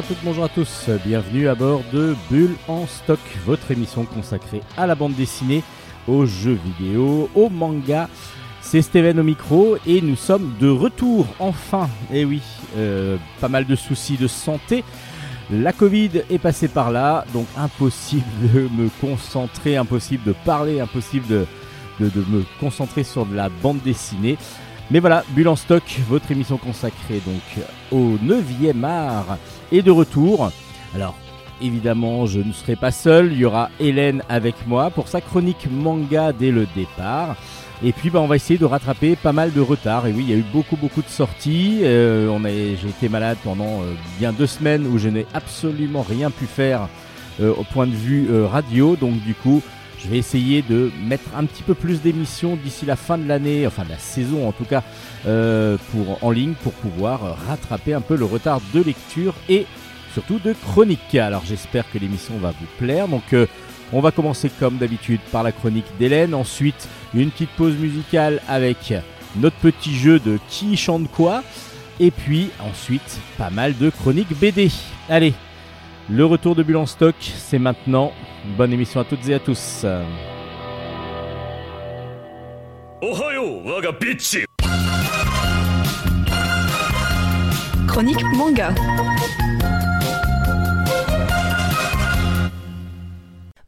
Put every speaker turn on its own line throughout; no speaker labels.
À toutes, bonjour à tous, bienvenue à bord de Bulle en stock, votre émission consacrée à la bande dessinée, aux jeux vidéo, au manga. C'est Steven au micro et nous sommes de retour enfin. Et eh oui, euh, pas mal de soucis de santé. La Covid est passée par là, donc impossible de me concentrer, impossible de parler, impossible de, de me concentrer sur de la bande dessinée. Mais voilà, Bulle en stock, votre émission consacrée donc au 9e art est de retour. Alors, évidemment, je ne serai pas seul, il y aura Hélène avec moi pour sa chronique manga dès le départ. Et puis bah, on va essayer de rattraper pas mal de retard. Et oui, il y a eu beaucoup beaucoup de sorties. Euh, j'ai été malade pendant euh, bien deux semaines où je n'ai absolument rien pu faire euh, au point de vue radio. Donc du coup, je vais essayer de mettre un petit peu plus d'émissions d'ici la fin de l'année, enfin de la saison en tout cas, euh, pour, en ligne pour pouvoir rattraper un peu le retard de lecture et surtout de chronique. Alors j'espère que l'émission va vous plaire. Donc euh, on va commencer comme d'habitude par la chronique d'Hélène, ensuite une petite pause musicale avec notre petit jeu de qui chante quoi, et puis ensuite pas mal de chroniques BD. Allez, le retour de Bulle stock, c'est maintenant. Bonne émission à toutes et à tous.
Chronique manga.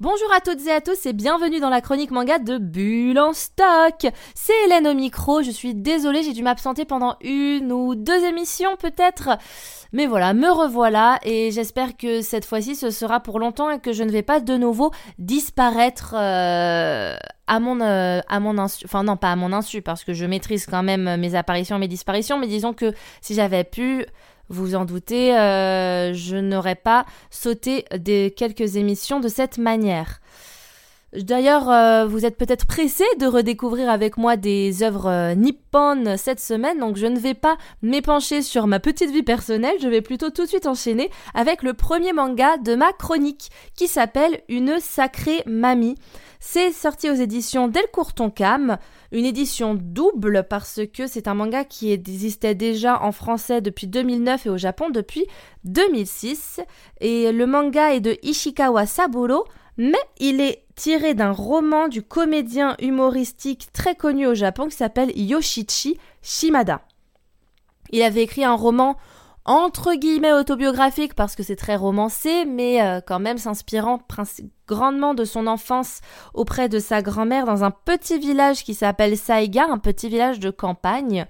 Bonjour à toutes et à tous et bienvenue dans la chronique manga de Bulle en stock. C'est Hélène au micro, je suis désolée, j'ai dû m'absenter pendant une ou deux émissions peut-être. Mais voilà, me revoilà et j'espère que cette fois-ci ce sera pour longtemps et que je ne vais pas de nouveau disparaître euh, à mon euh, à mon insu. Enfin non, pas à mon insu parce que je maîtrise quand même mes apparitions, mes disparitions, mais disons que si j'avais pu vous en doutez, euh, je n'aurais pas sauté des quelques émissions de cette manière. D'ailleurs, euh, vous êtes peut-être pressé de redécouvrir avec moi des œuvres euh, nippon cette semaine, donc je ne vais pas m'épancher sur ma petite vie personnelle, je vais plutôt tout de suite enchaîner avec le premier manga de ma chronique, qui s'appelle Une sacrée mamie. C'est sorti aux éditions Delcourt Tonkam, une édition double parce que c'est un manga qui existait déjà en français depuis 2009 et au Japon depuis 2006. Et le manga est de Ishikawa Saburo, mais il est tiré d'un roman du comédien humoristique très connu au Japon qui s'appelle Yoshichi Shimada. Il avait écrit un roman entre guillemets autobiographique parce que c'est très romancé, mais euh, quand même s'inspirant grandement de son enfance auprès de sa grand-mère dans un petit village qui s'appelle Saiga, un petit village de campagne.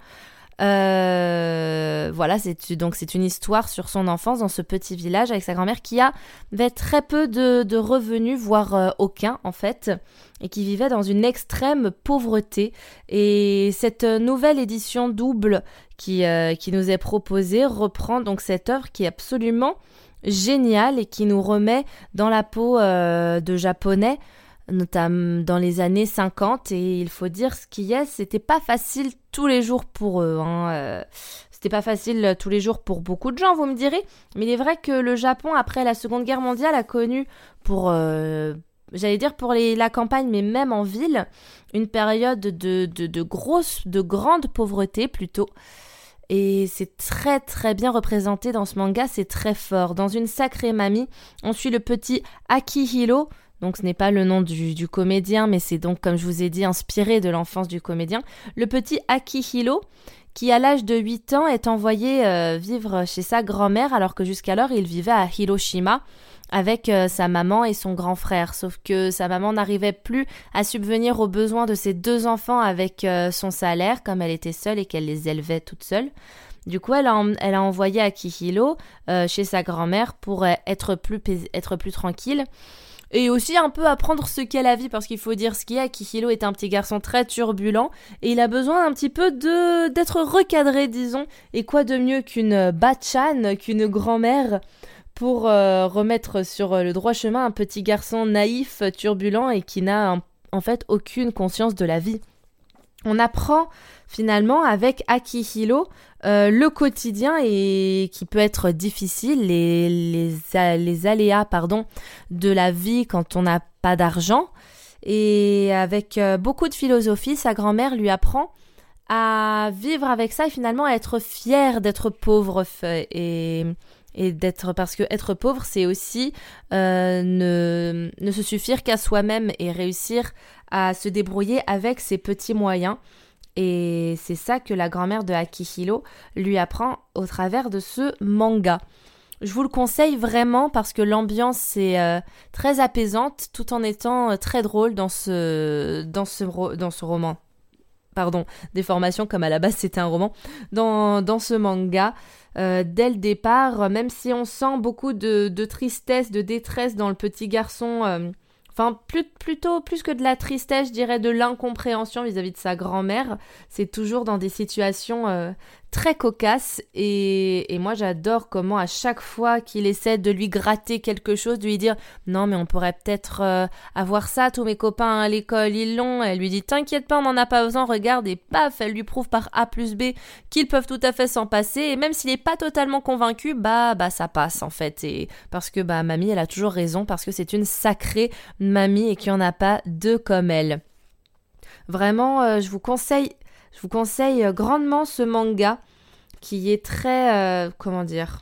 Euh, voilà, c'est donc c'est une histoire sur son enfance dans ce petit village avec sa grand-mère qui avait très peu de, revenus, voire euh, aucun en fait, et qui vivait dans une extrême pauvreté. Et cette nouvelle édition double euh, qui nous est proposée reprend donc cette œuvre qui est absolument géniale et qui nous remet dans la peau de japonais notamment dans les années 50 et il faut dire ce qu'il y a, c'était pas facile tous les jours pour eux. Hein. Euh, c'était pas facile tous les jours pour beaucoup de gens, vous me direz. Mais il est vrai que le Japon, après la Seconde Guerre mondiale, a connu pour, euh, j'allais dire pour les, la campagne, mais même en ville, une période de, de, de grosse, de grande pauvreté plutôt. Et c'est très très bien représenté dans ce manga, c'est très fort. Dans une sacrée mamie, on suit le petit Akihiro, donc ce n'est pas le nom du, comédien, mais c'est donc, comme je vous ai dit, inspiré de l'enfance du comédien. Le petit Akihiro, qui à l'âge de 8 ans est envoyé euh, vivre chez sa grand-mère alors que jusqu'alors il vivait à Hiroshima avec euh, sa maman et son grand frère. Sauf que sa maman n'arrivait plus à subvenir aux besoins de ses deux enfants avec euh, son salaire, comme elle était seule et qu'elle les élevait toute seule. Du coup, elle a, envoyé Akihiro chez sa grand-mère pour être plus tranquille et aussi un peu apprendre ce qu'est la vie parce qu'il faut dire ce qu'il y a. Kihilo est un petit garçon très turbulent et il a besoin un petit peu de d'être recadré, disons. Et quoi de mieux qu'une bachan, qu'une grand-mère pour euh, remettre sur le droit chemin un petit garçon naïf, turbulent et qui n'a en fait aucune conscience de la vie. On apprend finalement avec Akihiro euh, le quotidien et qui peut être difficile, les, les, aléas pardon, de la vie quand on n'a pas d'argent. Et avec euh, beaucoup de philosophie, sa grand-mère lui apprend à vivre avec ça et finalement à être fière d'être pauvre et, et d'être parce que être pauvre c'est aussi euh, ne, ne se suffire qu'à soi-même et réussir à se débrouiller avec ses petits moyens et c'est ça que la grand-mère de Akihiro lui apprend au travers de ce manga. Je vous le conseille vraiment parce que l'ambiance est euh, très apaisante tout en étant euh, très drôle dans ce, roman. Pardon, des formations comme à la base c'était un roman. Dans, ce manga, euh, dès le départ, même si on sent beaucoup de, tristesse, de détresse dans le petit garçon Enfin, plutôt plus que de la tristesse, je dirais de l'incompréhension vis-à-vis de sa grand-mère. C'est toujours dans des situations euh, très cocasse et, moi j'adore comment à chaque fois qu'il essaie de lui gratter quelque chose, de lui dire non mais on pourrait peut-être euh, avoir ça, tous mes copains à l'école ils l'ont, elle lui dit t'inquiète pas on n'en a pas besoin, regarde et paf elle lui prouve par A plus B qu'ils peuvent tout à fait s'en passer. Et même s'il n'est pas totalement convaincu bah bah ça passe en fait. Et parce que bah mamie elle a toujours raison parce que c'est une sacrée mamie et qu'il n'y en a pas deux comme elle. Vraiment, euh, je vous conseille je vous conseille euh, grandement ce manga qui est très, euh, comment dire,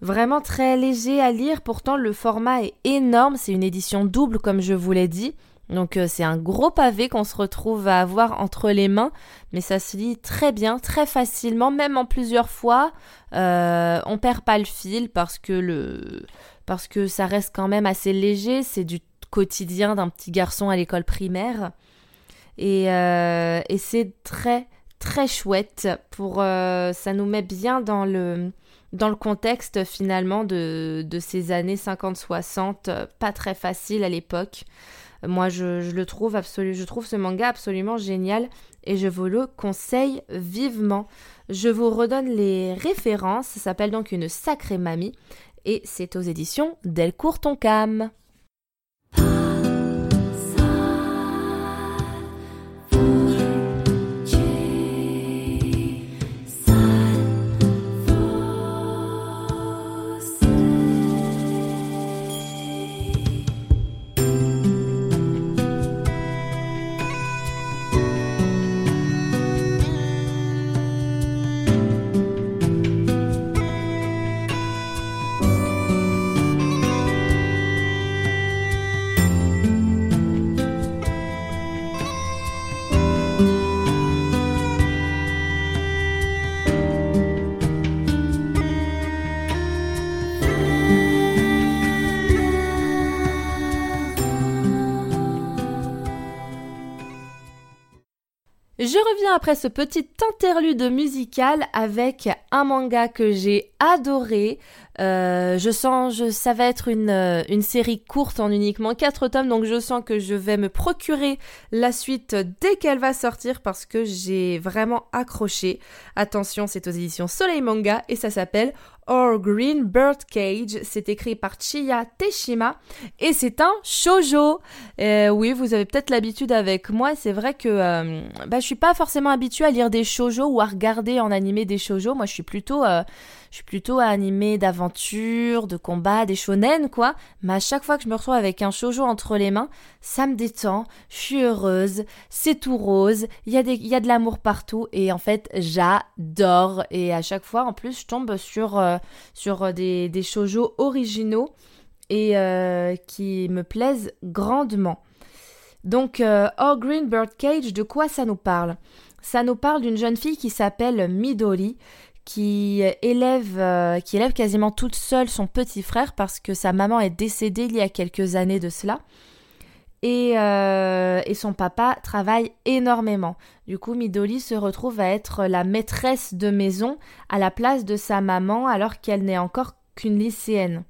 vraiment très léger à lire. Pourtant, le format est énorme. C'est une édition double, comme je vous l'ai dit. Donc euh, c'est un gros pavé qu'on se retrouve à avoir entre les mains, mais ça se lit très bien, très facilement, même en plusieurs fois. Euh, on perd pas le fil parce que le parce que ça reste quand même assez léger. C'est du quotidien d'un petit garçon à l'école primaire. Euh, et, c'est très très chouette pour euh, ça nous met bien dans le dans contexte finalement de, de ces années 50-60 pas très facile à l'époque. Moi je, le trouve absolu je trouve ce manga absolument génial et je vous le conseille vivement. Je vous redonne les références. Ça s'appelle donc une sacrée mamie et c'est aux éditions Delcourt Toncam Je reviens après ce petit interlude musical avec un manga que j'ai adoré. Euh, je sens, je, ça va être une, euh, série courte en uniquement 4 tomes, donc je sens que je vais me procurer la suite dès qu'elle va sortir parce que j'ai vraiment accroché. Attention, c'est aux éditions Soleil Manga et ça s'appelle Or Green Bird Cage. C'est écrit par Chiya Teshima et c'est un shojo. Euh, oui, vous avez peut-être l'habitude avec moi. C'est vrai que euh, bah, je suis pas forcément habituée à lire des shojo ou à regarder en animé des shojo. Moi, je suis plutôt euh, je suis plutôt animée d'aventure, de combat, des shonen, quoi. Mais à chaque fois que je me retrouve avec un shoujo entre les mains, ça me détend, je suis heureuse, c'est tout rose, il y, a de l'amour partout, et en fait, j'adore. Et à chaque fois, en plus, je tombe sur, euh, des, des originaux et euh, qui me plaisent grandement. Donc, euh, All Green Bird Cage, de quoi ça nous parle? Ça nous parle d'une jeune fille qui s'appelle Midori, qui élève, euh, qui élève quasiment toute seule son petit frère parce que sa maman est décédée il y a quelques années de cela. Et, euh, et, son papa travaille énormément. Du coup, Midori se retrouve à être la maîtresse de maison à la place de sa maman alors qu'elle n'est encore qu'une lycéenne.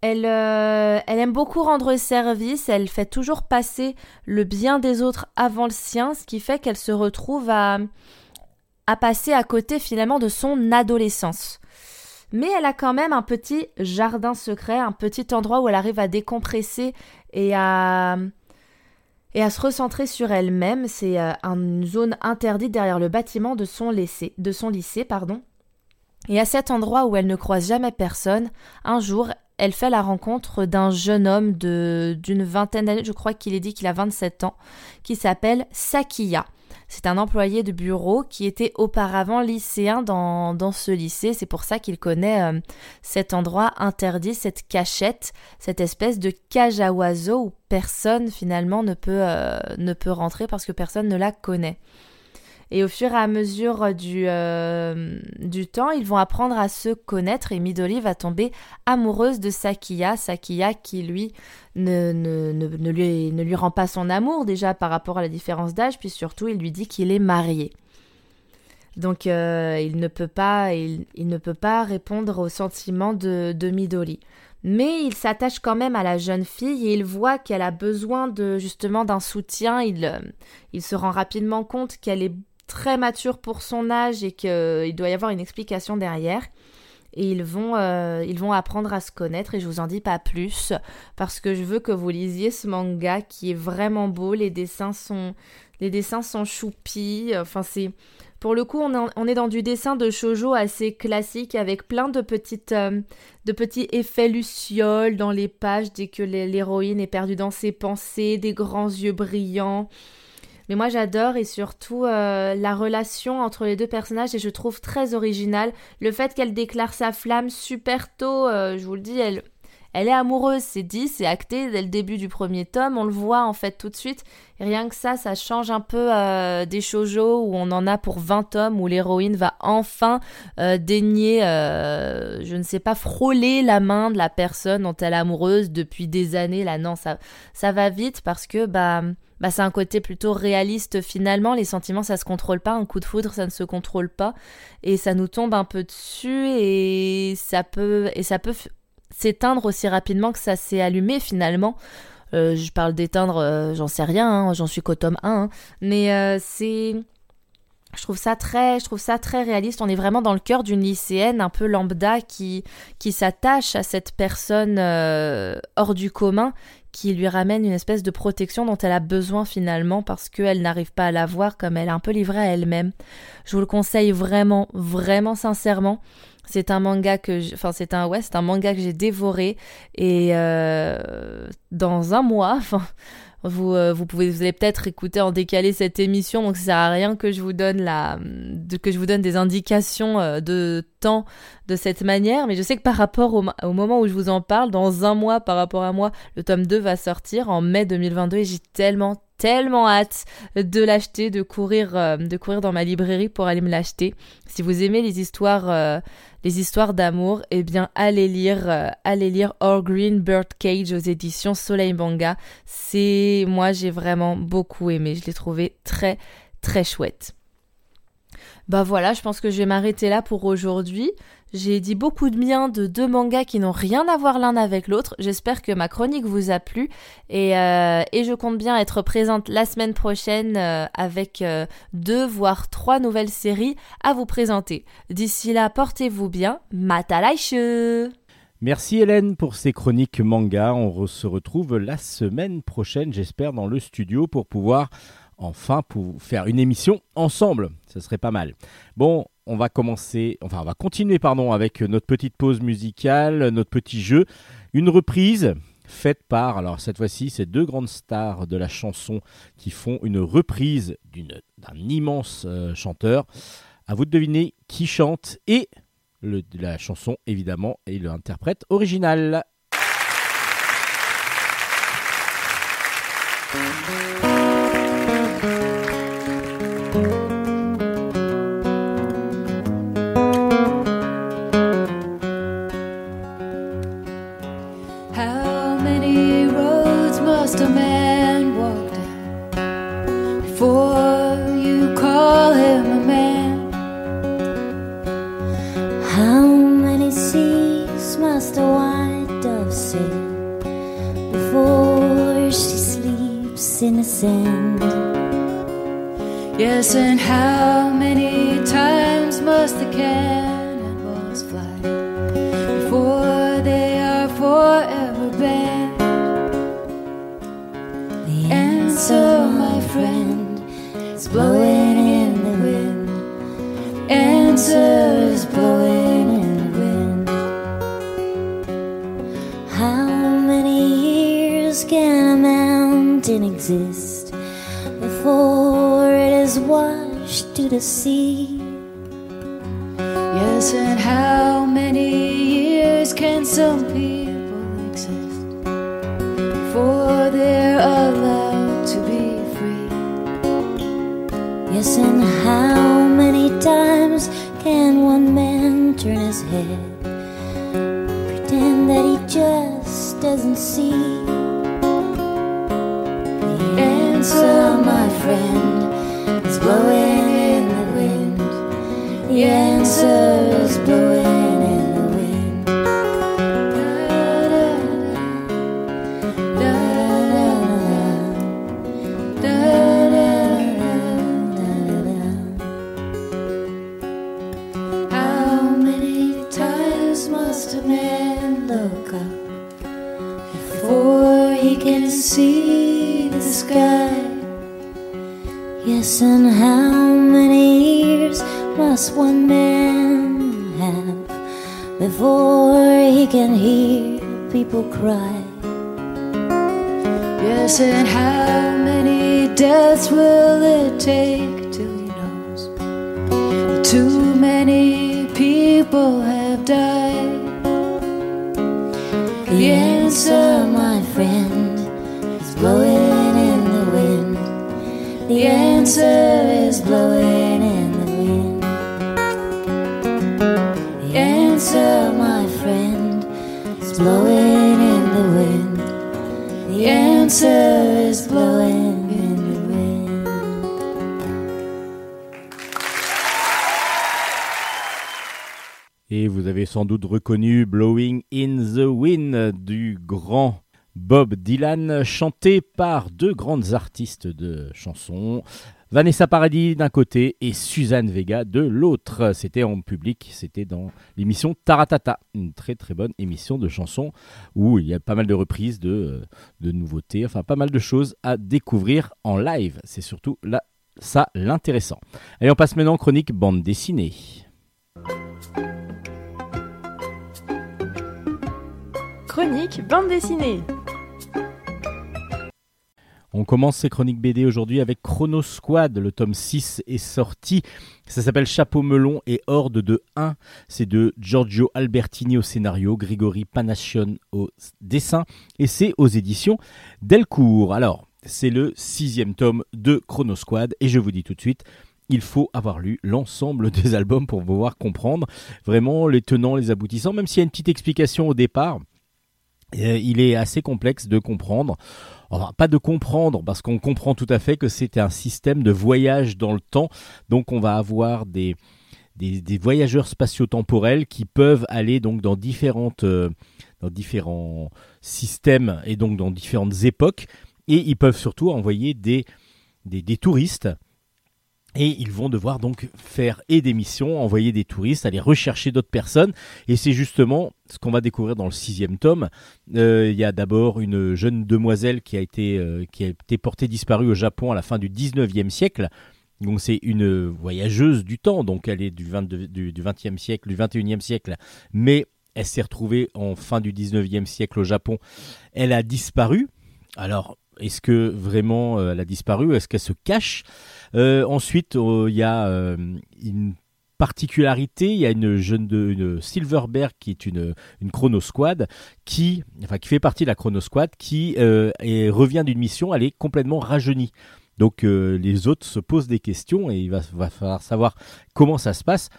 Elle, euh, elle, aime beaucoup rendre service, elle fait toujours passer le bien des autres avant le sien, ce qui fait qu'elle se retrouve à, à passer à côté finalement de son adolescence. Mais elle a quand même un petit jardin secret, un petit endroit où elle arrive à décompresser et à, et à se recentrer sur elle-même. C'est euh, une zone interdite derrière le bâtiment de son lycée, de son lycée pardon. Et à cet endroit où elle ne croise jamais personne, un jour, elle fait la rencontre d'un jeune homme de d'une vingtaine d'années, je crois qu'il est dit qu'il a 27 ans, qui s'appelle Sakiya. C'est un employé de bureau qui était auparavant lycéen dans, dans ce lycée. C'est pour ça qu'il connaît euh, cet endroit interdit, cette cachette, cette espèce de cage à oiseaux où personne finalement ne peut, euh, ne peut rentrer parce que personne ne la connaît. Et au fur et à mesure du, euh, du temps, ils vont apprendre à se connaître et Midori va tomber amoureuse de Sakiya. Sakiya qui, lui, ne, ne, ne, lui, ne lui rend pas son amour déjà par rapport à la différence d'âge, puis surtout, il lui dit qu'il est marié. Donc euh, il, ne peut pas, il, il, ne peut pas répondre aux sentiments de, de. Mais il s'attache quand même à la jeune fille et il voit qu'elle a besoin de justement d'un soutien. Il, euh, il se rend rapidement compte qu'elle est très mature pour son âge et qu'il doit y avoir une explication derrière. Et ils vont, euh, ils vont apprendre à se connaître et je vous en dis pas plus parce que je veux que vous lisiez ce manga qui est vraiment beau. Les dessins sont, les dessins sont choupis. Enfin, c'est, pour le coup, on, est dans du dessin de shojo assez classique avec plein de petites, euh, de petits effets lucioles dans les pages dès que l'héroïne est perdue dans ses pensées, des grands yeux brillants. Mais moi j'adore et surtout euh, la relation entre les deux personnages et je trouve très original le fait qu'elle déclare sa flamme super tôt. Euh, je vous le dis, elle, est amoureuse, c'est dit, c'est acté dès le début du premier tome, on le voit en fait tout de suite. Rien que ça, ça change un peu euh, des shoujo où on en a pour 20 tomes où l'héroïne va enfin daigner, je ne sais pas, frôler la main de la personne dont elle est amoureuse depuis des années. Là, non, ça, ça va vite parce que bah bah, c'est un côté plutôt réaliste finalement. Les sentiments, ça se contrôle pas. Un coup de foudre, ça ne se contrôle pas. Et ça nous tombe un peu dessus et ça peut, et ça peut s'éteindre aussi rapidement que ça s'est allumé finalement. Euh, je parle d'éteindre, euh, j'en sais rien, hein, j'en suis qu'au tome 1. Hein. mais euh, je trouve ça très très réaliste on est vraiment dans le cœur d'une lycéenne un peu lambda qui qui s'attache à cette personne hors du commun qui lui ramène une espèce de protection dont elle a besoin finalement parce qu'elle n'arrive pas à la voir comme elle est un peu livrée à elle-même. Je vous le conseille vraiment, vraiment sincèrement. C'est un manga que, enfin c'est un ouais, un manga que j'ai dévoré et euh, dans un mois, vous, euh, vous pouvez, allez peut-être écouter en décalé cette émission, donc ça sert à rien que je vous donne la, que je vous donne des indications euh, de de cette manière, mais je sais que par rapport au, moment où je vous en parle, dans un mois par rapport à moi, le tome 2 va sortir en mai 2022 et j'ai tellement, tellement hâte de l'acheter, de courir, euh, de courir dans ma librairie pour aller me l'acheter. Si vous aimez les histoires les histoires d'amour, eh bien allez lire, euh, allez lire Our Green Bird Cage aux éditions Soleil Manga. C'est, moi j'ai vraiment beaucoup aimé, je l'ai trouvé très très chouette. Bah voilà, je pense que je vais m'arrêter là pour aujourd'hui. J'ai dit beaucoup de bien de deux mangas qui n'ont rien à voir l'un avec l'autre. J'espère que ma chronique vous a plu et, euh, je compte bien être présente la semaine prochaine euh, avec euh, deux voire trois nouvelles séries à vous présenter. D'ici là, portez-vous bien. Matalaishu
Merci Hélène pour ces chroniques manga. On se retrouve la semaine prochaine, j'espère, dans le studio pour pouvoir enfin pour faire une émission ensemble. Ce serait pas mal. Bon, on va commencer, enfin on va continuer pardon avec notre petite pause musicale, notre petit jeu, une reprise faite par, alors cette fois-ci, c'est deux grandes stars de la chanson qui font une reprise d'un immense euh, chanteur. À vous de deviner qui chante et la chanson évidemment et l'interprète original.
Yes, and how many times must the cannonballs the sea.
Yes, and how many years can some people exist before they're allowed to be free?
Yes, and how many times can one man turn his head? Pretend that he just doesn't see. The answer, my friend, is blowing in the wind. The answer people cry?
Yes, and how many deaths will it take till he knows too many people have died?
The answer, oh, my friend, is blowing in the wind. The answer oh,
Et vous avez sans doute reconnu Blowing in the Wind du grand Bob Dylan, chanté par deux grandes artistes de chansons. Vanessa Paradis d'un côté et Suzanne Vega de l'autre. C'était en public, c'était dans l'émission Taratata, une très très bonne émission de chansons où il y a pas mal de reprises, de, euh, nouveautés, enfin pas mal de choses à découvrir en live. C'est surtout ça l'intéressant. Allez, on passe maintenant en chronique bande dessinée.
Chronique bande dessinée.
On commence ces chroniques BD aujourd'hui avec Chrono Squad. Le tome 6 est sorti. Ça s'appelle Chapeau melon et Horde de 1. C'est de Giorgio Albertini au scénario, Grigori Panascion au dessin et c'est aux éditions Delcourt. Alors, c'est le sixième tome de Chrono Squad et je vous dis tout de suite, il faut avoir lu l'ensemble des albums pour pouvoir comprendre vraiment les tenants, les aboutissants, même s'il y a une petite explication au départ. euh, il est assez complexe de comprendre. Pas de comprendre, parce qu'on comprend tout à fait que c'est un système de voyage dans le temps. Donc on va avoir des, voyageurs spatio-temporels qui peuvent aller donc dans différentes euh, dans différents systèmes et donc dans différentes époques et ils peuvent surtout envoyer des touristes et ils vont devoir donc faire et des missions, envoyer des touristes, aller rechercher d'autres personnes. Et c'est justement ce qu'on va découvrir dans le sixième tome. Euh, il y a d'abord une jeune demoiselle qui a été euh, qui a été portée disparue au Japon à la fin du 19e siècle. Donc c'est une voyageuse du temps, donc elle est du, 22, du, du 20e siècle, du 21e siècle, mais elle s'est retrouvée en fin du 19e siècle au Japon. Elle a disparu. Alors, est-ce que vraiment euh, elle a disparu? Est-ce qu'elle se cache? Ensuite, euh, il y a euh, une particularité, il y a une jeune de Silverberg qui est une Chrono Squad qui enfin qui fait partie de la Chrono Squad qui euh, revient d'une mission, elle est complètement rajeunie. Donc euh, les autres se posent des questions et il va falloir savoir comment ça se passe.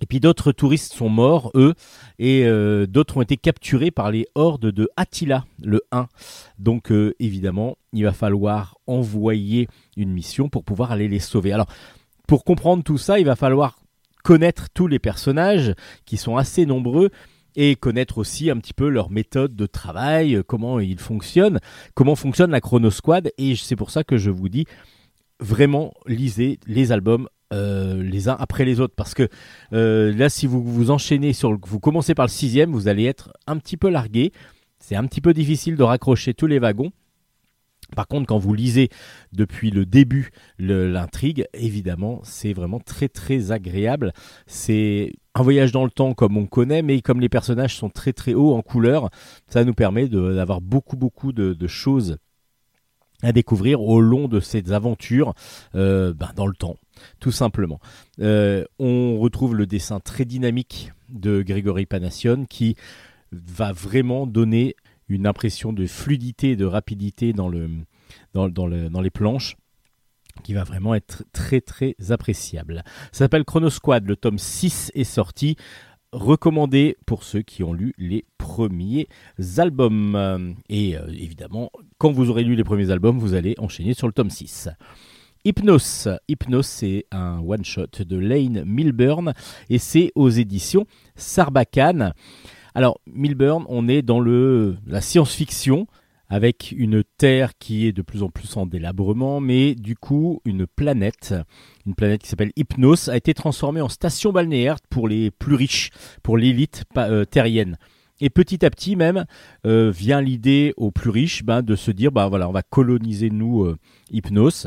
Et puis d'autres touristes sont morts, eux, et euh, d'autres ont été capturés par les hordes de Attila, le 1. Donc euh, évidemment, il va falloir envoyer une mission pour pouvoir aller les sauver. Alors, pour comprendre tout ça, il va falloir connaître tous les personnages qui sont assez nombreux et connaître aussi un petit peu leur méthode de travail, comment ils fonctionnent, comment fonctionne la Chrono Squad. Et c'est pour ça que je vous dis vraiment lisez les albums euh, les uns après les autres. Parce que euh, là si vous vous enchaînez sur le- vous commencez par le sixième vous allez être un petit peu largué. C'est un petit peu difficile de raccrocher tous les wagons. Par contre, quand vous lisez depuis le début l'intrigue, évidemment, c'est vraiment très très agréable. C'est un voyage dans le temps comme on connaît, mais comme les personnages sont très très hauts en couleur, ça nous permet d'avoir beaucoup beaucoup de choses à découvrir au long de ces aventures euh, ben, dans le temps, tout simplement. Euh, on retrouve le dessin très dynamique de Grégory Panassion qui va vraiment donner une impression de fluidité et de rapidité dans, le, les planches qui va vraiment être très très appréciable. Ça s'appelle Chrono Squad, le tome 6 est sorti recommandé pour ceux qui ont lu les premiers albums. Et euh, évidemment, quand vous aurez lu les premiers albums, vous allez enchaîner sur le tome 6. Hypnos. Hypnos, c'est un one-shot de Lane Milburn et c'est aux éditions Sarbacane. Alors, Milburn, on est dans le, la science-fiction avec une Terre qui est de plus en plus en délabrement, mais du coup, une planète, une planète qui s'appelle Hypnos, a été transformée en station balnéaire pour les plus riches, pour l'élite euh, terrienne. Et petit à petit même euh, vient l'idée aux plus riches ben, de se dire bah voilà on va coloniser nous euh, Hypnos.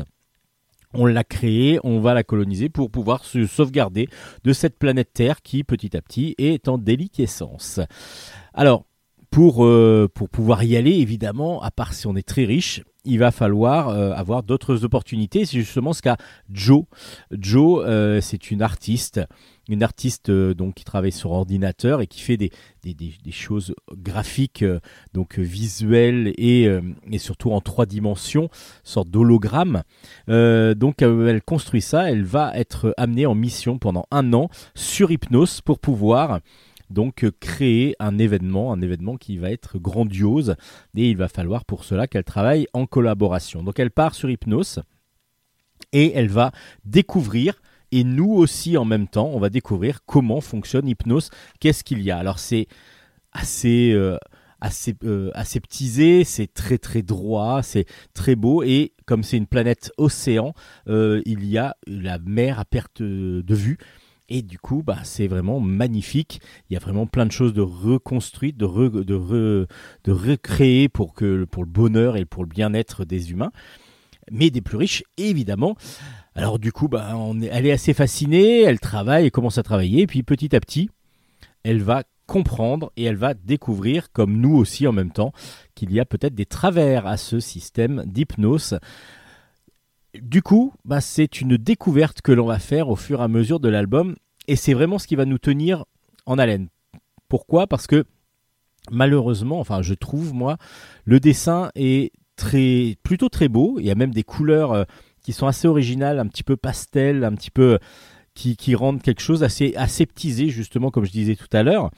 On l'a créé, on va la coloniser pour pouvoir se sauvegarder de cette planète Terre qui petit à petit est en déliquescence. Alors pour, euh, pour pouvoir y aller, évidemment, à part si on est très riche, il va falloir euh, avoir d'autres opportunités. C'est justement ce qu'a Joe. Joe, euh, c'est une artiste, une artiste donc qui travaille sur ordinateur et qui fait des, des, des, choses graphiques, donc visuelles et, et, surtout en trois dimensions, sorte d'hologramme. donc elle construit ça. Elle va être amenée en mission pendant un an sur Hypnos pour pouvoir donc euh, créer un événement, un événement qui va être grandiose et il va falloir pour cela qu'elle travaille en collaboration. Donc elle part sur Hypnos et elle va découvrir et nous aussi en même temps, on va découvrir comment fonctionne Hypnos, qu'est-ce qu'il y a? Alors c'est assez euh, assez euh, aseptisé, c'est très très droit, c'est très beau et comme c'est une planète océan, il y a la mer à perte de vue et du coup, bah, c'est vraiment magnifique. Il y a vraiment plein de choses de reconstruites, de, recréer pour, que, le bonheur et pour le bien-être des humains, mais des plus riches, évidemment. Alors du coup, bah, elle est assez fascinée, elle travaille, elle commence à travailler, et puis petit à petit, elle va comprendre et elle va découvrir, comme nous aussi en même temps, qu'il y a peut-être des travers à ce système d'hypnose. Du coup, bah, c'est une découverte que l'on va faire au fur et à mesure de l'album et c'est vraiment ce qui va nous tenir en haleine. Pourquoi? Parce que malheureusement, enfin je trouve moi, le dessin est très, plutôt très beau. Il y a même des couleurs euh, qui sont assez originales, un petit peu pastel, un petit peu qui, qui rendent quelque chose assez aseptisé justement, comme je disais tout à l'heure.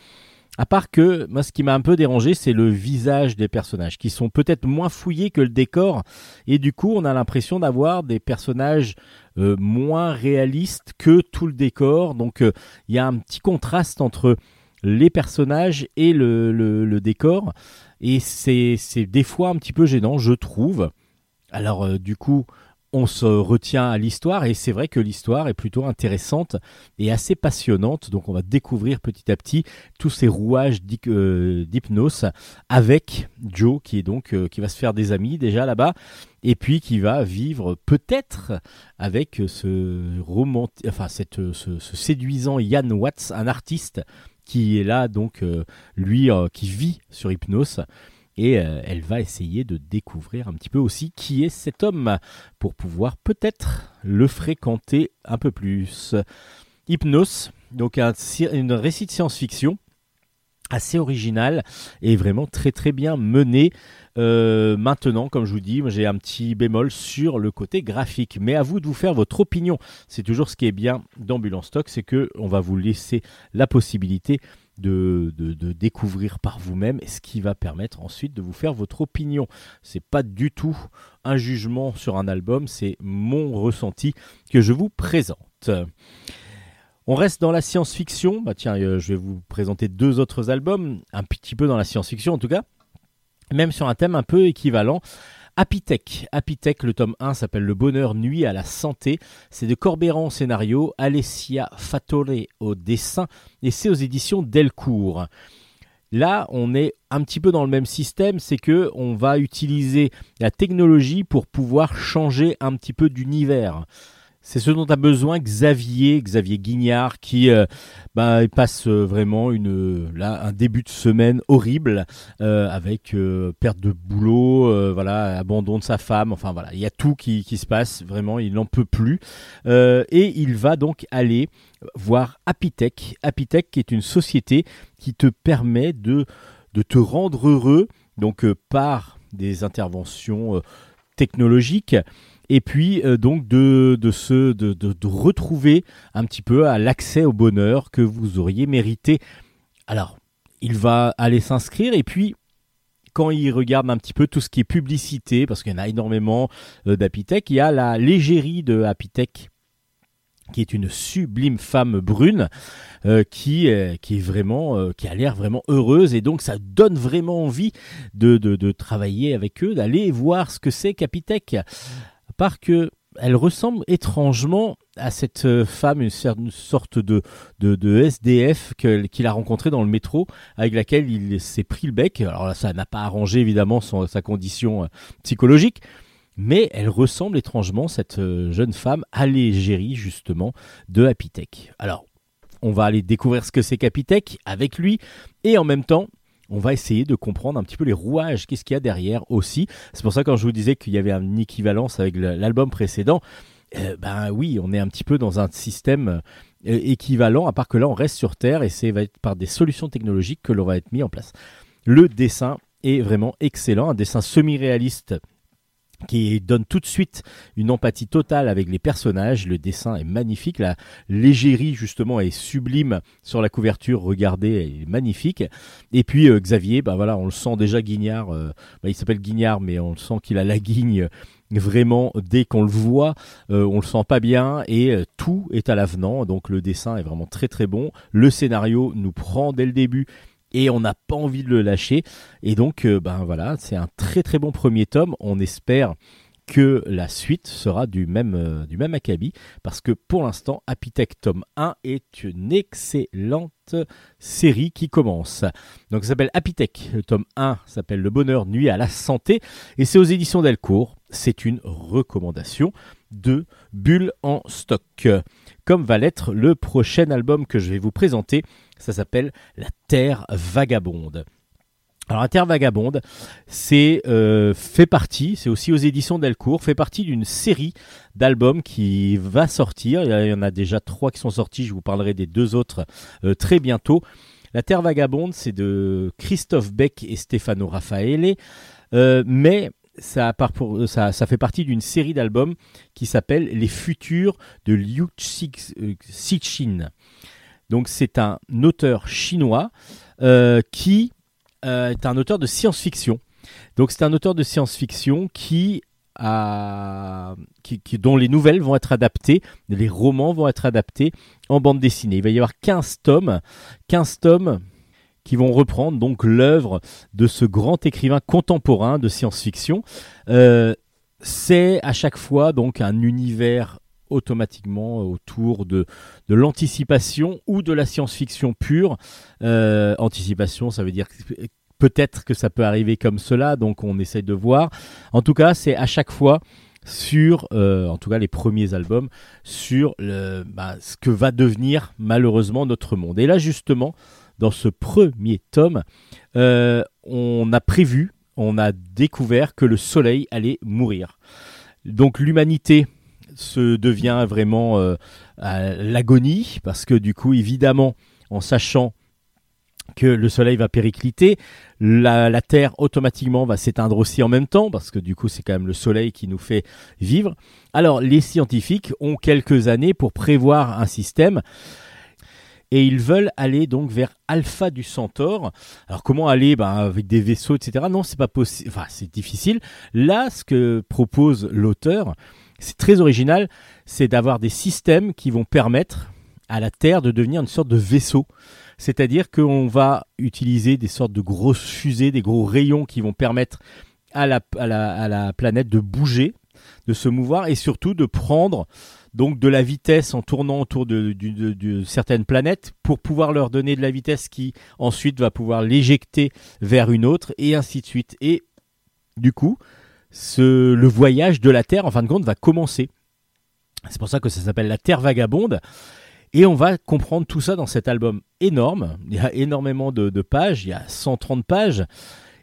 À part que, moi, ce qui m'a un peu dérangé, c'est le visage des personnages, qui sont peut-être moins fouillés que le décor, et du coup, on a l'impression d'avoir des personnages euh, moins réalistes que tout le décor. Donc, euh, il y a un petit contraste entre les personnages et le, décor, et c'est des fois un petit peu gênant, je trouve. Alors, euh, du coup, on se retient à l'histoire et c'est vrai que l'histoire est plutôt intéressante et assez passionnante. Donc on va découvrir petit à petit tous ces rouages euh, d'hypnose avec Joe qui est donc euh, qui va se faire des amis déjà là-bas et puis qui va vivre peut-être avec ce séduisant Yann Watts, un artiste qui est là donc euh, lui qui vit sur hypnose et euh, elle va essayer de découvrir un petit peu aussi qui est cet homme pour pouvoir peut-être le fréquenter un peu plus. Hypnos, donc un, une récit de science-fiction assez original et vraiment très très bien mené. Euh, maintenant, comme je vous dis, j'ai un petit bémol sur le côté graphique, mais à vous de vous faire votre opinion. C'est toujours ce qui est bien d'Ambulance Stock, c'est que on va vous laisser la possibilité de, découvrir par vous-même, ce qui va permettre ensuite de vous faire votre opinion. C'est pas du tout un jugement sur un album, c'est mon ressenti que je vous présente. On reste dans la science-fiction. Bah tiens, euh, je vais vous présenter deux autres albums, un petit peu dans la science-fiction en tout cas, même sur un thème un peu équivalent. Apitech, le tome 1 s'appelle Le bonheur nuit à la santé. C'est de Corbéran au scénario, Alessia Fattore au dessin et c'est aux éditions Delcourt. Là, on est un petit peu dans le même système, c'est que on va utiliser la technologie pour pouvoir changer un petit peu d'univers. C'est ce dont a besoin Xavier, Xavier Guignard, qui euh, il passe euh, vraiment un début de semaine horrible euh, avec perte de boulot, voilà, abandon de sa femme. Enfin voilà, il y a tout qui, qui se passe. Vraiment, il n'en peut plus et il va donc aller voir Apitech. Apitech, qui est une société qui te permet de de te rendre heureux, donc par des interventions technologiques et puis euh, donc de, de, se, de, de, retrouver un petit peu à l'accès au bonheur que vous auriez mérité. Alors, il va aller s'inscrire et puis quand il regarde un petit peu tout ce qui est publicité, parce qu'il y en a énormément euh, d'Apitech, il y a la légérie de Apitech qui est une sublime femme brune euh, qui, qui est vraiment qui a l'air vraiment heureuse et donc ça donne vraiment envie de, de, de travailler avec eux d'aller voir ce que c'est qu'Apitech part que elle ressemble étrangement à cette euh, femme, une sorte de, de, SDF qu'il a rencontrée dans le métro, avec laquelle il s'est pris le bec. Alors là, ça n'a pas arrangé évidemment sa condition euh, psychologique, mais elle ressemble étrangement, cette euh, jeune femme, à l'égérie justement de Happy Alors, on va aller découvrir ce que c'est qu'Happy avec lui, et en même temps, on va essayer de comprendre un petit peu les rouages, qu'est-ce qu'il y a derrière aussi. C'est pour ça quand je vous disais qu'il y avait une équivalence avec l'album précédent, euh, ben oui, on est un petit peu dans un système euh, équivalent, à part que là on reste sur Terre et c'est va être par des solutions technologiques que l'on va être mis en place. Le dessin est vraiment excellent, un dessin semi-réaliste qui donne tout de suite une empathie totale avec les personnages. Le dessin est magnifique, la légérie justement est sublime sur la couverture. Regardez, elle est magnifique. Et puis euh, Xavier, bah voilà, on le sent déjà Guignard. Euh, bah, il s'appelle Guignard, mais on le sent qu'il a la guigne vraiment dès qu'on le voit, euh, on le sent pas bien et tout est à l'avenant. Donc le dessin est vraiment très très bon. Le scénario nous prend dès le début et on n'a pas envie de le lâcher. Et donc, euh, ben voilà, c'est un très très bon premier tome. On espère que la suite sera du même, euh, du même acabit, parce que pour l'instant, Happy tome 1 est une excellente série qui commence. Donc ça s'appelle Happy le tome 1 s'appelle Le bonheur nuit à la santé, et c'est aux éditions Delcourt. C'est une recommandation de Bulle en stock, comme va l'être le prochain album que je vais vous présenter ça s'appelle La Terre vagabonde. Alors la Terre vagabonde, c'est euh, fait partie, c'est aussi aux éditions Delcourt, fait partie d'une série d'albums qui va sortir. Il y en a déjà trois qui sont sortis. Je vous parlerai des deux autres euh, très bientôt. La Terre vagabonde, c'est de Christophe Beck et Stefano Raffaele, euh, mais ça, ça, fait partie d'une série d'albums qui s'appelle Les Futurs de Liu Cixin. Donc c'est un auteur chinois euh, qui euh, est un auteur de science-fiction. Donc c'est un auteur de science-fiction qui, dont les nouvelles vont être adaptées, les romans vont être adaptés en bande dessinée. Il va y avoir 15 tomes, 15 tomes qui vont reprendre donc l'œuvre de ce grand écrivain contemporain de science-fiction. Euh, c'est à chaque fois donc un univers automatiquement autour de, de l'anticipation ou de la science-fiction pure. Euh, anticipation, ça veut dire peut-être que ça peut arriver comme cela, donc on essaye de voir. En tout cas, c'est à chaque fois sur, euh, en tout cas les premiers albums, sur le, bah, ce que va devenir malheureusement notre monde. Et là justement, dans ce premier tome, euh, on a prévu, on a découvert que le Soleil allait mourir. Donc l'humanité se devient vraiment euh, l'agonie, parce que du coup, évidemment, en sachant que le Soleil va péricliter, la, Terre automatiquement va s'éteindre aussi en même temps, parce que du coup c'est quand même le Soleil qui nous fait vivre. Alors les scientifiques ont quelques années pour prévoir un système. Et ils veulent aller donc vers Alpha du Centaure. Alors comment aller ben, avec des vaisseaux, etc. Non, c'est pas possible. Enfin, c'est difficile. Là, ce que propose l'auteur, c'est très original, c'est d'avoir des systèmes qui vont permettre à la Terre de devenir une sorte de vaisseau. C'est-à-dire qu'on va utiliser des sortes de grosses fusées, des gros rayons qui vont permettre à la, à la, planète de bouger, de se mouvoir et surtout de prendre donc de la vitesse en tournant autour de, certaines planètes pour pouvoir leur donner de la vitesse qui ensuite va pouvoir l'éjecter vers une autre et ainsi de suite. Et du coup, le voyage de la Terre, en fin de compte, va commencer. C'est pour ça que ça s'appelle La Terre Vagabonde. Et on va comprendre tout ça dans cet album énorme. Il y a énormément de, de pages, il y a 130 pages.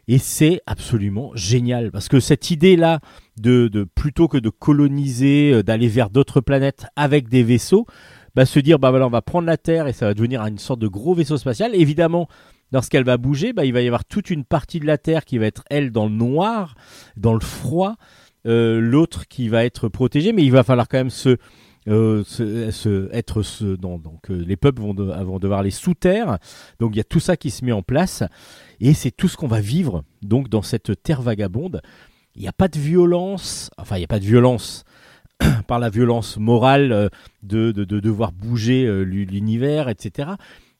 Et c'est absolument génial parce que cette idée-là de, plutôt que de coloniser, euh, d'aller vers d'autres planètes avec des vaisseaux, bah, se dire bah voilà on va prendre la Terre et ça va devenir une sorte de gros vaisseau spatial. Évidemment, lorsqu'elle va bouger, bah, il va y avoir toute une partie de la Terre qui va être elle dans le noir, dans le froid, euh, l'autre qui va être protégée, mais il va falloir quand même se euh, être ce, donc les peuples vont, de- vont devoir aller sous terre. Donc il y a tout ça qui se met en place et c'est tout ce qu'on va vivre donc dans cette terre vagabonde. Il n'y a pas de violence, enfin il n'y a pas de violence par la violence morale euh, de, de, de devoir bouger euh, l'u- l'univers, etc.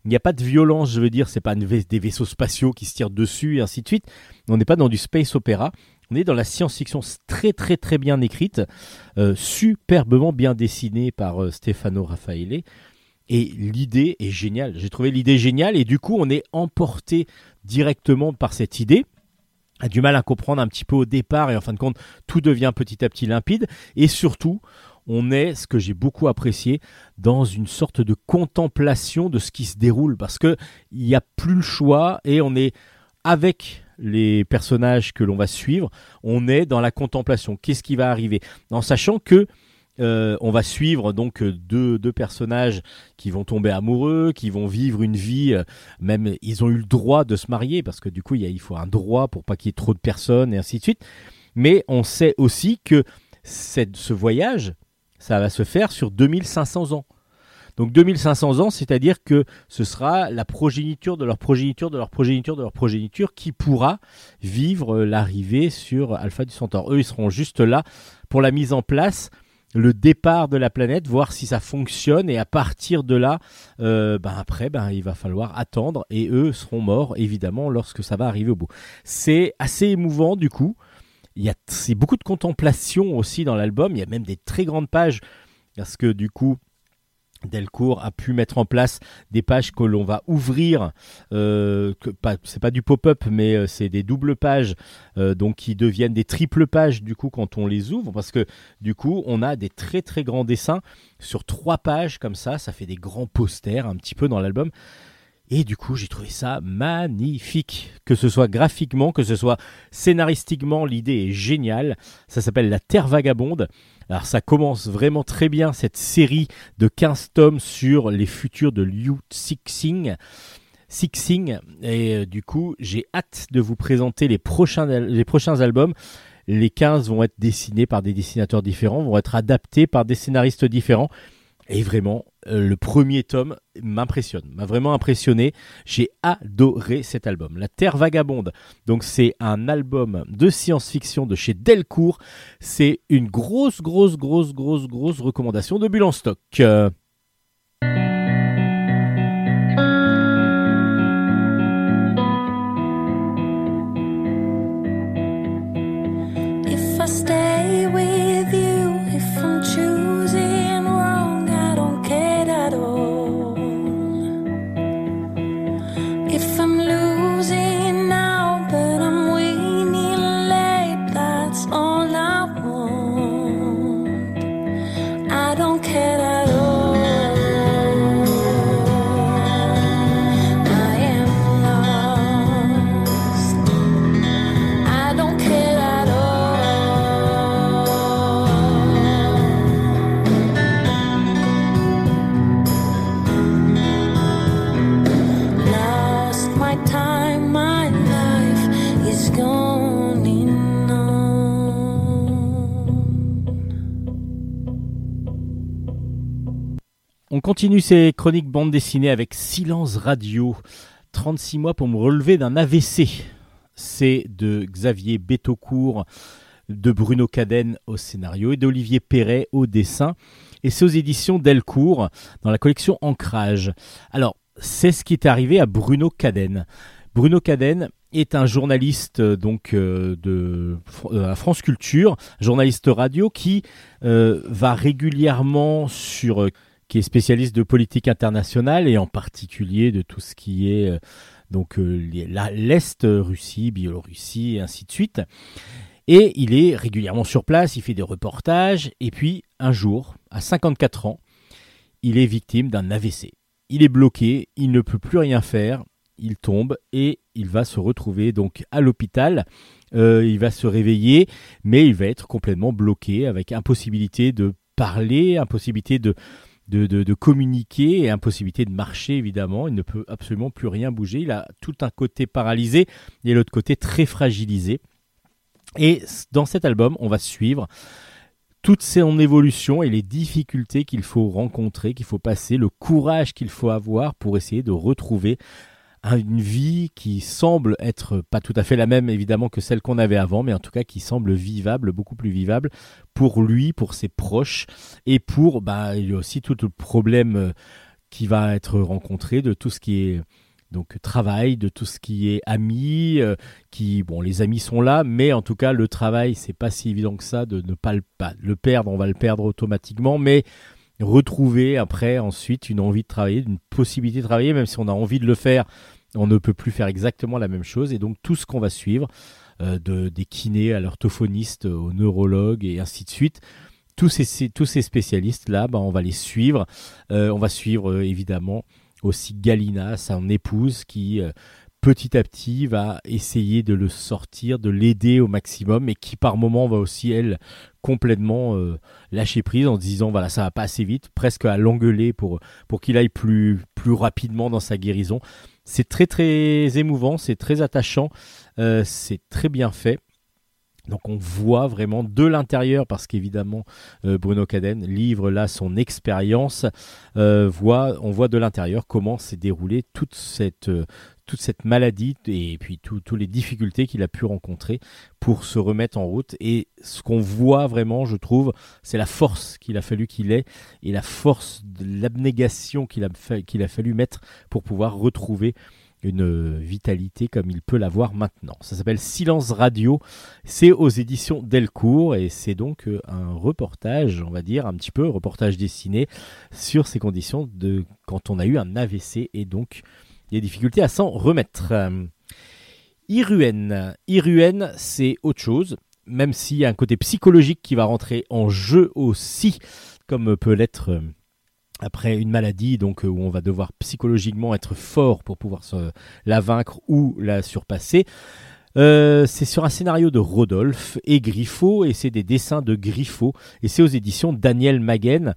Il n'y a pas de violence, je veux dire, c'est pas des vaisseaux spatiaux qui se tirent dessus et ainsi de suite. On n'est pas dans du space opéra. On est dans la science-fiction très très très bien écrite, euh, superbement bien dessinée par Stefano Raffaele. Et l'idée est géniale. J'ai trouvé l'idée géniale et du coup on est emporté directement par cette idée. A du mal à comprendre un petit peu au départ et en fin de compte tout devient petit à petit limpide. Et surtout on est, ce que j'ai beaucoup apprécié, dans une sorte de contemplation de ce qui se déroule parce que il n'y a plus le choix et on est avec les personnages que l'on va suivre, on est dans la contemplation. Qu'est-ce qui va arriver? En sachant que euh, on va suivre donc euh, deux, personnages qui vont tomber amoureux, qui vont vivre une vie, euh, même ils ont eu le droit de se marier parce que du coup il, y a- faut un droit pour pas qu'il y ait trop de personnes et ainsi de suite. Mais on sait aussi que ce voyage, ça va se faire sur 2500 ans. Donc 2500 ans, c'est-à-dire que ce sera la progéniture de leur progéniture, de leur progéniture, de leur progéniture qui pourra vivre l'arrivée sur Alpha du Centaure. Eux, ils seront juste là pour la mise en place, le départ de la planète, voir si ça fonctionne et à partir de là, euh, ben après, ben il va falloir attendre et eux seront morts évidemment lorsque ça va arriver au bout. C'est assez émouvant du coup. Il y a beaucoup de contemplation aussi dans l'album. Il y a même des très grandes pages parce que du coup. Delcourt a pu mettre en place des pages que l'on va ouvrir. Euh, c'est pas du pop-up, mais euh, c'est des doubles pages, euh, donc qui deviennent des triples pages du coup quand on les ouvre, parce que du coup on a des très très grands dessins sur trois pages comme ça. Ça fait des grands posters un petit peu dans l'album. Et du coup, j'ai trouvé ça magnifique. Que ce soit graphiquement, que ce soit scénaristiquement, l'idée est géniale. Ça s'appelle La Terre Vagabonde. Alors ça commence vraiment très bien cette série de 15 tomes sur les futurs de Liu Cixing. Cixing. Et euh, du coup, j'ai hâte de vous présenter les prochains, les prochains albums. Les 15 vont être dessinés par des dessinateurs différents, vont être adaptés par des scénaristes différents. Et vraiment, euh, le premier tome m'impressionne, m'a vraiment impressionné. J'ai adoré cet album, La Terre Vagabonde. Donc c'est un album de science-fiction de chez Delcourt. C'est une grosse, grosse, grosse, grosse, grosse recommandation de Bulle en stock. Euh, continue ces chroniques bande dessinée avec Silence Radio. 36 mois pour me relever d'un AVC. C'est de Xavier Bétaucourt, de Bruno Cadenne au scénario et d'Olivier Perret au dessin. Et c'est aux éditions Delcourt dans la collection Ancrage. Alors, c'est ce qui est arrivé à Bruno Cadenne. Bruno Cadenne est un journaliste euh, donc euh, de euh, France Culture, journaliste radio qui euh, va régulièrement sur qui est spécialiste de politique internationale et en particulier de tout ce qui est euh, donc euh, l'Est, Russie, Biélorussie et ainsi de suite. Et il est régulièrement sur place, il fait des reportages, et puis un jour, à 54 ans, il est victime d'un AVC. Il est bloqué, il ne peut plus rien faire, il tombe et il va se retrouver donc à l'hôpital. Euh, il va se réveiller, mais il va être complètement bloqué avec impossibilité de parler, impossibilité de, de, de, communiquer et impossibilité de marcher évidemment. Il ne peut absolument plus rien bouger. Il a tout un côté paralysé et l'autre côté très fragilisé. Et dans cet album, on va suivre toute son évolution et les difficultés qu'il faut rencontrer, qu'il faut passer, le courage qu'il faut avoir pour essayer de retrouver une vie qui semble être pas tout à fait la même évidemment que celle qu'on avait avant, mais en tout cas qui semble vivable, beaucoup plus vivable pour lui, pour ses proches et pour bah il y a aussi tout le problème euh, qui va être rencontré de tout ce qui est donc travail, de tout ce qui est amis, euh, qui bon les amis sont là, mais en tout cas le travail c'est pas si évident que ça de ne pas le, pas le perdre, on va le perdre automatiquement, mais retrouver après ensuite une envie de travailler, une possibilité de travailler, même si on a envie de le faire, on ne peut plus faire exactement la même chose. Et donc tout ce qu'on va suivre, euh, de, des kinés à l'orthophoniste, aux neurologues et ainsi de suite, tous ces, tous ces spécialistes-là, bah, on va les suivre. Euh, on va suivre euh, évidemment aussi Galina, son épouse, qui petit à petit va essayer de le sortir, de l'aider au maximum, et qui par moment va aussi, elle, complètement euh, lâcher prise en disant voilà ça va pas assez vite, presque à l'engueuler pour, pour qu'il aille plus, rapidement dans sa guérison. C'est très très émouvant, c'est très attachant, euh, c'est très bien fait. Donc on voit vraiment de l'intérieur, parce qu'évidemment euh, Bruno Caden livre là son expérience, on voit de l'intérieur comment s'est déroulée toute cette, toute cette maladie et puis toutes les difficultés qu'il a pu rencontrer pour se remettre en route. Et ce qu'on voit vraiment, je trouve, c'est la force qu'il a fallu qu'il ait et la force de l'abnégation qu'il a, fallu mettre pour pouvoir retrouver une vitalité comme il peut l'avoir maintenant. Ça s'appelle Silence Radio, c'est aux éditions Delcourt et c'est donc euh, un reportage, on va dire, un petit peu reportage dessiné sur ces conditions de quand on a eu un AVC et donc des difficultés à s'en remettre. Iruen. Iruen, c'est autre chose, même s'il y a un côté psychologique qui va rentrer en jeu aussi, comme peut l'être euh, après une maladie, donc euh, où on va devoir psychologiquement être fort pour pouvoir la vaincre ou la surpasser. Euh, c'est sur un scénario de Rodolphe et Griffo, et c'est des dessins de Griffo, et c'est aux éditions Daniel Maguen.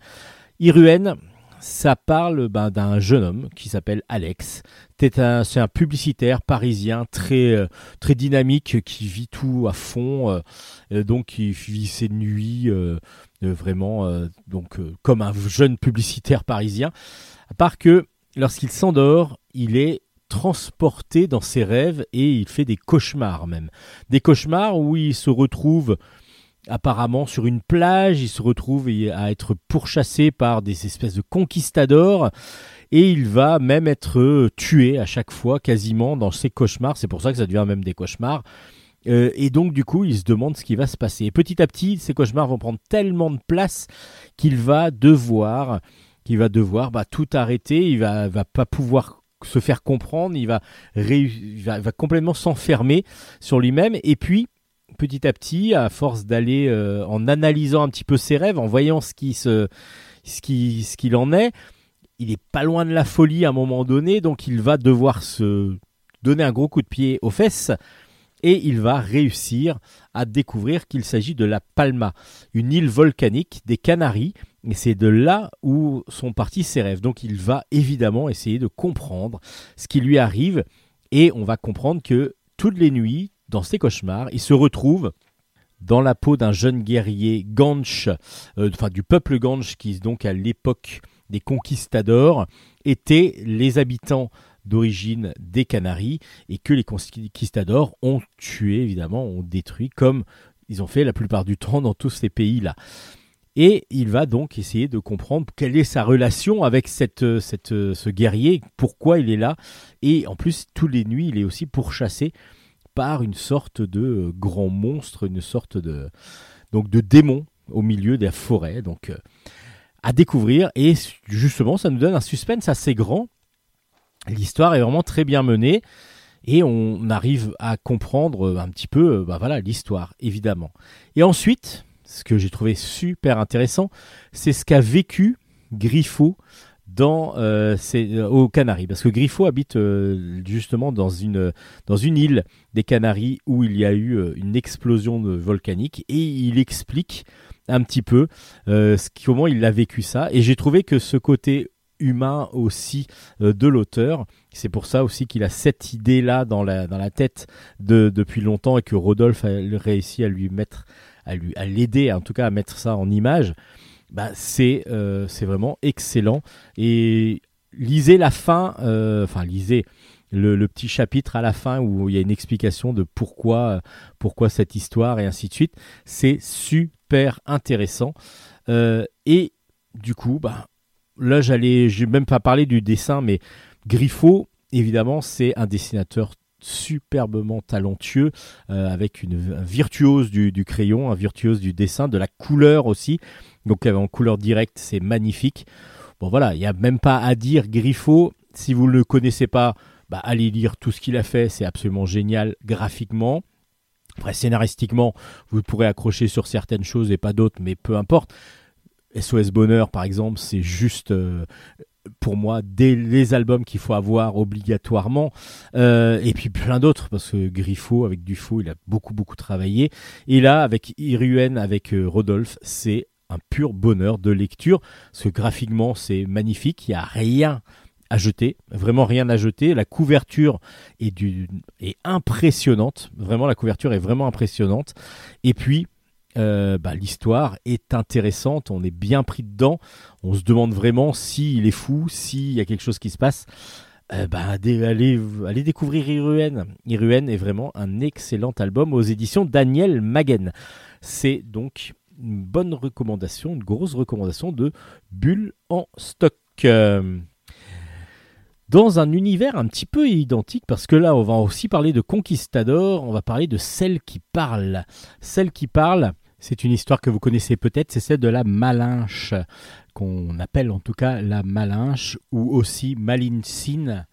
Iruen, ça parle ben, d'un jeune homme qui s'appelle Alex. C'est un, publicitaire parisien très, euh, très dynamique qui vit tout à fond. Euh, euh, donc il vit ses nuits vraiment donc, comme un jeune publicitaire parisien. À part que lorsqu'il s'endort, il est transporté dans ses rêves et il fait des cauchemars même. Des cauchemars où il se retrouve apparemment sur une plage, il se retrouve à être pourchassé par des espèces de conquistadors et il va même être euh, tué à chaque fois quasiment dans ses cauchemars, c'est pour ça que ça devient même des cauchemars. Euh, et donc du coup, il se demande ce qui va se passer. Et petit à petit, ces cauchemars vont prendre tellement de place qu'il va devoir, qu'il va devoir bah, tout arrêter. Il va, va pas pouvoir se faire comprendre. Il va, il va, va complètement s'enfermer sur lui-même. Et puis, petit à petit, à force d'aller euh, en analysant un petit peu ses rêves, en voyant ce qui se, ce qui, ce qu'il en est, il est pas loin de la folie à un moment donné, donc il va devoir se donner un gros coup de pied aux fesses et il va réussir à découvrir qu'il s'agit de la Palma, une île volcanique des Canaries, et c'est de là où sont partis ses rêves. Donc il va évidemment essayer de comprendre ce qui lui arrive et on va comprendre que toutes les nuits, dans ses cauchemars, il se retrouve dans la peau d'un jeune guerrier Ganch, euh, enfin du peuple Ganch qui donc à l'époque des conquistadors étaient les habitants d'origine des Canaries et que les conquistadors ont tué évidemment, ont détruit comme ils ont fait la plupart du temps dans tous ces pays-là. Et il va donc essayer de comprendre quelle est sa relation avec cette, cette, ce guerrier, pourquoi il est là. Et en plus, tous les nuits, il est aussi pourchassé par une sorte de euh, grand monstre, une sorte de, donc de démon au milieu de la forêt. Donc euh, à découvrir et justement ça nous donne un suspense assez grand. L'histoire est vraiment très bien menée et on arrive à comprendre un petit peu bah voilà l'histoire évidemment. Et ensuite, ce que j'ai trouvé super intéressant, c'est ce qu'a vécu Griffo dans euh, aux Canaries. Parce que Griffo habite euh, justement dans une île des Canaries où il y a eu euh, une explosion volcanique. Et il explique un petit peu comment il a vécu ça. Et j'ai trouvé que ce côté humain aussi de l'auteur c'est pour ça aussi qu'il a cette idée là dans la tête de, depuis longtemps et que Rodolphe a réussi à lui mettre à l'aider en tout cas à mettre ça en image bah, euh, c'est vraiment excellent. Et lisez la fin, euh, lisez le, petit chapitre à la fin où il y a une explication de pourquoi, pourquoi cette histoire et ainsi de suite. C'est super intéressant. Euh, et du coup, bah, là j'allais, j'ai même pas parlé du dessin, mais Griffo, évidemment, c'est un dessinateur superbement talentueux, avec une un virtuose du, crayon, un virtuose du dessin, de la couleur aussi. Donc en couleur directe, c'est magnifique. Bon voilà, il n'y a même pas à dire Griffo. Si vous ne le connaissez pas, bah, allez lire tout ce qu'il a fait, c'est absolument génial graphiquement. Après, scénaristiquement, vous pourrez accrocher sur certaines choses et pas d'autres, mais peu importe. SOS Bonheur, par exemple, c'est juste euh, pour moi des les albums qu'il faut avoir obligatoirement euh, et puis plein d'autres parce que Griffo avec Dufo il a beaucoup beaucoup travaillé et là avec Iruen avec euh, Rodolphe c'est un pur bonheur de lecture. Ce graphiquement, c'est magnifique. Il n'y a rien à jeter, vraiment rien à jeter. La couverture est, du, est impressionnante. Vraiment, la couverture est vraiment impressionnante. Et puis, euh, bah, l'histoire est intéressante. On est bien pris dedans. On se demande vraiment s'il est fou, s'il y a quelque chose qui se passe. Euh, bah, allez, allez, découvrir Iruen. Iruen est vraiment un excellent album aux éditions Daniel Magen. C'est donc une bonne recommandation, une grosse recommandation de Bulle en stock. Euh, dans un univers un petit peu identique, parce que là, on va aussi parler de Conquistador, on va parler de Celle qui parle. Celle qui parle, c'est une histoire que vous connaissez peut-être, c'est celle de la Malinche, qu'on appelle en tout cas la Malinche, ou aussi Malincine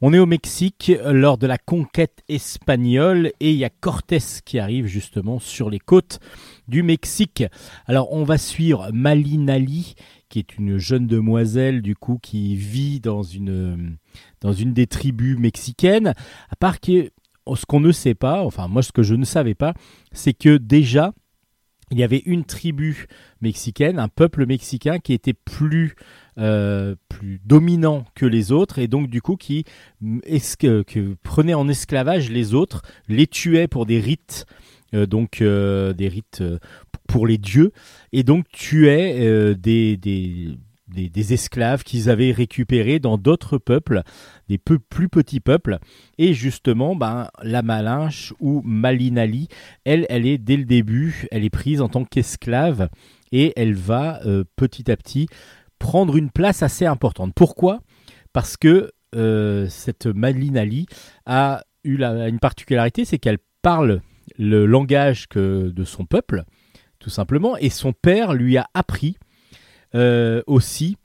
on est au Mexique lors de la conquête espagnole et il y a Cortés qui arrive justement sur les côtes du Mexique. Alors on va suivre Malinali qui est une jeune demoiselle du coup qui vit dans une dans une des tribus mexicaines. À part que ce qu'on ne sait pas, enfin moi ce que je ne savais pas, c'est que déjà il y avait une tribu mexicaine, un peuple mexicain qui était plus euh, plus dominant que les autres et donc du coup qui que, prenait en esclavage les autres, les tuait pour des rites, euh, donc euh, des rites pour les dieux et donc tuait des, des, des, esclaves qu'ils avaient récupérés dans d'autres peuples, des plus petits peuples. Et justement, ben, la Malinche ou Malinali, elle, elle est dès le début, elle est prise en tant qu'esclave et elle va petit à petit prendre une place assez importante. Pourquoi? Parce que euh, cette Madeleine Ali a eu une particularité, c'est qu'elle parle le langage que, de son peuple, tout simplement, et son père lui a appris euh, aussi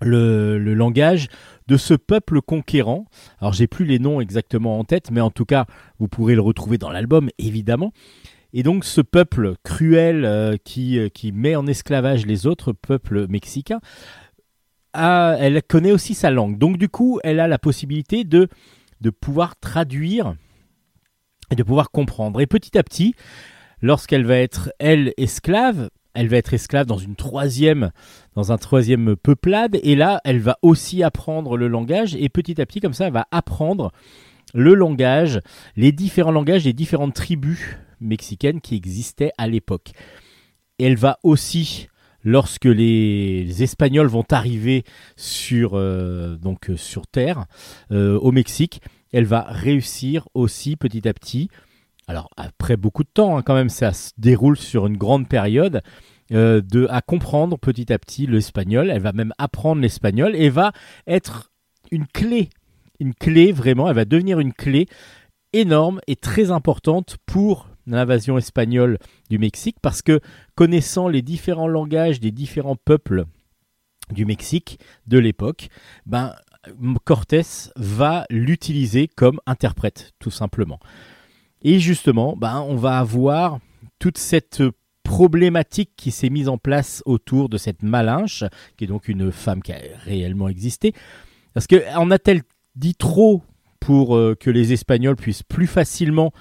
le, langage de ce peuple conquérant. Alors j'ai plus les noms exactement en tête, mais en tout cas vous pourrez le retrouver dans l'album évidemment. Et donc ce peuple cruel euh, qui, euh, qui met en esclavage les autres peuples mexicains, elle connaît aussi sa langue. Donc du coup, elle a la possibilité de pouvoir traduire et de pouvoir comprendre. Et petit à petit, lorsqu'elle va être, elle, esclave, elle va être esclave dans une troisième, un troisième peuplade, et là, elle va aussi apprendre le langage, et petit à petit, comme ça, elle va apprendre le langage, les différents langages des différentes tribus mexicaine qui existait à l'époque. Elle va aussi lorsque les, Espagnols vont arriver sur, euh, euh, Terre, euh, au Mexique, elle va réussir aussi petit à petit, alors après beaucoup de temps hein, quand même, ça se déroule sur une grande période, de, à comprendre petit à petit l'espagnol, elle va même apprendre l'espagnol et va être une clé, une clé vraiment, elle va devenir une clé énorme et très importante pour l'invasion espagnole du Mexique parce que connaissant les différents langages des différents peuples du Mexique de l'époque, ben Cortés va l'utiliser comme interprète, tout simplement. Et justement, ben, on va avoir toute cette problématique qui s'est mise en place autour de cette Malinche, qui est donc une femme qui a réellement existé. Parce que en a-t-elle dit trop pour euh, que les Espagnols puissent plus facilement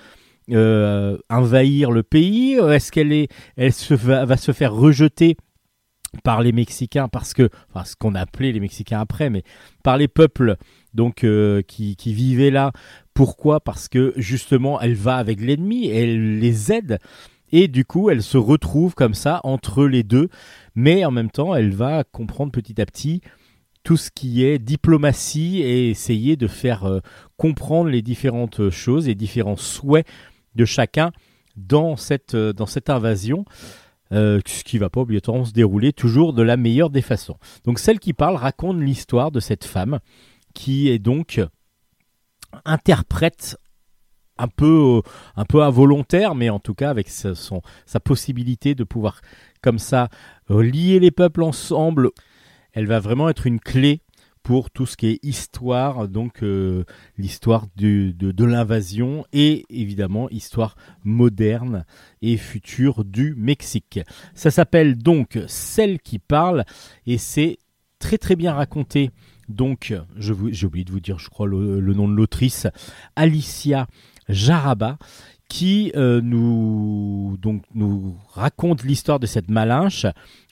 euh, envahir le pays? Est-ce qu'elle est, elle se va, va se faire rejeter par les Mexicains parce que, enfin, ce qu'on appelait les Mexicains après, mais par les peuples donc euh, qui, qui, vivaient là. Pourquoi? Parce que justement, elle va avec l'ennemi, elle les aide. Et du coup, elle se retrouve comme ça entre les deux, mais en même temps, elle va comprendre petit à petit tout ce qui est diplomatie et essayer de faire euh, comprendre les différentes choses et différents souhaits de chacun dans cette, euh, dans cette invasion. Euh, ce qui va pas obligatoirement se dérouler toujours de la meilleure des façons. Donc celle qui parle raconte l'histoire de cette femme qui est donc interprète un peu, un peu involontaire, mais en tout cas avec sa, son, sa possibilité de pouvoir comme ça lier les peuples ensemble. Elle va vraiment être une clé pour tout ce qui est histoire, donc euh, l'histoire de, de, l'invasion et évidemment histoire moderne et future du Mexique. Ça s'appelle donc Celle qui parle et c'est très très bien raconté. Donc, j'ai oublié de vous dire, je crois, le, nom de l'autrice, Alicia Jaraba, qui euh, nous, donc, nous raconte l'histoire de cette malinche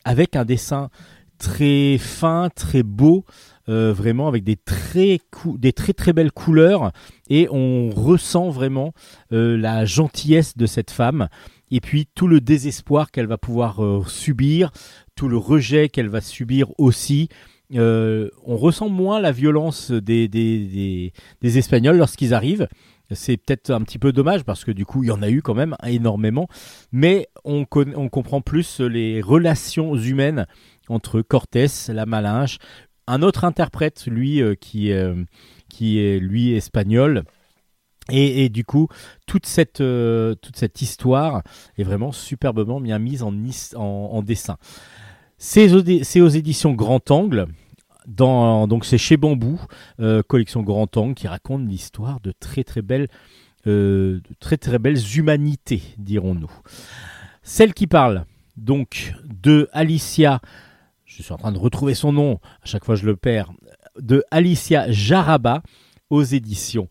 avec un dessin très fin, très beau, euh, vraiment avec des très, des très très belles couleurs et on ressent vraiment euh, la gentillesse de cette femme et puis tout le désespoir qu'elle va pouvoir subir, tout le rejet qu'elle va subir aussi. On ressent moins la violence des, des, des, Espagnols lorsqu'ils arrivent. C'est peut-être un petit peu dommage parce que du coup il y en a eu quand même énormément, mais on, on comprend plus les relations humaines entre Cortés, la Malinche, un autre interprète, lui, euh, qui, euh, qui est lui espagnol. Et, du coup, toute cette, euh, toute cette histoire est vraiment superbement bien mise en, dessin. C'est aux, éditions Grand Angle. Donc c'est chez Bambou, collection Grand Angle, qui raconte l'histoire de très très belles, de très très belles humanités, dirons-nous. Celle qui parle donc de Alicia je suis en train de retrouver son nom, à chaque fois je le perds, de Alicia Jaraba aux éditions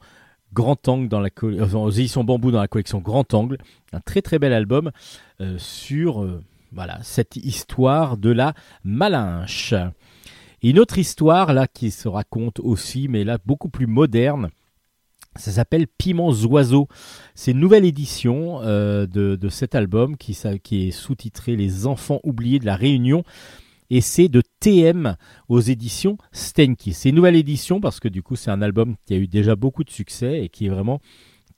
Grand Angle dans la euh, aux éditions Bambou dans la collection Grand Angle, un très très bel album euh, sur euh, voilà cette histoire de la Malinche. Une autre histoire là qui se raconte aussi, mais là beaucoup plus moderne. Ça s'appelle Piments oiseaux. C'est une nouvelle édition de, de, cet album qui, est sous-titré Les enfants oubliés de la Réunion et c'est de TM aux éditions Stenky. C'est une nouvelle édition parce que du coup c'est un album qui a eu déjà beaucoup de succès et qui est vraiment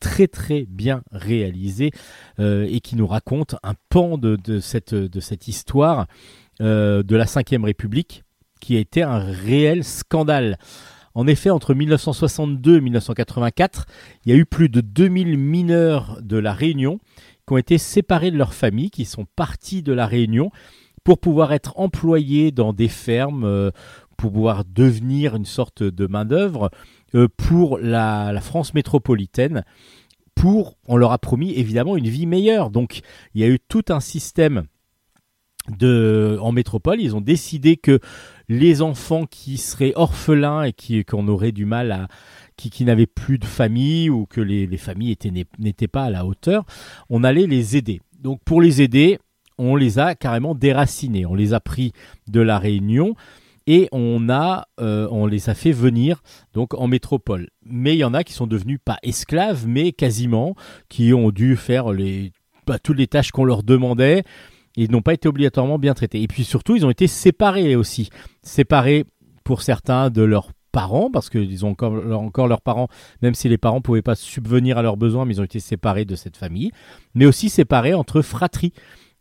très très bien réalisé euh, et qui nous raconte un pan de, cette, de cette histoire euh, de la Ve République qui a été un réel scandale. En effet, entre 1962 et 1984, il y a eu plus de 2000 mineurs de la Réunion qui ont été séparés de leur famille, qui sont partis de la Réunion pour pouvoir être employés dans des fermes, euh, pour pouvoir devenir une sorte de main-d'œuvre euh, pour la, France métropolitaine. Pour, on leur a promis évidemment une vie meilleure. Donc, il y a eu tout un système en métropole. Ils ont décidé que les enfants qui seraient orphelins et qui qu'on aurait du mal à qui, qui n'avaient plus de famille ou que les, les familles n'étaient pas à la hauteur, on allait les aider. Donc pour les aider, on les a carrément déracinés. On les a pris de la Réunion et on a euh, on les a fait venir donc en métropole. Mais il y en a qui sont devenus pas esclaves, mais quasiment, qui ont dû faire les bah, toutes les tâches qu'on leur demandait. Ils n'ont pas été obligatoirement bien traités. Et puis surtout, ils ont été séparés aussi. Séparés pour certains de leurs parents, parce qu'ils ont encore, encore leurs parents, même si les parents ne pouvaient pas subvenir à leurs besoins, mais ils ont été séparés de cette famille. Mais aussi séparés entre fratries.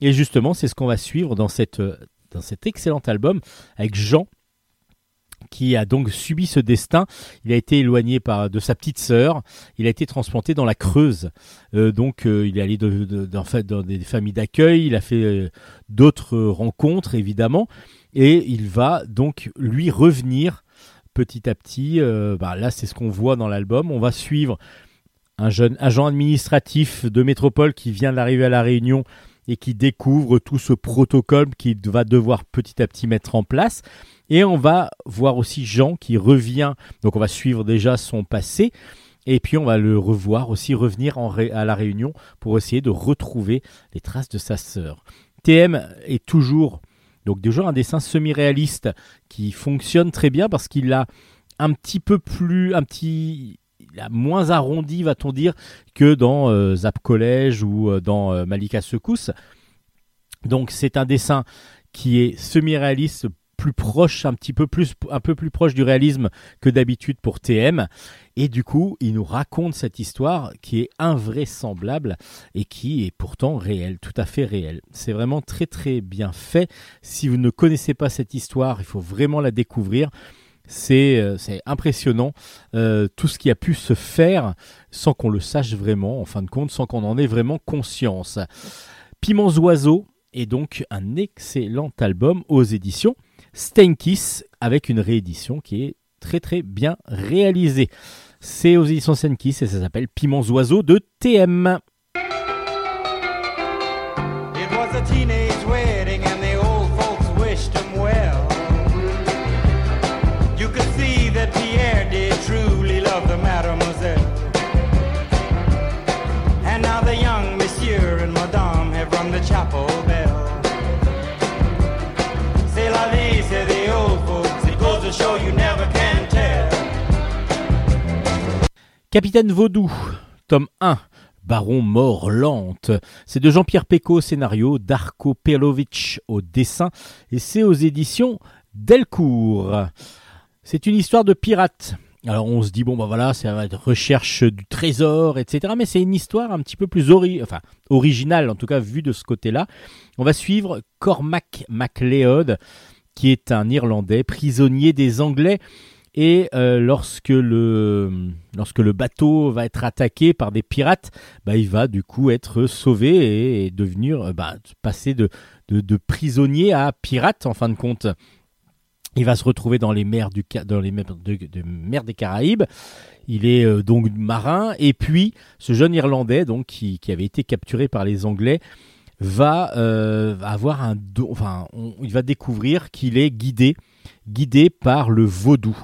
Et justement, c'est ce qu'on va suivre dans, cette, euh, dans cet excellent album avec Jean qui a donc subi ce destin. Il a été éloigné par, de sa petite sœur. Il a été transplanté dans la Creuse. Euh, donc euh, il est allé dans des familles d'accueil. Il a fait d'autres rencontres évidemment. Et il va donc lui revenir petit à petit, euh, bah, là c'est ce qu'on voit dans l'album, on va suivre un jeune agent administratif de métropole qui vient d'arriver à la Réunion et qui découvre tout ce protocole qu'il va devoir petit à petit mettre en place. Et on va voir aussi Jean qui revient, donc on va suivre déjà son passé, et puis on va le revoir aussi revenir à la Réunion pour essayer de retrouver les traces de sa sœur. TM est toujours donc toujours un dessin semi-réaliste qui fonctionne très bien parce qu'il a un petit peu plus un petit il a moins arrondi va-t-on dire que dans euh, Zap Collège ou euh, dans euh, Malika Secousse. Donc c'est un dessin qui est semi-réaliste proche, un petit peu plus, un peu plus proche du réalisme que d'habitude pour TM. Et du coup, il nous raconte cette histoire qui est invraisemblable et qui est pourtant réelle, tout à fait réelle. C'est vraiment très très bien fait. Si vous ne connaissez pas cette histoire, il faut vraiment la découvrir. C'est euh, impressionnant euh, tout ce qui a pu se faire sans qu'on le sache vraiment, en fin de compte, sans qu'on en ait vraiment conscience. Piments Oiseaux est donc un excellent album aux éditions Stenkiss avec une réédition qui est très très bien réalisée. C'est aux éditions Stenkiss et ça s'appelle Piments Oiseaux de TM. Capitaine Vaudou, tome 1. Baron mort lente. C'est de Jean-Pierre Pécaud au scénario, Darko Perlovic au dessin, et c'est aux éditions Delcourt. C'est une histoire de pirate. Alors on se dit bon bah voilà ça va recherche du trésor etc mais c'est une histoire un petit peu plus enfin originale en tout cas vue de ce côté-là. On va suivre Cormac MacLeod qui est un Irlandais prisonnier des Anglais et euh, lorsque le lorsque le bateau va être attaqué par des pirates, bah, il va du coup être sauvé et, devenir euh, bah, passer de, de, prisonnier à pirate en fin de compte. Il va se retrouver dans les mers du dans les mers, de, de- mers des Caraïbes. Il est euh, donc marin et puis ce jeune Irlandais donc qui, qui avait été capturé par les Anglais va avoir un enfin il va découvrir qu'il est guidé guidé par le vaudou.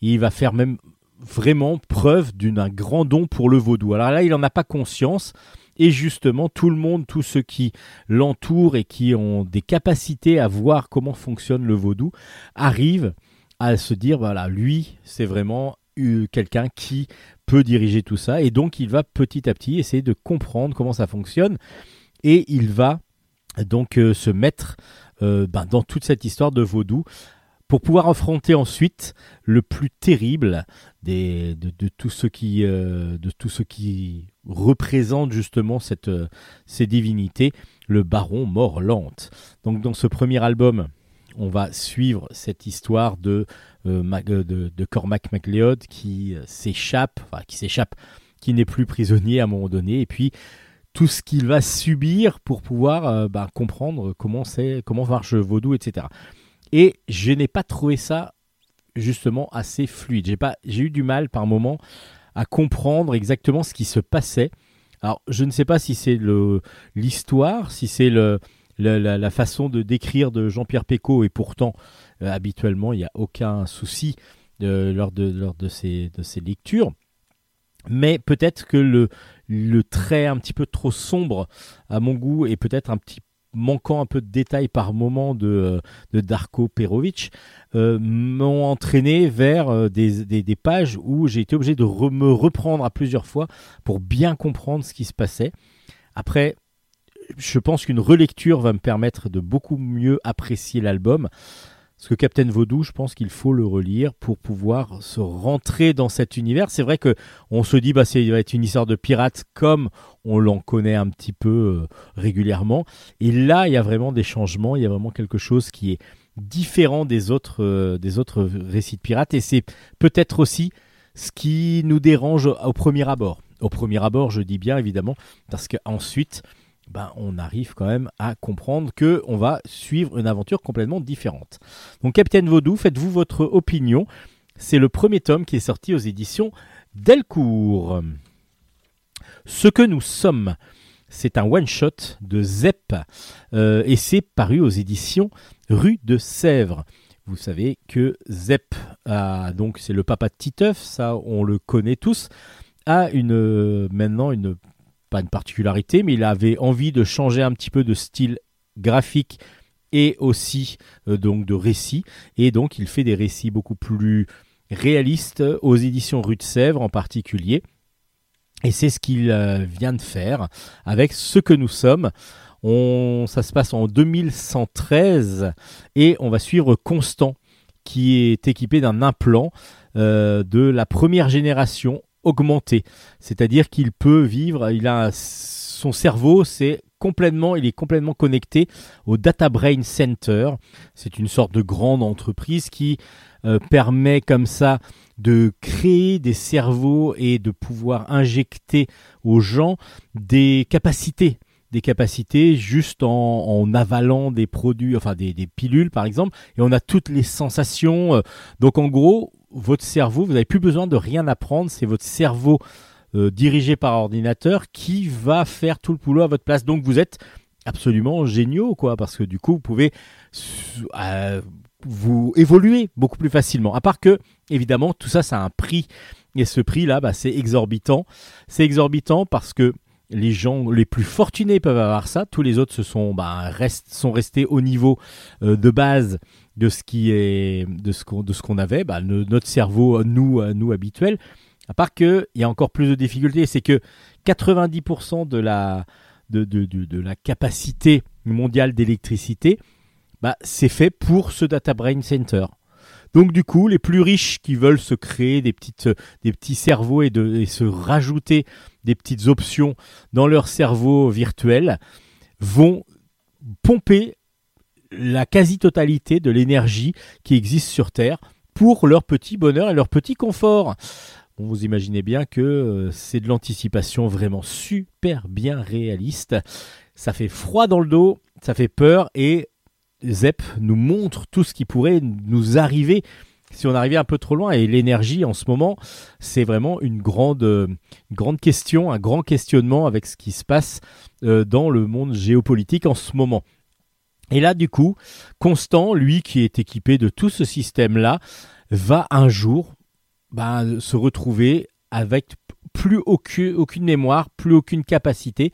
Il va faire même vraiment preuve d'un grand don pour le vaudou. Alors là, il n'en a pas conscience. Et justement, tout le monde, tous ceux qui l'entourent et qui ont des capacités à voir comment fonctionne le vaudou, arrivent à se dire, voilà, lui, c'est vraiment euh, quelqu'un qui peut diriger tout ça. Et donc, il va petit à petit essayer de comprendre comment ça fonctionne. Et il va donc euh, se mettre euh, ben, dans toute cette histoire de vaudou pour pouvoir affronter ensuite le plus terrible de, tout ce qui euh, représente justement cette, euh, ces divinités, le baron mort lente. Donc dans ce premier album, on va suivre cette histoire de, euh, Cormac MacLeod qui s'échappe, qui s'échappe, qui n'est plus prisonnier à un moment donné, et puis tout ce qu'il va subir pour pouvoir bah, comprendre comment c'est, comment marche Vaudou, etc. Et je n'ai pas trouvé ça justement assez fluide. J'ai pas, j'ai eu du mal par moment à comprendre exactement ce qui se passait. Alors, je ne sais pas si c'est le l'histoire, si c'est le, la, façon de décrire de Jean-Pierre Pécaud, et pourtant, euh, habituellement, il n'y a aucun souci euh, lors, de, lors de, ces, de ces lectures. Mais peut-être que le, le trait un petit peu trop sombre à mon goût et peut-être un petit manquant un peu de détails par moment de, euh, Darko Perovic euh, m'ont entraîné vers euh, des, pages où j'ai été obligé de me reprendre à plusieurs fois pour bien comprendre ce qui se passait. Après, je pense qu'une relecture va me permettre de beaucoup mieux apprécier l'album. Parce que Captain Vaudou, je pense qu'il faut le relire pour pouvoir se rentrer dans cet univers. C'est vrai que on se dit bah c'est va être une histoire de pirates comme on l'en connaît un petit peu euh, régulièrement. Et là, il y a vraiment des changements. Il y a vraiment quelque chose qui est différent des autres euh, des autres récits de pirates. Et c'est peut-être aussi ce qui nous dérange au premier abord. Au premier abord, je dis bien évidemment, parce qu'ensuite, ben, on arrive quand même à comprendre que on va suivre une aventure complètement différente. Donc, Capitaine Vaudou, faites-vous votre opinion. c'est le premier tome qui est sorti aux éditions Delcourt. Ce que nous sommes, c'est un one-shot de Zep euh, et c'est paru aux éditions Rue de Sèvres. Vous savez que Zep, a, donc c'est le papa de Titeuf, ça on le connaît tous, a euh, maintenant une, pas une particularité, mais il avait envie de changer un petit peu de style graphique et aussi euh, donc de récits. Et donc il fait des récits beaucoup plus réalistes aux éditions Rue de Sèvres en particulier. Et c'est ce qu'il euh, vient de faire avec ce que nous sommes. On, ça se passe en 2113 et on va suivre Constant qui est équipé d'un implant euh, de la première génération augmentée. C'est-à-dire qu'il peut vivre, il a son cerveau, c'est il est complètement connecté au Data Brain Center. C'est une sorte de grande entreprise qui euh, permet comme ça de créer des cerveaux et de pouvoir injecter aux gens des capacités des capacités juste en, avalant des produits, enfin des, pilules par exemple, et on a toutes les sensations. Euh. Donc en gros, votre cerveau, vous n'avez plus besoin de rien apprendre, c'est votre cerveau euh, dirigé par ordinateur qui va faire tout le boulot à votre place. Donc vous êtes absolument géniaux, quoi, parce que du coup, vous pouvez vous évoluer beaucoup plus facilement. À part que, évidemment, tout ça, ça a un prix. Et ce prix-là, bah, c'est exorbitant. C'est exorbitant parce que les gens les plus fortunés peuvent avoir ça. Tous les autres se sont, bah, sont restés au niveau euh, de base de ce qui est, de ce qu'on, de ce qu'on avait. Bah, notre cerveau, nous, nous habituels. À part que, il y a encore plus de difficultés. C'est que 90% de la, de, de, de la capacité mondiale d'électricité bah, c'est fait pour ce Data Brain Center. Donc du coup, les plus riches qui veulent se créer des, petites, des petits cerveaux et, de, se rajouter des petites options dans leur cerveau virtuel vont pomper la quasi-totalité de l'énergie qui existe sur Terre pour leur petit bonheur et leur petit confort. vous imaginez bien que euh, c'est de l'anticipation vraiment super bien réaliste. Ça fait froid dans le dos, ça fait peur et Zep nous montre tout ce qui pourrait nous arriver si on arrivait un peu trop loin. Et l'énergie en ce moment, c'est vraiment une grande, grande question, un grand questionnement avec ce qui se passe euh, dans le monde géopolitique en ce moment. Et là, du coup, Constant, lui qui est équipé de tout ce système-là, va un jour bah, se retrouver avec plus aucune mémoire, plus aucune capacité.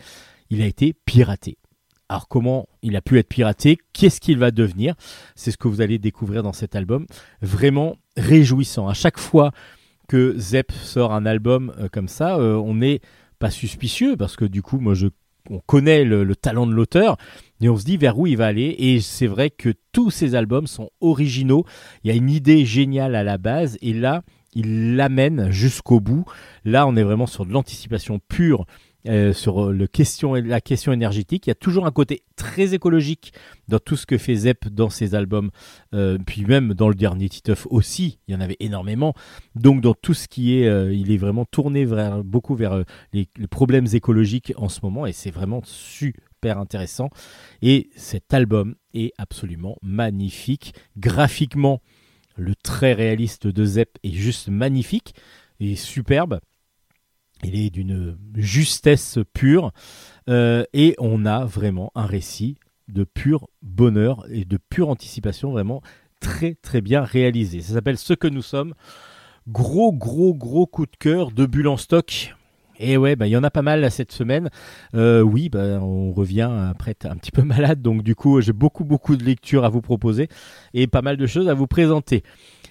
Il a été piraté. Alors comment il a pu être piraté? Qu'est-ce qu'il va devenir? C'est ce que vous allez découvrir dans cet album. Vraiment réjouissant. À chaque fois que Zep sort un album euh, comme ça, euh, on n'est pas suspicieux parce que du coup, moi, je, on connaît le, talent de l'auteur et on se dit vers où il va aller. Et c'est vrai que tous ces albums sont originaux. Il y a une idée géniale à la base et là, il l'amène jusqu'au bout. Là, on est vraiment sur de l'anticipation pure euh, sur euh, la question énergétique. Il y a toujours un côté très écologique dans tout ce que fait Zep dans ses albums, euh, puis même dans le dernier Titeuf aussi, il y en avait énormément. Donc dans tout ce qui est, il est vraiment tourné vers, beaucoup vers les, problèmes écologiques en ce moment, et c'est vraiment super intéressant. Et cet album est absolument magnifique. Graphiquement, le trait réaliste de Zep est juste magnifique et superbe. Il est d'une justesse pure euh, et on a vraiment un récit de pur bonheur et de pure anticipation vraiment très très bien réalisé. Ça s'appelle Ce que nous sommes. Gros gros gros coup de cœur de bulle en stock. Et ouais, bah, il y en a pas mal cette semaine. Euh, oui, bah, on revient après un petit peu malade, donc du coup j'ai beaucoup beaucoup de lectures à vous proposer et pas mal de choses à vous présenter.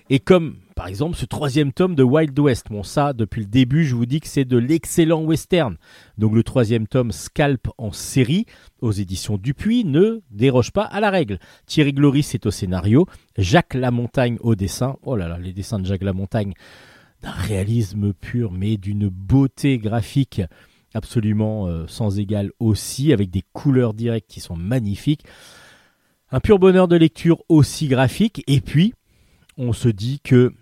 Et comme par exemple ce troisième tome de Wild West, bon ça depuis le début je vous dis que c'est de l'excellent western. Donc le troisième tome Scalp en série aux éditions Dupuis ne déroge pas à la règle. Thierry Gloris est au scénario, Jacques Lamontagne au dessin. Oh là là, les dessins de Jacques Lamontagne d'un réalisme pur mais d'une beauté graphique absolument euh, sans égal aussi avec des couleurs directes qui sont magnifiques. Un pur bonheur de lecture aussi graphique et puis on se dit que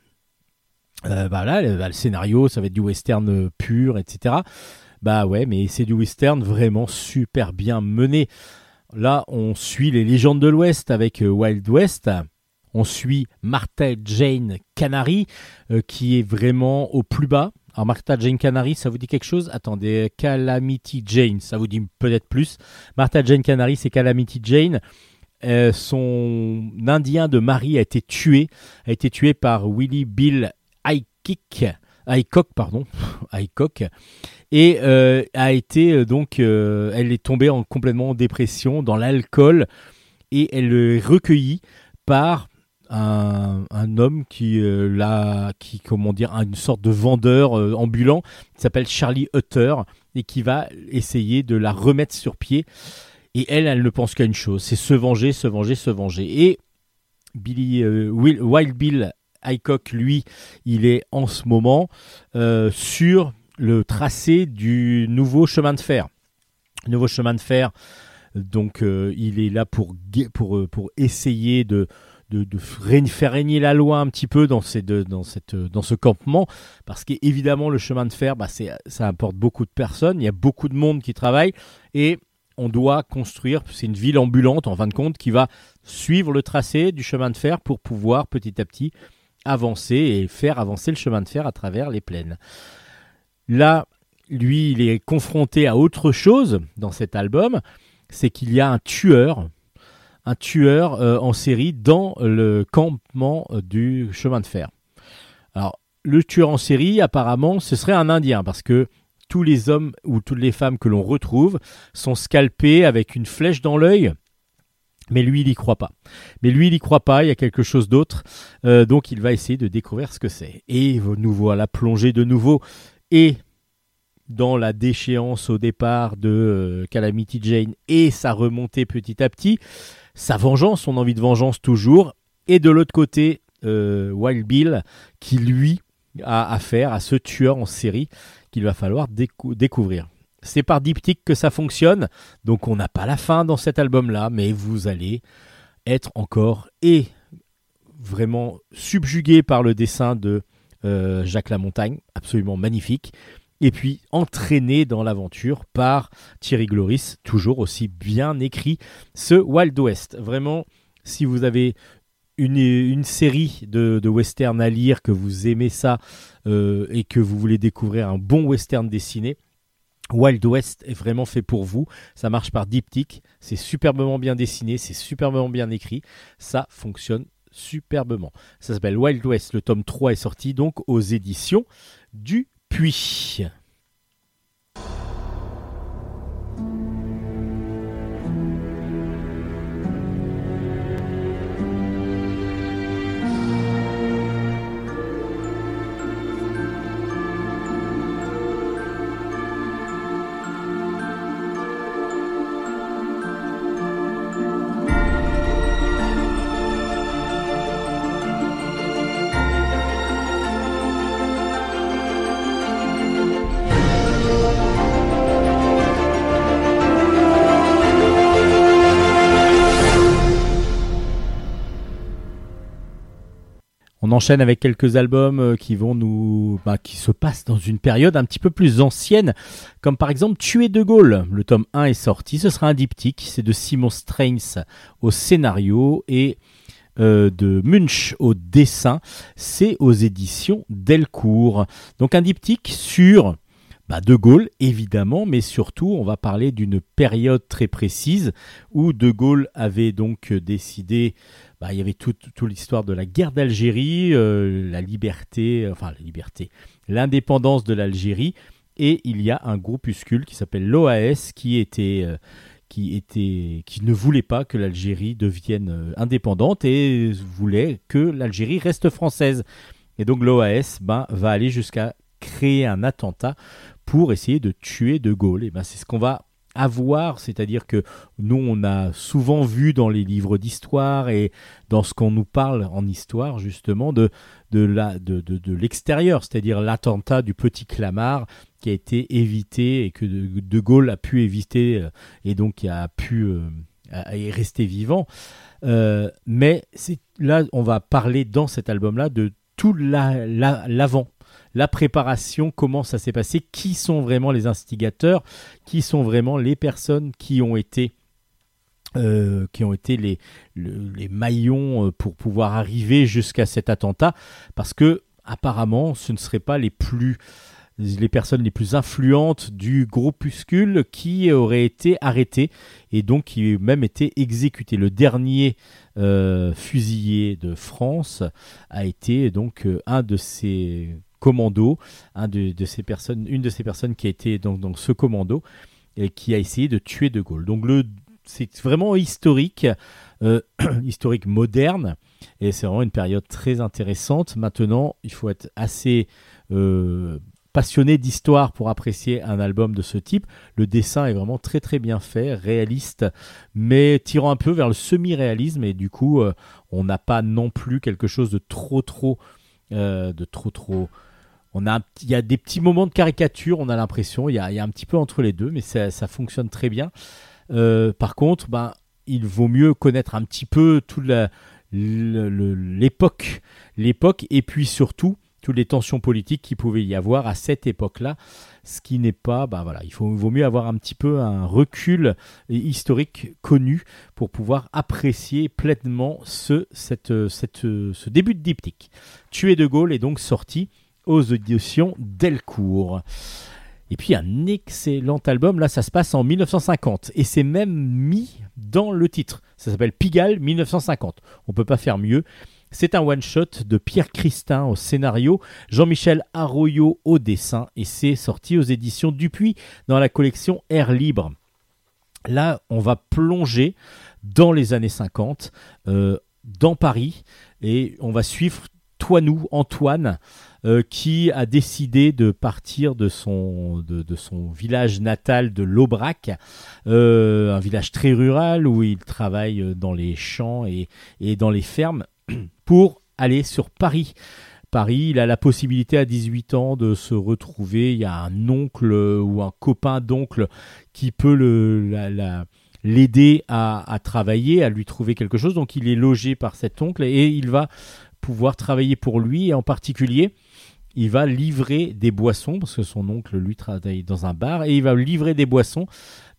euh, bah là, le, scénario, ça va être du western euh, pur, etc. Bah ouais, mais c'est du western vraiment super bien mené. Là, on suit les légendes de l'Ouest avec euh, Wild West. On suit Martha Jane Canary, qui est vraiment au plus bas. Alors Martha Jane Canary, ça vous dit quelque chose? Attendez, Calamity Jane, ça vous dit peut-être plus. Martha Jane Canary, c'est Calamity Jane. Son Indien de mari a été tué, a été tué par Willie Bill Hickok, Hickok, pardon, Hickok, et euh, a été euh, donc, euh, elle est tombée en complètement en dépression, dans l'alcool, et elle est recueillie par un, un homme qui euh, l'a, qui comment dire, une sorte de vendeur ambulant, s'appelle Charlie Hutter, et qui va essayer de la remettre sur pied. Et elle, elle ne pense qu'à une chose, c'est se venger, se venger, se venger. Et Billy, Will- Wild Bill Hickok, lui, il est en ce moment euh, sur le tracé du nouveau chemin de fer. Nouveau chemin de fer, donc euh, il est là pour, pour, euh, pour essayer de, de, faire régner la loi un petit peu dans, ces deux- dans, cette, dans ce campement, parce qu'évidemment le chemin de fer, bah, ça apporte beaucoup de personnes, il y a beaucoup de monde qui travaille, et on doit construire, c'est une ville ambulante en fin de compte, qui va suivre le tracé du chemin de fer pour pouvoir petit à petit avancer et faire avancer le chemin de fer à travers les plaines. Là, lui, il est confronté à autre chose dans cet album, c'est qu'il y a un tueur, un tueur euh, en série dans le campement euh, du chemin de fer. Alors, le tueur en série, apparemment, ce serait un Indien, parce que tous les hommes ou toutes les femmes que l'on retrouve sont scalpés avec une flèche dans l'œil. Mais lui, il y croit pas. Mais lui, il y croit pas. Il y a quelque chose d'autre. Euh, donc, il va essayer de découvrir ce que c'est. Et nous voilà plongés de nouveau et dans la déchéance au départ de euh, Calamity Jane et sa remontée petit à petit, sa vengeance, son envie de vengeance toujours. Et de l'autre côté, euh, Wild Bill qui lui a affaire à ce tueur en série qu'il va falloir décou- découvrir. C'est par diptyque que ça fonctionne, donc on n'a pas la fin dans cet album-là, mais vous allez être encore et vraiment subjugué par le dessin de euh, Jacques Lamontagne, absolument magnifique, et puis entraîné dans l'aventure par Thierry Gloris, toujours aussi bien écrit, ce Wild West. Vraiment, si vous avez une, série de, de western à lire, que vous aimez ça euh, et que vous voulez découvrir un bon western dessiné, Wild West est vraiment fait pour vous. Ça marche par diptyque, c'est superbement bien dessiné, c'est superbement bien écrit, ça fonctionne superbement. Ça s'appelle Wild West, le tome 3 est sorti donc aux éditions du Puy. Enchaîne avec quelques albums euh, qui vont nous, bah, qui se passent dans une période un petit peu plus ancienne, comme par exemple Tuer de Gaulle. Le tome 1 est sorti, ce sera un diptyque, c'est de Simon Strains au scénario et euh, de Munch au dessin. C'est aux éditions Delcourt. Donc un diptyque sur bah, De Gaulle, évidemment, mais surtout, on va parler d'une période très précise où De Gaulle avait donc décidé bah, il y avait toute l'histoire de la guerre d'Algérie, euh, la liberté, enfin la liberté, l'indépendance de l'Algérie, et il y a un groupuscule qui s'appelle l'OAS qui était euh, qui était qui ne voulait pas que l'Algérie devienne euh, indépendante et voulait que l'Algérie reste française. Et donc l'OAS ben, va aller jusqu'à créer un attentat pour essayer de tuer De Gaulle. Et ben, c'est ce qu'on va avoir, c'est-à-dire que nous, on a souvent vu dans les livres d'histoire et dans ce qu'on nous parle en histoire, justement, de, de, l'extérieur, c'est-à-dire l'attentat du petit Clamart qui a été évité et que De, Gaulle a pu éviter euh, et donc a pu euh, vivant. Euh, mais c'est là, on va parler dans cet album-là de tout la- la- l'avant. La préparation, comment ça s'est passé, qui sont vraiment les instigateurs, qui sont vraiment les personnes qui ont été euh, qui ont été les, le- les maillons euh, pour pouvoir arriver jusqu'à cet attentat, parce que apparemment, ce ne seraient pas les plus les personnes les plus influentes du groupuscule qui auraient été arrêtées et donc qui auraient même été exécutées. Le dernier euh, fusillé de France a été donc un de ces personnes, une de ces personnes qui a été dans ce commando et qui a essayé de tuer De Gaulle. Donc c'est vraiment historique, euh, historique moderne, et c'est vraiment une période très intéressante. Maintenant, il faut être assez euh, passionné d'histoire pour apprécier un album de ce type. Le dessin est vraiment très très bien fait, réaliste, mais tirant un peu vers le semi-réalisme, et du coup, euh, on n'a pas non plus quelque chose de trop trop, de trop trop. Il y a des petits moments de caricature, on a l'impression, il y a, un petit peu entre les deux, mais ça, fonctionne très bien. Euh, par contre, ben, il vaut mieux connaître un petit peu toute l'époque, et puis surtout toutes les tensions politiques qu'il pouvait y avoir à cette époque-là, ce qui n'est pas, ben voilà, il vaut mieux avoir un petit peu un recul historique connu pour pouvoir apprécier pleinement ce, ce début de diptyque. Tuer de Gaulle est donc sorti aux éditions Delcourt. Et puis un excellent album, là ça se passe en 1950 et c'est même mis dans le titre. Ça s'appelle Pigalle 1950. On peut pas faire mieux. C'est un one-shot de Pierre Christin au scénario, Jean-Michel Arroyo au dessin et c'est sorti aux éditions Dupuis dans la collection Air Libre. Là, on va plonger dans les années 50, euh, dans Paris, et on va suivre Toinou, Antoine, euh, qui a décidé de partir de son, de, son village natal de l'Aubrac, euh, un village très rural où il travaille dans les champs et, et dans les fermes, pour aller sur Paris. Paris, il a la possibilité à 18 ans de se retrouver. Il y a un oncle ou un copain d'oncle qui peut l'aider à travailler, à lui trouver quelque chose. Donc il est logé par cet oncle et il va pouvoir travailler pour lui et en particulier il va livrer des boissons parce que son oncle lui travaille dans un bar et il va livrer des boissons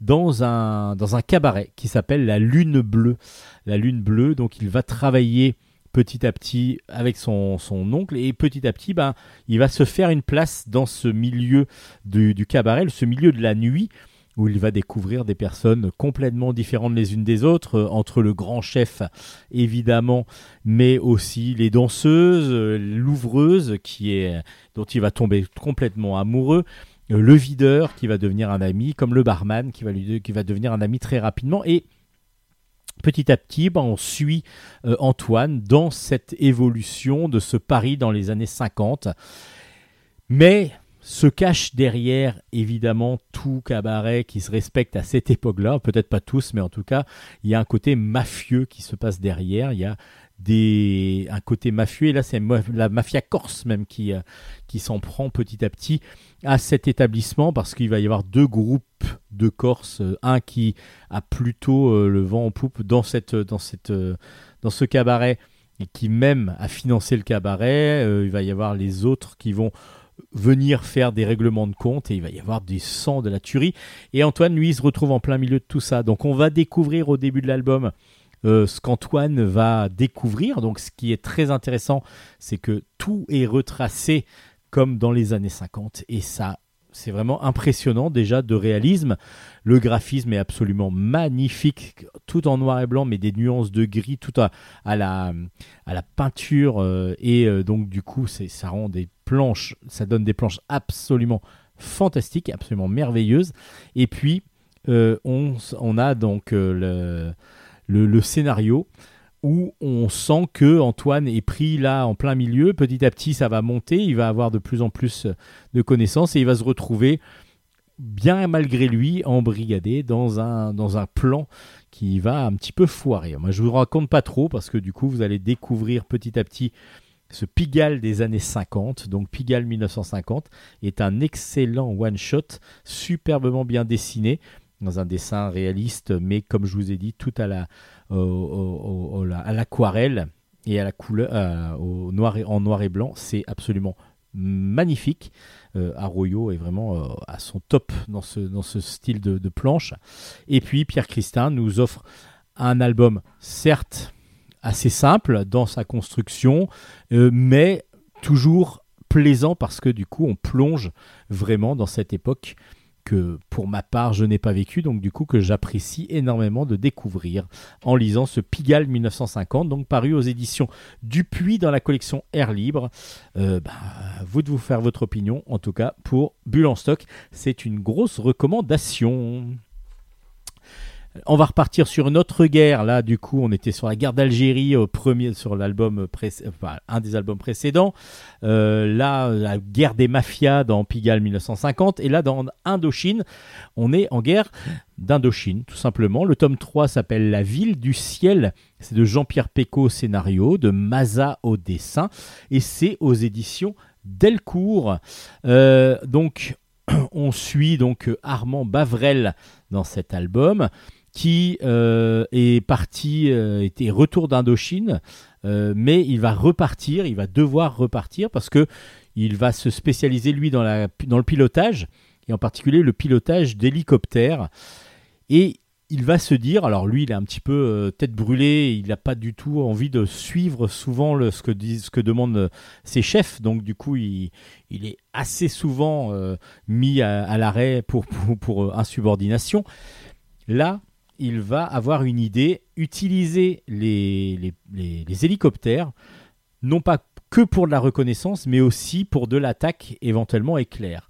dans un dans un cabaret qui s'appelle la Lune Bleue. La Lune Bleue, donc il va travailler petit à petit avec son, son oncle et petit à petit ben, il va se faire une place dans ce milieu du, du cabaret, ce milieu de la nuit où il va découvrir des personnes complètement différentes les unes des autres, euh, entre le grand chef évidemment, mais aussi les danseuses, euh, l'ouvreuse qui est dont il va tomber complètement amoureux, euh, le videur qui va devenir un ami, comme le barman qui va lui qui va devenir un ami très rapidement et Petit à petit, ben, on suit Antoine dans cette évolution de ce Paris dans les années 50. Mais se cache derrière, évidemment, tout cabaret qui se respecte à cette époque-là. Peut-être pas tous, mais en tout cas, il y a un côté mafieux qui se passe derrière. Il y a un côté mafieux, et là, c'est la mafia corse même qui, euh, qui s'en prend petit à petit à cet établissement parce qu'il va y avoir deux groupes de Corses, euh, un qui a plutôt euh, le vent en poupe dans, cette, dans, ce cabaret et qui même a financé le cabaret. Il va y avoir les autres qui vont venir faire des règlements de compte et il va y avoir du sang, de la tuerie. Et Antoine, lui, se retrouve en plein milieu de tout ça. Donc on va découvrir au début de l'album euh, ce qu'Antoine va découvrir. Donc ce qui est très intéressant, c'est que tout est retracé comme dans les années 50 et ça c'est vraiment impressionnant déjà de réalisme. Le graphisme est absolument magnifique, tout en noir et blanc, mais des nuances de gris, tout à, la, à la peinture. euh, et euh, donc, du coup, ça rend des planches, ça donne des planches absolument fantastiques, absolument merveilleuses. Et puis, euh, on, a donc le scénario où on sent que Antoine est pris là en plein milieu. Petit à petit, ça va monter. Il va avoir de plus en plus de connaissances et il va se retrouver bien malgré lui embrigadé dans un, dans un plan qui va un petit peu foirer. Moi, je vous raconte pas trop parce que du coup, vous allez découvrir petit à petit ce Pigalle des années 50. Donc, Pigalle 1950 est un excellent one-shot, superbement bien dessiné dans un dessin réaliste, mais comme je vous ai dit, tout à la, à l'aquarelle et à la couleur, euh, en noir et blanc. C'est absolument magnifique. Euh, Arroyo est vraiment euh, à son top dans ce, dans ce style de, planche. Et puis Pierre Christin nous offre Un album, certes, assez simple dans sa construction, mais toujours plaisant parce que du coup, on plonge vraiment dans cette époque que pour ma part je n'ai pas vécu, donc du coup que j'apprécie énormément de découvrir en lisant ce Pigalle 1950, donc paru aux éditions Dupuis dans la collection Air Libre. Euh, bah, vous de vous faire votre opinion, en tout cas pour Bulle en stock, c'est une grosse recommandation. On va repartir sur une autre guerre. Là, du coup, on était sur la guerre d'Algérie, au premier sur l'album un des albums précédents. Euh, là, la guerre des mafias dans Pigalle 1950. Et là, dans Indochine, on est en guerre d'Indochine, tout simplement. Le tome 3 s'appelle La ville du ciel. C'est de Jean-Pierre Pécaud au scénario, de Maza au dessin. Et c'est aux éditions Delcourt. Euh, donc, on suit donc Armand Bavrel dans cet album qui euh, est parti, euh, était retour d'Indochine, euh, mais il va repartir, il va devoir repartir parce que il va se spécialiser lui dans, la, dans le pilotage et en particulier le pilotage d'hélicoptères et il va se dire, alors lui il est un petit peu euh, tête brûlée, il n'a pas du tout envie de suivre souvent le, ce, que ce que demandent euh, ses chefs, donc du coup il, il est assez souvent euh, mis à, l'arrêt pour, pour, euh, insubordination. Là, il va avoir une idée, utiliser les, hélicoptères, non pas que pour de la reconnaissance, mais aussi pour de l'attaque éventuellement éclair.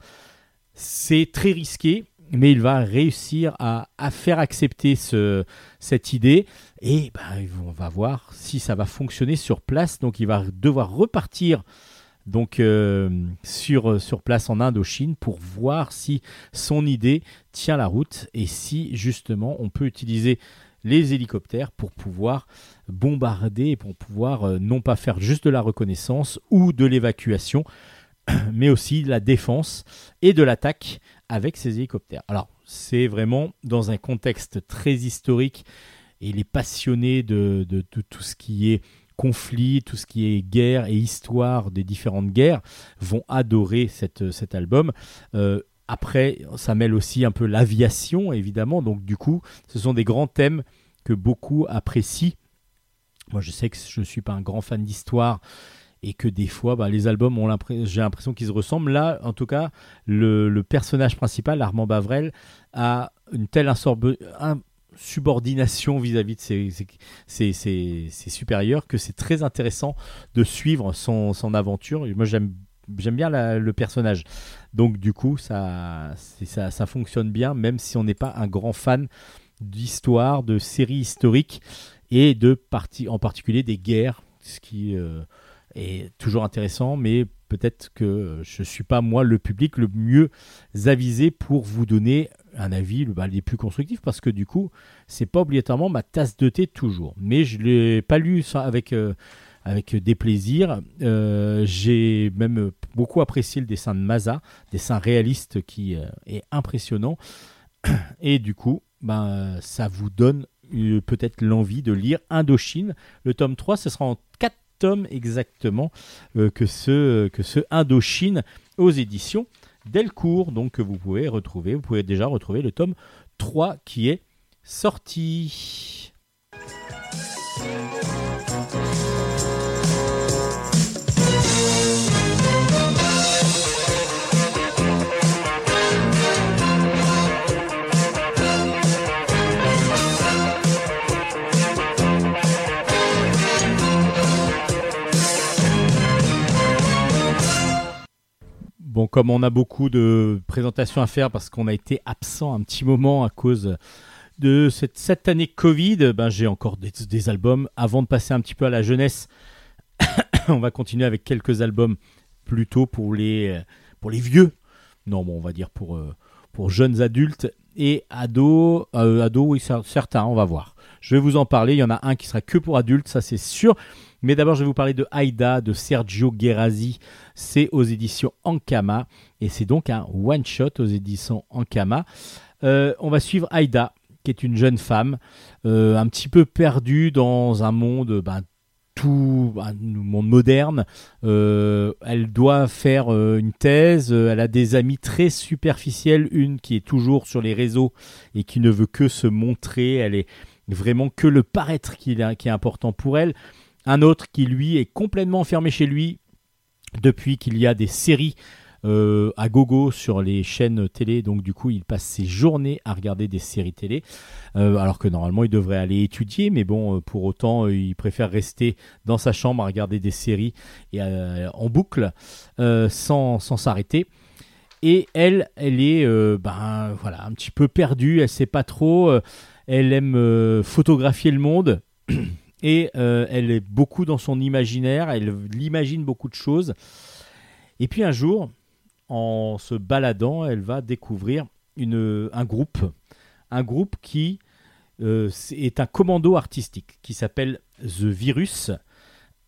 C'est très risqué, mais il va réussir à, faire accepter ce, cette idée et ben, on va voir si ça va fonctionner sur place. Donc il va devoir repartir donc euh, sur, sur place en Indochine pour voir si son idée tient la route et si justement on peut utiliser les hélicoptères pour pouvoir bombarder pour pouvoir euh, non pas faire juste de la reconnaissance ou de l'évacuation, mais aussi de la défense et de l'attaque avec ces hélicoptères. Alors c'est vraiment dans un contexte très historique et les passionnés de- de tout ce qui est conflit, tout ce qui est guerre et histoire des différentes guerres vont adorer cet album. Euh, après, ça mêle aussi un peu l'aviation, évidemment. Donc, du coup, ce sont des grands thèmes que beaucoup apprécient. Moi, je sais que je ne suis pas un grand fan d'histoire et que des fois, bah, les albums, ont j'ai l'impression qu'ils se ressemblent. Là, en tout cas, le, personnage principal, Armand Bavrel, a une telle insorbe- insubordination vis-à-vis de ses, supérieurs que c'est très intéressant de suivre son, aventure. Moi, j'aime bien le personnage. Donc du coup, ça, fonctionne bien, même si on n'est pas un grand fan d'histoire, de séries historiques et en particulier des guerres, ce qui euh, est toujours intéressant, mais peut-être que je ne suis pas moi le public le mieux avisé pour vous donner un avis bah, les plus constructifs parce que du coup c'est pas obligatoirement ma tasse de thé toujours mais je l'ai pas lu avec euh, avec déplaisir. Euh, J'ai même beaucoup apprécié le dessin de Maza, dessin réaliste qui euh, est impressionnant. Et du coup, ben, ça vous donne euh, peut-être l'envie de lire Indochine. Le tome 3, ce sera en 4 tomes exactement euh, que, ce, que ce Indochine aux éditions Delcourt. Donc que vous pouvez retrouver, vous pouvez déjà retrouver le tome 3 qui est sorti. Bon, comme on a beaucoup de présentations à faire parce qu'on a été absent un petit moment à cause de cette, cette année Covid, ben j'ai encore des, albums. Avant de passer un petit peu à la jeunesse, on va continuer avec quelques albums plutôt pour les, vieux. Non, bon, on va dire pour, euh, pour jeunes adultes et ados. Euh, ados, oui, cer- certains, on va voir. Je vais vous en parler. Il y en a un qui sera que pour adultes, ça c'est sûr. Mais d'abord, je vais vous parler de Aïda de Sergio Guerrazi. C'est aux éditions Ankama. Et c'est donc un one-shot aux éditions Ankama. Euh, on va suivre Aïda, qui est une jeune femme, euh, un petit peu perdue dans un monde, ben, tout un monde moderne. Euh, elle doit faire une thèse. elle a des amis très superficiels. Une qui est toujours sur les réseaux et qui ne veut que se montrer. Elle est vraiment que le paraître qui est important pour elle. Un autre qui lui est complètement enfermé chez lui depuis qu'il y a des séries euh, à gogo sur les chaînes télé. Donc du coup, il passe ses journées à regarder des séries télé, Euh, alors que normalement il devrait aller étudier, mais bon, euh, pour autant, il préfère rester dans sa chambre à regarder des séries en boucle sans s'arrêter. Et elle, elle est ben voilà un petit peu perdue. Elle sait pas trop. elle aime photographier le monde. Et euh, elle est beaucoup dans son imaginaire, elle imagine beaucoup de choses. Et puis un jour, en se baladant, elle va découvrir un groupe, un groupe qui euh, est un commando artistique qui s'appelle The Virus,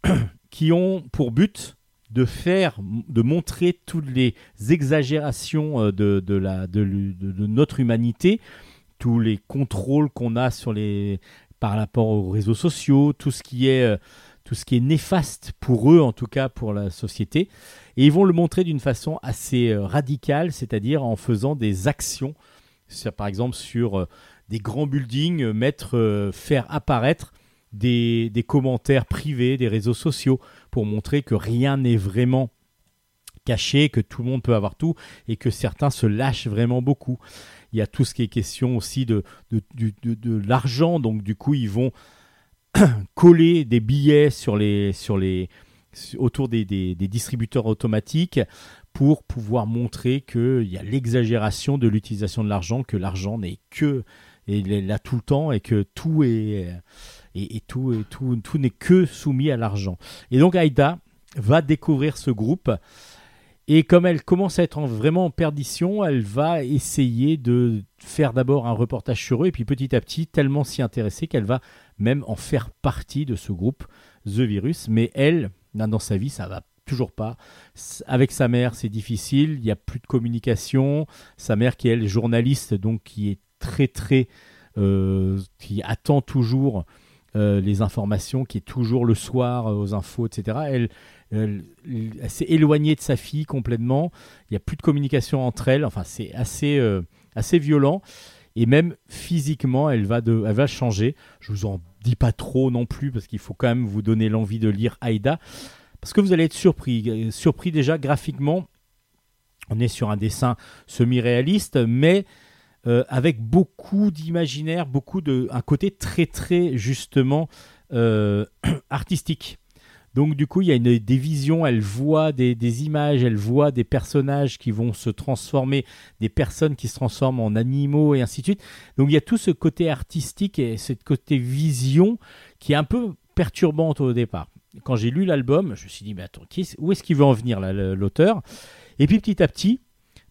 qui ont pour but de faire, de montrer toutes les exagérations euh, de notre humanité, tous les contrôles qu'on a sur les, par rapport aux réseaux sociaux, tout ce qui est, euh, tout ce qui est néfaste pour eux, en tout cas pour la société. Et ils vont le montrer d'une façon assez euh, radicale, c'est-à-dire en faisant des actions, par exemple sur euh, des grands buildings, mettre, faire apparaître des, des commentaires privés des réseaux sociaux pour montrer que rien n'est vraiment caché, que tout le monde peut avoir tout et que certains se lâchent vraiment beaucoup. Il y a tout ce qui est question aussi de, de, l'argent, donc du coup ils vont coller des billets sur les, sur les, autour des, distributeurs automatiques pour pouvoir montrer qu'il y a l'exagération de l'utilisation de l'argent, que l'argent n'est que là tout le temps et que tout est et tout, et tout, tout n'est que soumis à l'argent. Et donc Aïda va découvrir ce groupe et comme elle commence à être en- vraiment en perdition, elle va essayer de faire d'abord un reportage sur eux et puis petit à petit tellement s'y intéresser qu'elle va même en faire partie de ce groupe The Virus. Mais elle, dans sa vie, ça va toujours pas. Avec sa mère, c'est difficile. Il n'y a plus de communication. Sa mère, qui est elle, journaliste, donc qui est très très, euh, qui attend toujours euh, les informations, qui est toujours le soir euh, aux infos, etc. Elle, elle, elle s'est éloignée de sa fille complètement. Il n'y a plus de communication entre elles. Enfin, c'est assez, euh, assez violent. Et même physiquement, elle va, de, elle va changer. Je vous en dis pas trop non plus parce qu'il faut quand même vous donner l'envie de lire Aïda. Parce que vous allez être surpris. Euh, Surpris déjà graphiquement. On est sur un dessin semi-réaliste, mais euh, avec beaucoup d'imaginaire, beaucoup de. un côté très, très justement euh, artistique. Donc du coup, il y a une, des visions, elle voit des, images, elle voit des personnages qui vont se transformer, des personnes qui se transforment en animaux et ainsi de suite. Donc il y a tout ce côté artistique et ce côté vision qui est un peu perturbante au départ. Quand j'ai lu l'album, je me suis dit, mais attends, où est-ce qu'il veut en venir l'auteur? Et puis petit à petit,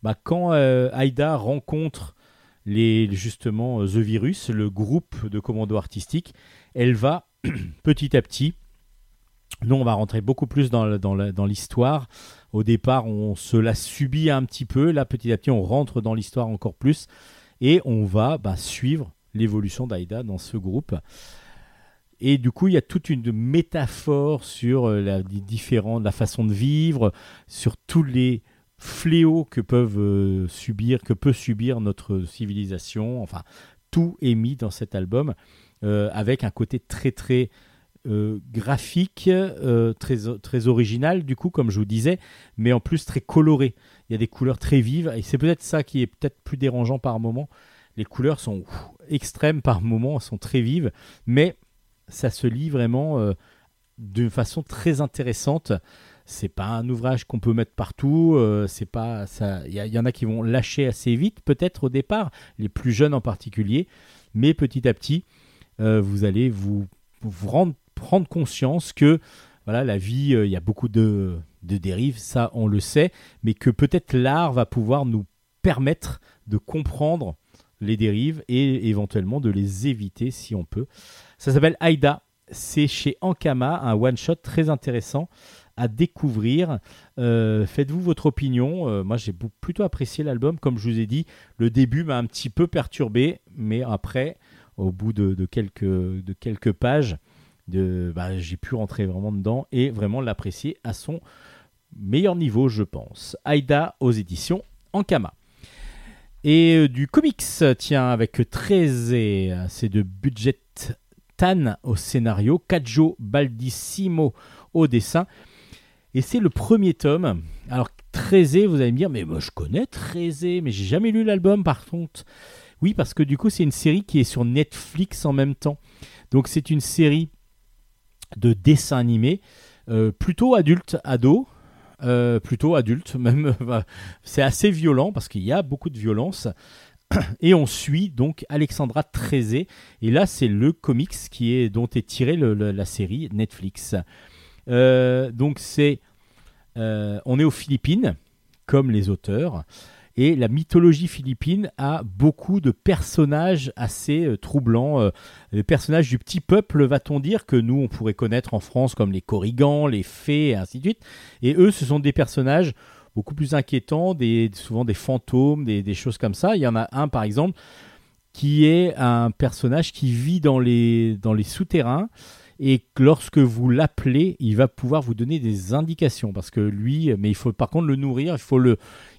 bah, quand euh, Aïda rencontre justement euh, The Virus, le groupe de commando artistique, elle va petit à petit nous, on va rentrer beaucoup plus dans, l'histoire. Au départ, on se la subit un petit peu. Là, petit à petit, on rentre dans l'histoire encore plus. Et on va bah, suivre l'évolution d'Aïda dans ce groupe. Et du coup, il y a toute une métaphore sur euh, la, la façon de vivre, sur tous les fléaux que peuvent euh, subir, que peut subir notre civilisation. Enfin, tout est mis dans cet album euh, avec un côté très très euh, graphique, euh, très, très original, du coup, comme je vous disais, mais en plus très coloré. Il y a des couleurs très vives, et c'est peut-être ça qui est peut-être plus dérangeant par moment. Les couleurs sont extrêmes par moment, sont très vives, mais ça se lit vraiment euh, d'une façon très intéressante. C'est pas un ouvrage qu'on peut mettre partout. c'est pas ça. Il y, en a qui vont lâcher assez vite, peut-être au départ, les plus jeunes en particulier, mais petit à petit, vous allez vous rendre prendre conscience que voilà la vie euh, il y a beaucoup de, de dérives ça on le sait mais que peut-être l'art va pouvoir nous permettre de comprendre les dérives et éventuellement de les éviter si on peut. Ça s'appelle Aïda. C'est chez Ankama un one shot très intéressant à découvrir. Euh, faites-vous votre opinion. Euh, moi j'ai plutôt apprécié l'album. Comme je vous ai dit le début m'a un petit peu perturbé mais après au bout de quelques, de quelques pages bah, j'ai pu rentrer vraiment dedans et vraiment l'apprécier à son meilleur niveau, je pense. Aïda aux éditions Ankama. Et euh, du comics, tiens, avec 13 et euh, c'est de Budget Tan au scénario, Kajo Baldissimo au dessin. Et c'est le premier tome. Alors, Trézé, vous allez me dire, mais moi je connais Trézé, mais j'ai jamais lu l'album par contre. Oui, parce que du coup, c'est une série qui est sur Netflix en même temps. Donc, c'est une série de dessins animés, euh, plutôt adulte, ado. euh, plutôt adulte, même. c'est assez violent parce qu'il y a beaucoup de violence. Et on suit donc Alexandra Trézé. Et là, c'est le comics qui est, dont est tirée la série Netflix. Euh, donc, c'est. euh, on est aux Philippines, comme les auteurs. Et la mythologie philippine a beaucoup de personnages assez euh, troublants. euh, les personnages du petit peuple, va-t-on dire, que nous, on pourrait connaître en France comme les Korrigans, les fées, et ainsi de suite. Et eux, ce sont des personnages beaucoup plus inquiétants, des, souvent des fantômes, des, des choses comme ça. Il y en a un, par exemple, qui est un personnage qui vit dans les, dans les souterrains et que lorsque vous l'appelez, il va pouvoir vous donner des indications parce que lui, mais il faut par contre le nourrir,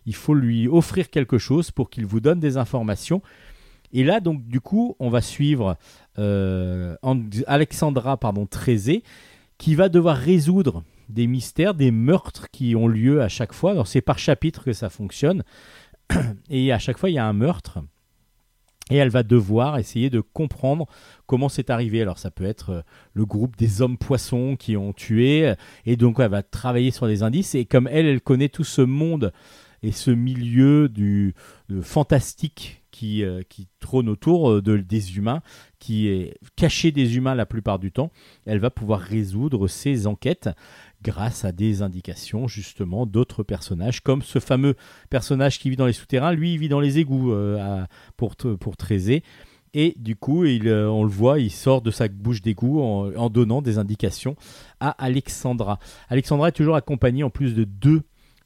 il faut lui offrir quelque chose pour qu'il vous donne des informations. Et là, donc, du coup, on va suivre euh, And- Alexandra pardon, Trézé, qui va devoir résoudre des mystères, des meurtres qui ont lieu à chaque fois. C'est par chapitre que ça fonctionne. Et à chaque fois, il y a un meurtre. Et elle va devoir essayer de comprendre comment c'est arrivé. Alors ça peut être euh, le groupe des hommes poissons qui ont tué, euh, et donc elle va travailler sur des indices. Et comme elle, elle connaît tout ce monde et ce milieu du fantastique qui, euh, qui trône autour de, des humains, qui est caché des humains la plupart du temps, elle va pouvoir résoudre ces enquêtes grâce à des indications justement d'autres personnages, comme ce fameux personnage qui vit dans les souterrains, lui il vit dans les égouts euh, pour, pour. Et du coup, euh, on le voit, il sort de sa bouche d'égout en, donnant des indications à Alexandra. Alexandra est toujours accompagnée en plus de deux,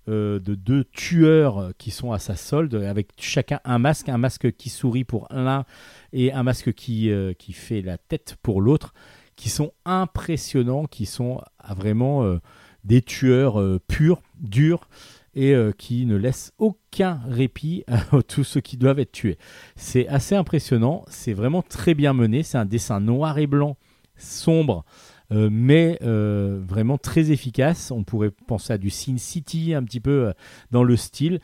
euh, de deux tueurs qui sont à sa solde, avec chacun un masque, un masque qui sourit pour l'un et un masque qui, qui fait la tête pour l'autre, qui sont impressionnants, qui sont ah, vraiment euh, des tueurs euh, purs, durs, et euh, qui ne laissent aucun répit à tous ceux qui doivent être tués. C'est assez impressionnant, c'est vraiment très bien mené, c'est un dessin noir et blanc, sombre, mais vraiment très efficace. On pourrait penser à du Sin City un petit peu dans le style.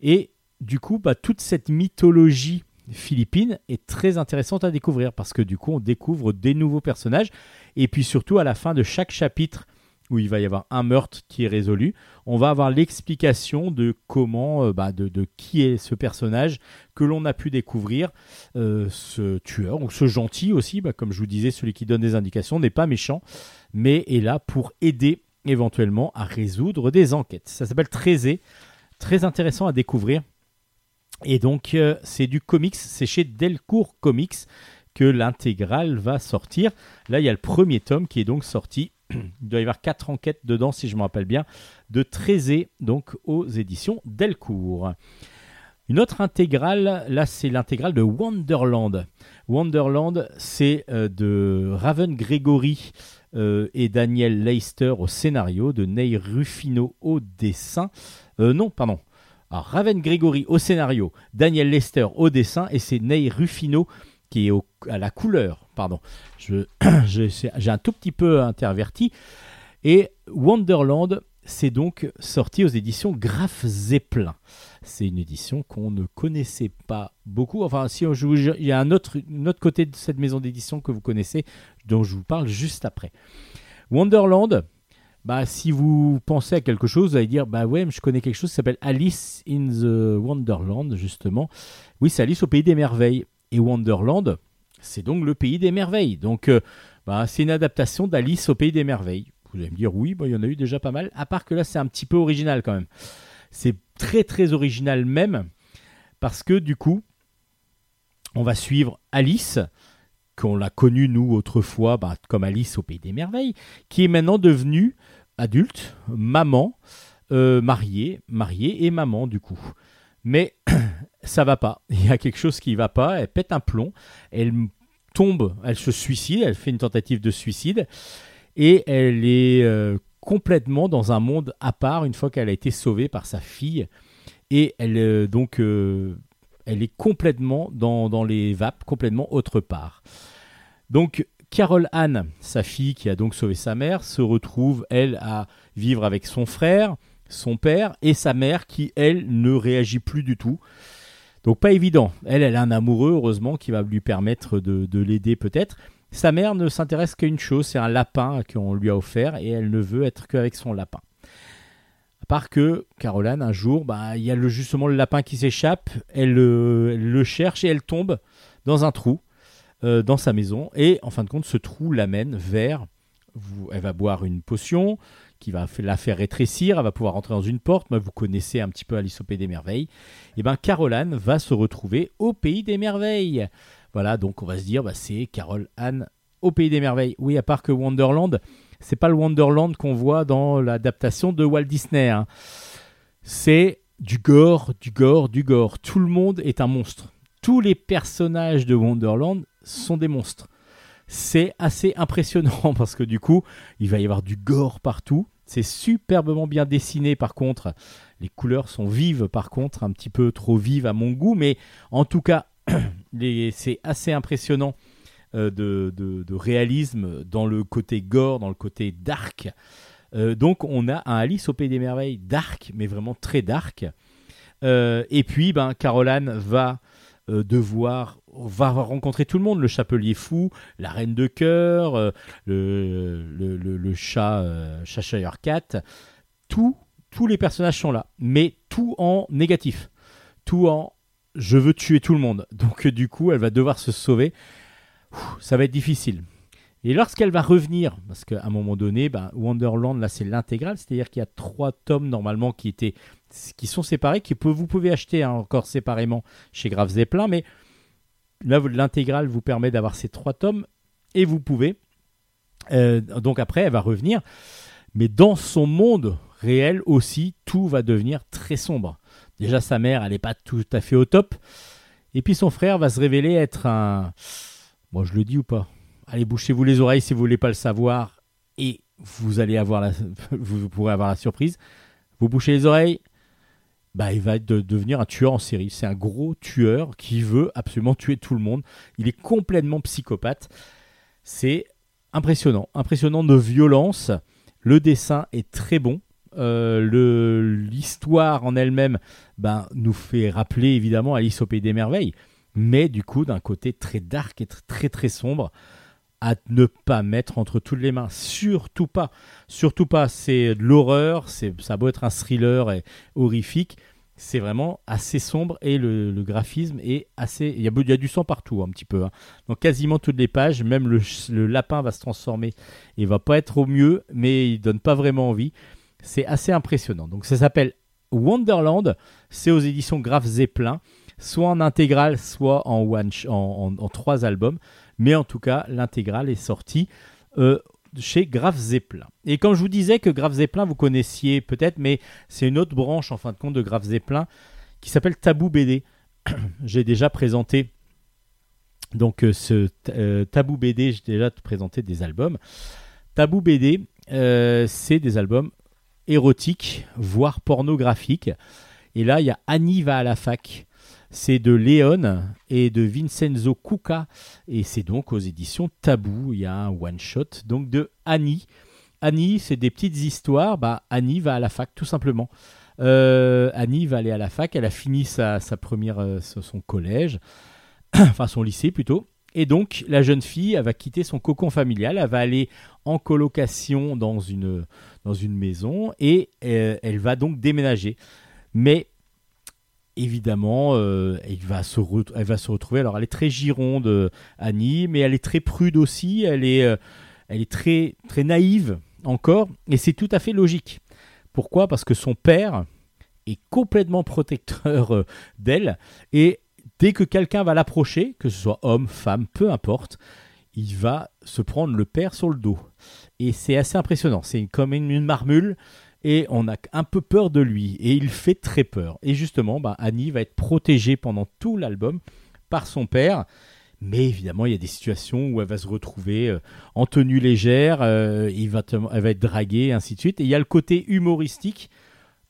Et du coup, bah, toute cette mythologie philippine est très intéressante à découvrir parce que du coup, on découvre des nouveaux personnages. Et puis surtout, à la fin de chaque chapitre, où il va y avoir un meurtre qui est résolu, on va avoir l'explication de comment, euh, bah, de, qui est ce personnage que l'on a pu découvrir. Euh, ce tueur, ou ce gentil aussi, bah, comme je vous disais, celui qui donne des indications n'est pas méchant, mais est là pour aider éventuellement à résoudre des enquêtes. Ça s'appelle Trézé, très intéressant à découvrir. Et donc, euh, c'est du comics, c'est chez Delcourt Comics que l'intégrale va sortir. Là, il y a le premier tome qui est donc sorti. Il doit y avoir quatre enquêtes dedans, si je me rappelle bien, de Trézé, donc aux éditions Delcourt. Une autre intégrale, là, c'est l'intégrale de Wonderland. Wonderland, c'est euh, de Raven Gregory euh, et Daniel Leister au scénario, de Ney Ruffino au dessin. Non, pardon. Alors, Raven Gregory au scénario, Daniel Lester au dessin, et c'est Ney Ruffino qui est à la couleur. Pardon, je, je- j'ai un tout petit peu interverti. Et Wonderland, c'est donc sorti aux éditions Graf Zeppelin. C'est une édition qu'on ne connaissait pas beaucoup. Enfin, si il y a un autre, un autre côté de cette maison d'édition que vous connaissez, dont je vous parle juste après. Wonderland, bah, si vous pensez à quelque chose, vous allez dire Bah ouais, je connais quelque chose qui s'appelle Alice in the Wonderland, justement. Oui, c'est Alice au pays des merveilles. Et Wonderland, c'est donc le pays des merveilles. Donc, euh, bah, c'est une adaptation d'Alice au pays des merveilles. Vous allez me dire Oui, bah, il y en a eu déjà pas mal. À part que là, c'est un petit peu original quand même. C'est très très original même. Parce que du coup, on va suivre Alice, qu'on l'a connue nous autrefois bah, comme Alice au pays des merveilles, qui est maintenant devenue adulte, maman, euh, mariée, mariée et maman du coup. Mais ça va pas. Il y a quelque chose qui va pas. Elle pète un plomb. Elle tombe. Elle se suicide. Elle fait une tentative de suicide et elle est euh, complètement dans un monde à part une fois qu'elle a été sauvée par sa fille. Et elle euh, donc euh, elle est complètement dans, dans les vapes, complètement autre part. Donc Carole Anne, sa fille qui a donc sauvé sa mère, se retrouve, elle, à vivre avec son frère, son père et sa mère qui, elle, ne réagit plus du tout. Donc pas évident. Elle, elle a un amoureux, heureusement, qui va lui permettre de, de l'aider peut-être. Sa mère ne s'intéresse qu'à une chose, c'est un lapin qu'on lui a offert et elle ne veut être qu'avec son lapin. À part que Caroline, un jour, bah, il y a justement le lapin qui s'échappe, euh, elle le cherche et elle tombe dans un trou euh, dans sa maison. Et en fin de compte, ce trou l'amène vers. elle va boire une potion qui va la faire rétrécir. Elle va pouvoir rentrer dans une porte. Moi, vous connaissez un petit peu Alice au Pays des Merveilles. Et bien, Caroline va se retrouver au Pays des Merveilles. Voilà, donc on va se dire, bah, c'est Carole Anne au Pays des Merveilles. Oui, à part que Wonderland, c'est pas le Wonderland qu'on voit dans l'adaptation de Walt Disney. hein. C'est du gore, du gore, du gore. Tout le monde est un monstre. Tous les personnages de Wonderland sont des monstres. C'est assez impressionnant parce que du coup, il va y avoir du gore partout. C'est superbement bien dessiné par contre. Les couleurs sont vives par contre, un petit peu trop vives à mon goût, mais en tout cas, c'est assez impressionnant euh, de réalisme dans le côté gore, dans le côté dark. Euh, donc on a un Alice au Pays des Merveilles dark, mais vraiment très dark. Euh, et puis, ben, Caroline va euh, devoir va rencontrer tout le monde, le chapelier fou, la reine de cœur, euh, le, le, le- chat euh, Cheshire Cat, tous les personnages sont là, mais tout en négatif, tout en je veux tuer tout le monde. Donc du coup, elle va devoir se sauver. Ça va être difficile. Et lorsqu'elle va revenir, parce qu'à un moment donné, ben, Wonderland, là c'est l'intégrale, c'est-à-dire qu'il y a trois tomes normalement qui étaient qui sont séparés, que vous pouvez acheter hein, encore séparément chez Graves Zeppelin, mais là l'intégrale vous permet d'avoir ces trois tomes et vous pouvez. euh, donc après, elle va revenir, mais dans son monde réel aussi, tout va devenir très sombre. Déjà sa mère, elle n'est pas tout à fait au top, et puis son frère va se révéler être un. Moi, je le dis ou pas? Allez, bouchez-vous les oreilles si vous voulez pas le savoir, et vous allez avoir la, vous pourrez avoir la surprise. Vous bouchez les oreilles, bah, il va de- devenir un tueur en série. C'est un gros tueur qui veut absolument tuer tout le monde. Il est complètement psychopathe. C'est impressionnant, impressionnant de violence. Le dessin est très bon. Euh, L'histoire en elle-même ben, nous fait rappeler évidemment Alice au Pays des Merveilles, mais du coup d'un côté très dark et tr- très très sombre à ne pas mettre entre toutes les mains. Surtout pas. Surtout pas. C'est de l'horreur. Ça beau être un thriller et horrifique. C'est vraiment assez sombre et le, graphisme est assez. Il y, a, il du sang partout un petit peu. hein. Donc quasiment toutes les pages. Même le, lapin va se transformer et va pas être au mieux, mais il donne pas vraiment envie. C'est assez impressionnant. Donc ça s'appelle Wonderland. C'est aux éditions Graf Zeppelin, soit en intégrale, soit en one, en trois albums. Mais en tout cas, l'intégrale est sortie euh, chez Graf Zeppelin. Et quand je vous disais que Graf Zeppelin, vous connaissiez peut-être, mais c'est une autre branche en fin de compte de Graf Zeppelin qui s'appelle Tabou BD. J'ai déjà présenté donc euh, ce euh, Tabou BD, j'ai déjà présenté des albums. Tabou BD, c'est des albums érotiques, voire pornographiques. Et là, il y a Annie va à la fac. C'est de Léon et de Vincenzo Cucca. Et c'est donc aux éditions Tabou. Il y a un one-shot donc de Annie. Annie, c'est des petites histoires. Bah, Annie va à la fac, tout simplement. Euh, Annie va aller à la fac. Elle a fini sa première, euh, son collège, enfin son lycée plutôt. Et donc, la jeune fille, elle va quitter son cocon familial. Elle va aller en colocation dans une, dans une maison et euh, elle va donc déménager. Mais évidemment, euh, elle, va se retrouver. Alors, elle est très gironde, euh, Annie, mais elle est très prude aussi. Elle est, euh, elle est très, très naïve encore, et c'est tout à fait logique. Pourquoi? Parce que son père est complètement protecteur d'elle, et dès que quelqu'un va l'approcher, que ce soit homme, femme, peu importe, il va se prendre le père sur le dos. Et c'est assez impressionnant. C'est comme une, une marmule et on a un peu peur de lui et il fait très peur. Et justement, bah, Annie va être protégée pendant tout l'album par son père. Mais évidemment, il y a des situations où elle va se retrouver euh, en tenue légère, euh, il va elle va être draguée, ainsi de suite. Et il y a le côté humoristique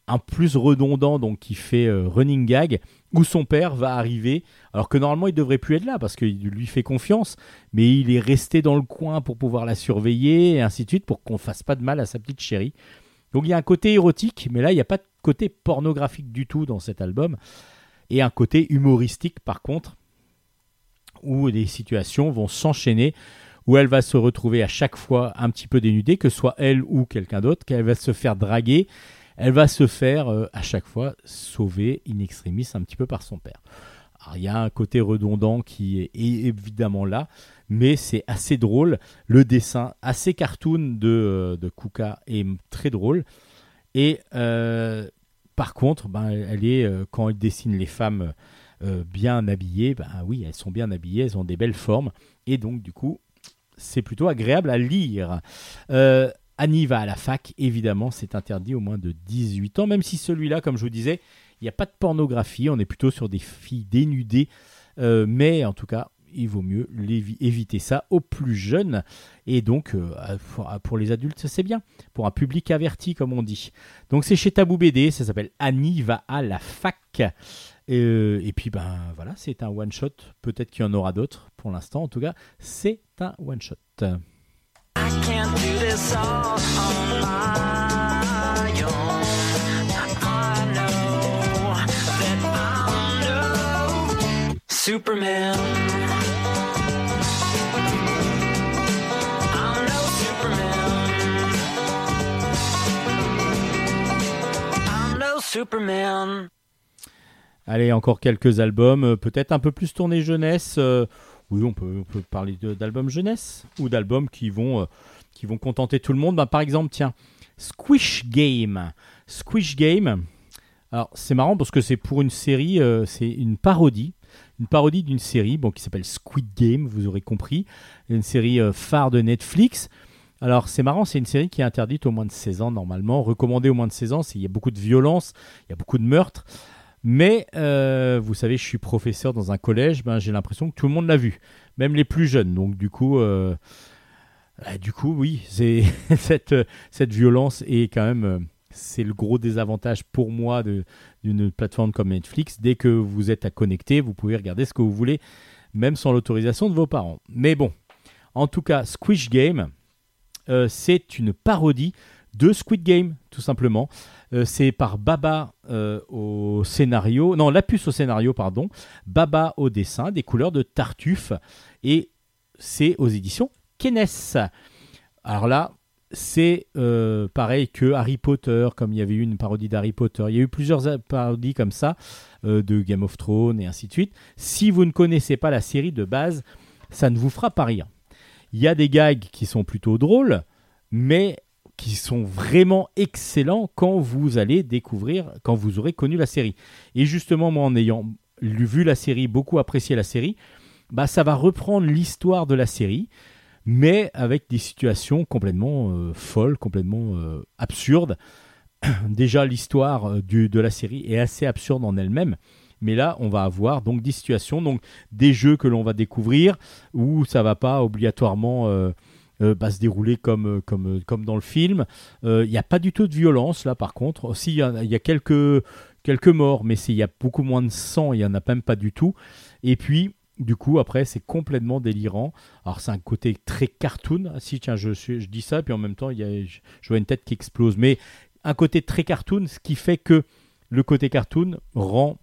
un plus redondant, donc qui fait euh, running gag, où son père va arriver, alors que normalement il devrait plus être là parce qu'il lui fait confiance, mais il est resté dans le coin pour pouvoir la surveiller et ainsi de suite pour qu'on fasse pas de mal à sa petite chérie. Donc il y a un côté érotique, mais là il n'y a pas de côté pornographique du tout dans cet album, et un côté humoristique par contre, où des situations vont s'enchaîner où elle va se retrouver à chaque fois un petit peu dénudée, que ce soit elle ou quelqu'un d'autre, qu'elle va se faire draguer, elle va se faire euh, à chaque fois sauver in extremis un petit peu par son père. Alors, il y a un côté redondant qui est évidemment là, mais c'est assez drôle. Le dessin assez cartoon de, euh, de Kuka est très drôle. Et euh, par contre, ben, elle euh, quand elle dessine les femmes bien habillées, ben oui, elles sont bien habillées, elles ont des belles formes. Et donc, du coup, c'est plutôt agréable à lire. Annie va à la fac, évidemment, c'est interdit au moins de 18 ans, même si celui-là, comme je vous disais, il n'y a pas de pornographie, on est plutôt sur des filles dénudées, mais en tout cas, il vaut mieux éviter ça aux plus jeunes. Et donc, euh, pour, les adultes, c'est bien. Pour un public averti, comme on dit. Donc, c'est chez Tabou BD, ça s'appelle Annie va à la fac. Euh, et puis, ben voilà, c'est un one-shot. Peut-être qu'il y en aura d'autres. Pour l'instant, en tout cas, c'est un one-shot.
I Superman.
Allez, encore quelques albums, euh, peut-être un peu plus tournés jeunesse. euh, oui, on peut, parler d'albums jeunesse ou d'albums qui vont, euh, qui vont contenter tout le monde. Ben, par exemple, tiens, Squish Game. Squish Game. Alors, c'est marrant parce que c'est pour une série, c'est une parodie. Une parodie d'une série bon, qui s'appelle Squid Game, vous aurez compris. Une série phare de Netflix. Alors, c'est marrant, c'est une série qui est interdite au moins de 16 ans normalement. Recommandée au moins de 16 ans, il y a beaucoup de violence, il y a beaucoup de meurtres. Mais euh, vous savez, je suis professeur dans un collège, ben, j'ai l'impression que tout le monde l'a vu, même les plus jeunes. Donc du coup, euh, euh, du coup, oui, cette euh, cette violence est quand même c'est le gros désavantage pour moi d'une plateforme comme Netflix. Dès que vous êtes à connecter, vous pouvez regarder ce que vous voulez, même sans l'autorisation de vos parents. Mais bon, en tout cas, Squish Game, euh, c'est une parodie de Squid Game, tout simplement. Euh, c'est par Baba euh, au scénario, non, Lapus au scénario, pardon, Baba au dessin, des couleurs de Tartuffe, et c'est aux éditions Kenes. Alors là, c'est pareil que Harry Potter, comme il y avait eu une parodie d'Harry Potter. Il y a eu plusieurs parodies comme ça, de Game of Thrones et ainsi de suite. Si vous ne connaissez pas la série de base, ça ne vous fera pas rire. Il y a des gags qui sont plutôt drôles, mais qui sont vraiment excellents quand vous allez découvrir, quand vous aurez connu la série. Et justement, moi, en ayant vu la série, beaucoup apprécié la série, bah, ça va reprendre l'histoire de la série, mais avec des situations complètement euh, folles, complètement euh, absurdes. Déjà, l'histoire euh, de la série est assez absurde en elle-même. Mais là, on va avoir donc des situations, donc des jeux que l'on va découvrir où ça va pas obligatoirement euh, euh, bah, se dérouler comme, euh, comme, euh, comme dans le film. Euh, Il n'y a pas du tout de violence là, par contre. Aussi, il y, a- il y a quelques, quelques morts, mais il y a beaucoup moins de sang. Il y en a même pas du tout. Et puis, du coup, après, c'est complètement délirant. Alors, c'est un côté très cartoon. Ah, si, tiens, je, je dis ça, puis en même temps, y a, je vois une tête qui explose. Mais un côté très cartoon, ce qui fait que le côté cartoon rend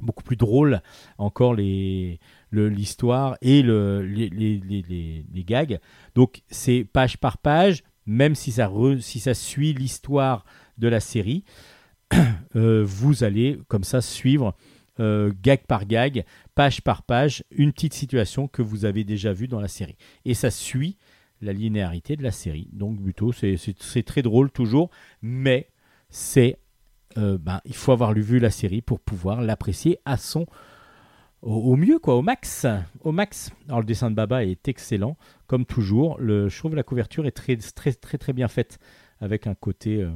beaucoup plus drôle encore l'histoire et le, les, les, les, gags. Donc c'est page par page, même si ça, re- si ça suit l'histoire de la série, euh, vous allez comme ça suivre euh, gag par gag, page par page, une petite situation que vous avez déjà vue dans la série. Et ça suit la linéarité de la série. Donc plutôt, c'est très drôle toujours, mais c'est euh, ben, il faut avoir vu la série pour pouvoir l'apprécier à son au, mieux quoi, au max, au max. Alors le dessin de Baba est excellent comme toujours. Le, je trouve la couverture est très très très bien faite avec un côté euh,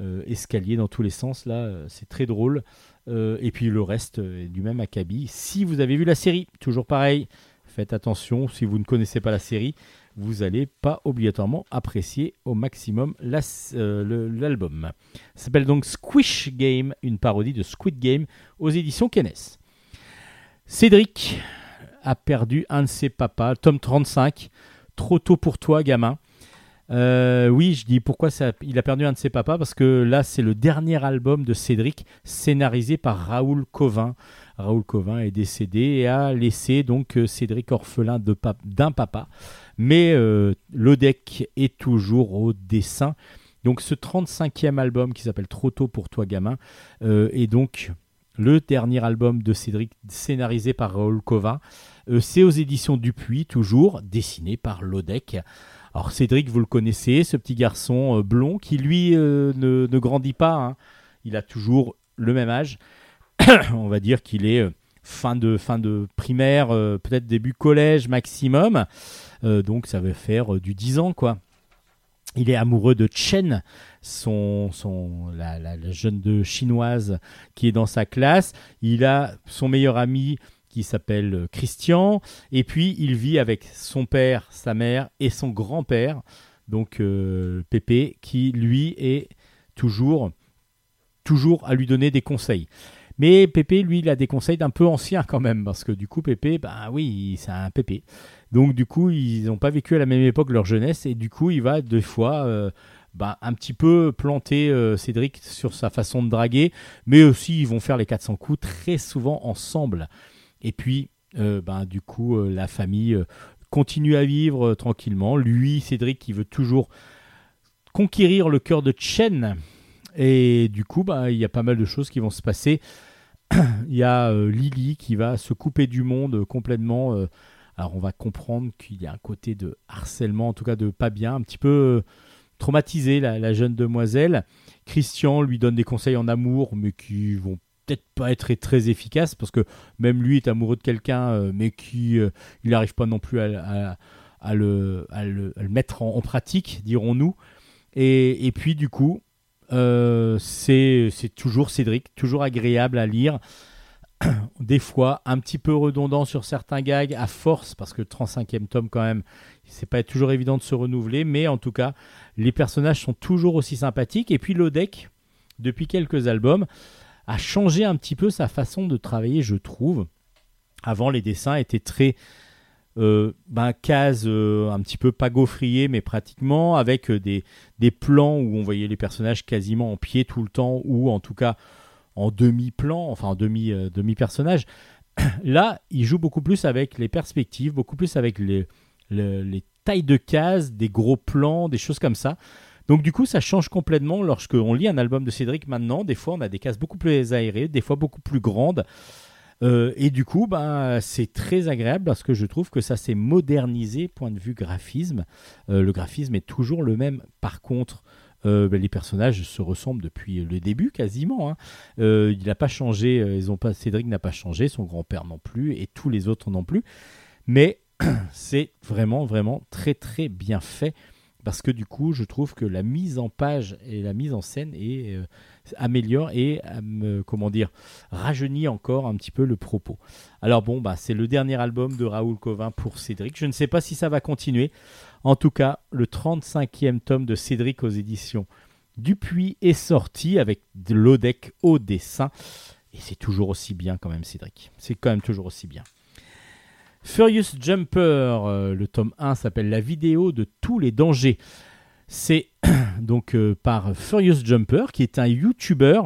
euh, escalier dans tous les sens là, c'est très drôle. Et puis le reste est du même acabit. Si vous avez vu la série, toujours pareil, faites attention si vous ne connaissez pas la série. Vous n'allez pas obligatoirement apprécier au maximum euh, l'album. S'appelle donc Squish Game, une parodie de Squid Game aux éditions Kennes. Cédric a perdu un de ses papas, tome 35, trop tôt pour toi, gamin. Euh, oui, je dis pourquoi il a perdu un de ses papas parce que là c'est le dernier album de Cédric scénarisé par Raoul Covin. Raoul Covin est décédé et a laissé donc euh, Cédric orphelin d'un papa. Mais euh, Lodec est toujours au dessin. Donc ce 35e album qui s'appelle Trop tôt pour toi gamin euh, est donc le dernier album de Cédric scénarisé par Raoul Covin. Euh, c'est aux éditions Dupuis, toujours dessiné par Lodec. Alors Cédric, vous le connaissez, ce petit garçon blond qui lui ne, grandit pas. hein. Il a toujours le même âge. On va dire qu'il est fin de, fin de primaire, peut-être début collège maximum. Euh, donc ça veut faire euh, du 10 ans quoi. Il est amoureux de Chen, son, la, jeune de chinoise qui est dans sa classe. Il a son meilleur ami qui s'appelle euh, Christian. Et puis, il vit avec son père, sa mère et son grand-père, donc Pépé, qui lui est toujours, toujours à lui donner des conseils. Mais Pépé, lui, il a des conseils d'un peu anciens quand même, parce que du coup, Pépé, bah oui, c'est un Pépé. Donc, du coup, ils n'ont pas vécu à la même époque leur jeunesse, et du coup, il va deux fois euh, bah, un petit peu planter euh, Cédric sur sa façon de draguer, mais aussi ils vont faire les 400 coups très souvent ensemble. Et puis, euh, ben, du coup, la famille continue à vivre tranquillement. Lui, Cédric, qui veut toujours conquérir le cœur de Chen. Et du coup, ben, il y a pas mal de choses qui vont se passer. Il y a Lily qui va se couper du monde complètement. Alors, on va comprendre qu'il y a un côté de harcèlement, en tout cas de pas bien, un petit peu euh, traumatisé, la, jeune demoiselle. Christian lui donne des conseils en amour, mais qui vont peut-être pas être très efficaces parce que même lui est amoureux de quelqu'un, euh, mais qui euh, il n'arrive pas non plus à, le, mettre en, pratique, dirons-nous. Et, puis du coup, c'est toujours Cédric, toujours agréable à lire. Des fois un petit peu redondant sur certains gags à force parce que le 35e tome quand même, c'est pas toujours évident de se renouveler, mais en tout cas, les personnages sont toujours aussi sympathiques. Et puis Lodec, depuis quelques albums, a changé un petit peu sa façon de travailler, je trouve. Avant, les dessins étaient très euh, ben, cases euh, un petit peu pas gaufriers, mais pratiquement avec euh, des, des plans où on voyait les personnages quasiment en pied tout le temps, ou en tout cas en demi-plan, enfin en demi, euh, demi-personnage. Là, il joue beaucoup plus avec les perspectives, beaucoup plus avec les, le- les tailles de cases, des gros plans, des choses comme ça. Donc du coup, ça change complètement lorsque on lit un album de Cédric maintenant. Des fois, on a des cases beaucoup plus aérées, des fois beaucoup plus grandes. Euh, et du coup, ben, c'est très agréable parce que je trouve que ça s'est modernisé point de vue graphisme. Euh, le graphisme est toujours le même. Par contre, euh, ben, les personnages se ressemblent depuis le début quasiment. hein. Euh, il n'a pas changé. euh, Cédric n'a pas changé, son grand-père non plus, et tous les autres non plus. Mais c'est vraiment, vraiment très, très bien fait parce que du coup, je trouve que la mise en page et la mise en scène est, euh, améliore et me- comment dire rajeunit encore un petit peu le propos. Alors bon, bah c'est le dernier album de Raoul Covin pour Cédric. Je ne sais pas si ça va continuer. En tout cas, le 35e tome de Cédric aux éditions Dupuis est sorti avec de l'Odec au dessin. Et c'est toujours aussi bien quand même, Cédric. C'est quand même toujours aussi bien. Furious Jumper, euh, le tome 1 s'appelle La vidéo de tous les dangers. C'est donc euh, par Furious Jumper, qui est un YouTuber.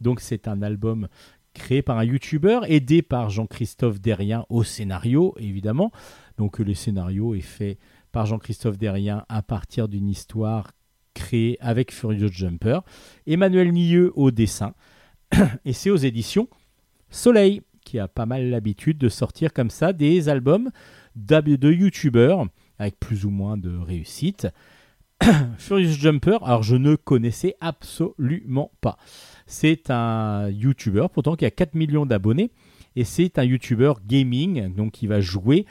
Donc c'est un album créé par un YouTuber, aidé par Jean-Christophe Derrien au scénario, évidemment. Donc le scénario est fait par Jean-Christophe Derrien à partir d'une histoire créée avec Furious Jumper. Emmanuel Nilleux au dessin. Et c'est aux éditions Soleil, qui a pas mal l'habitude de sortir comme ça des albums de YouTubers avec plus ou moins de réussite. Furious Jumper, alors je ne connaissais absolument pas. C'est un YouTuber, pourtant qui a 4 millions d'abonnés, et c'est un YouTuber gaming, donc qui va jouer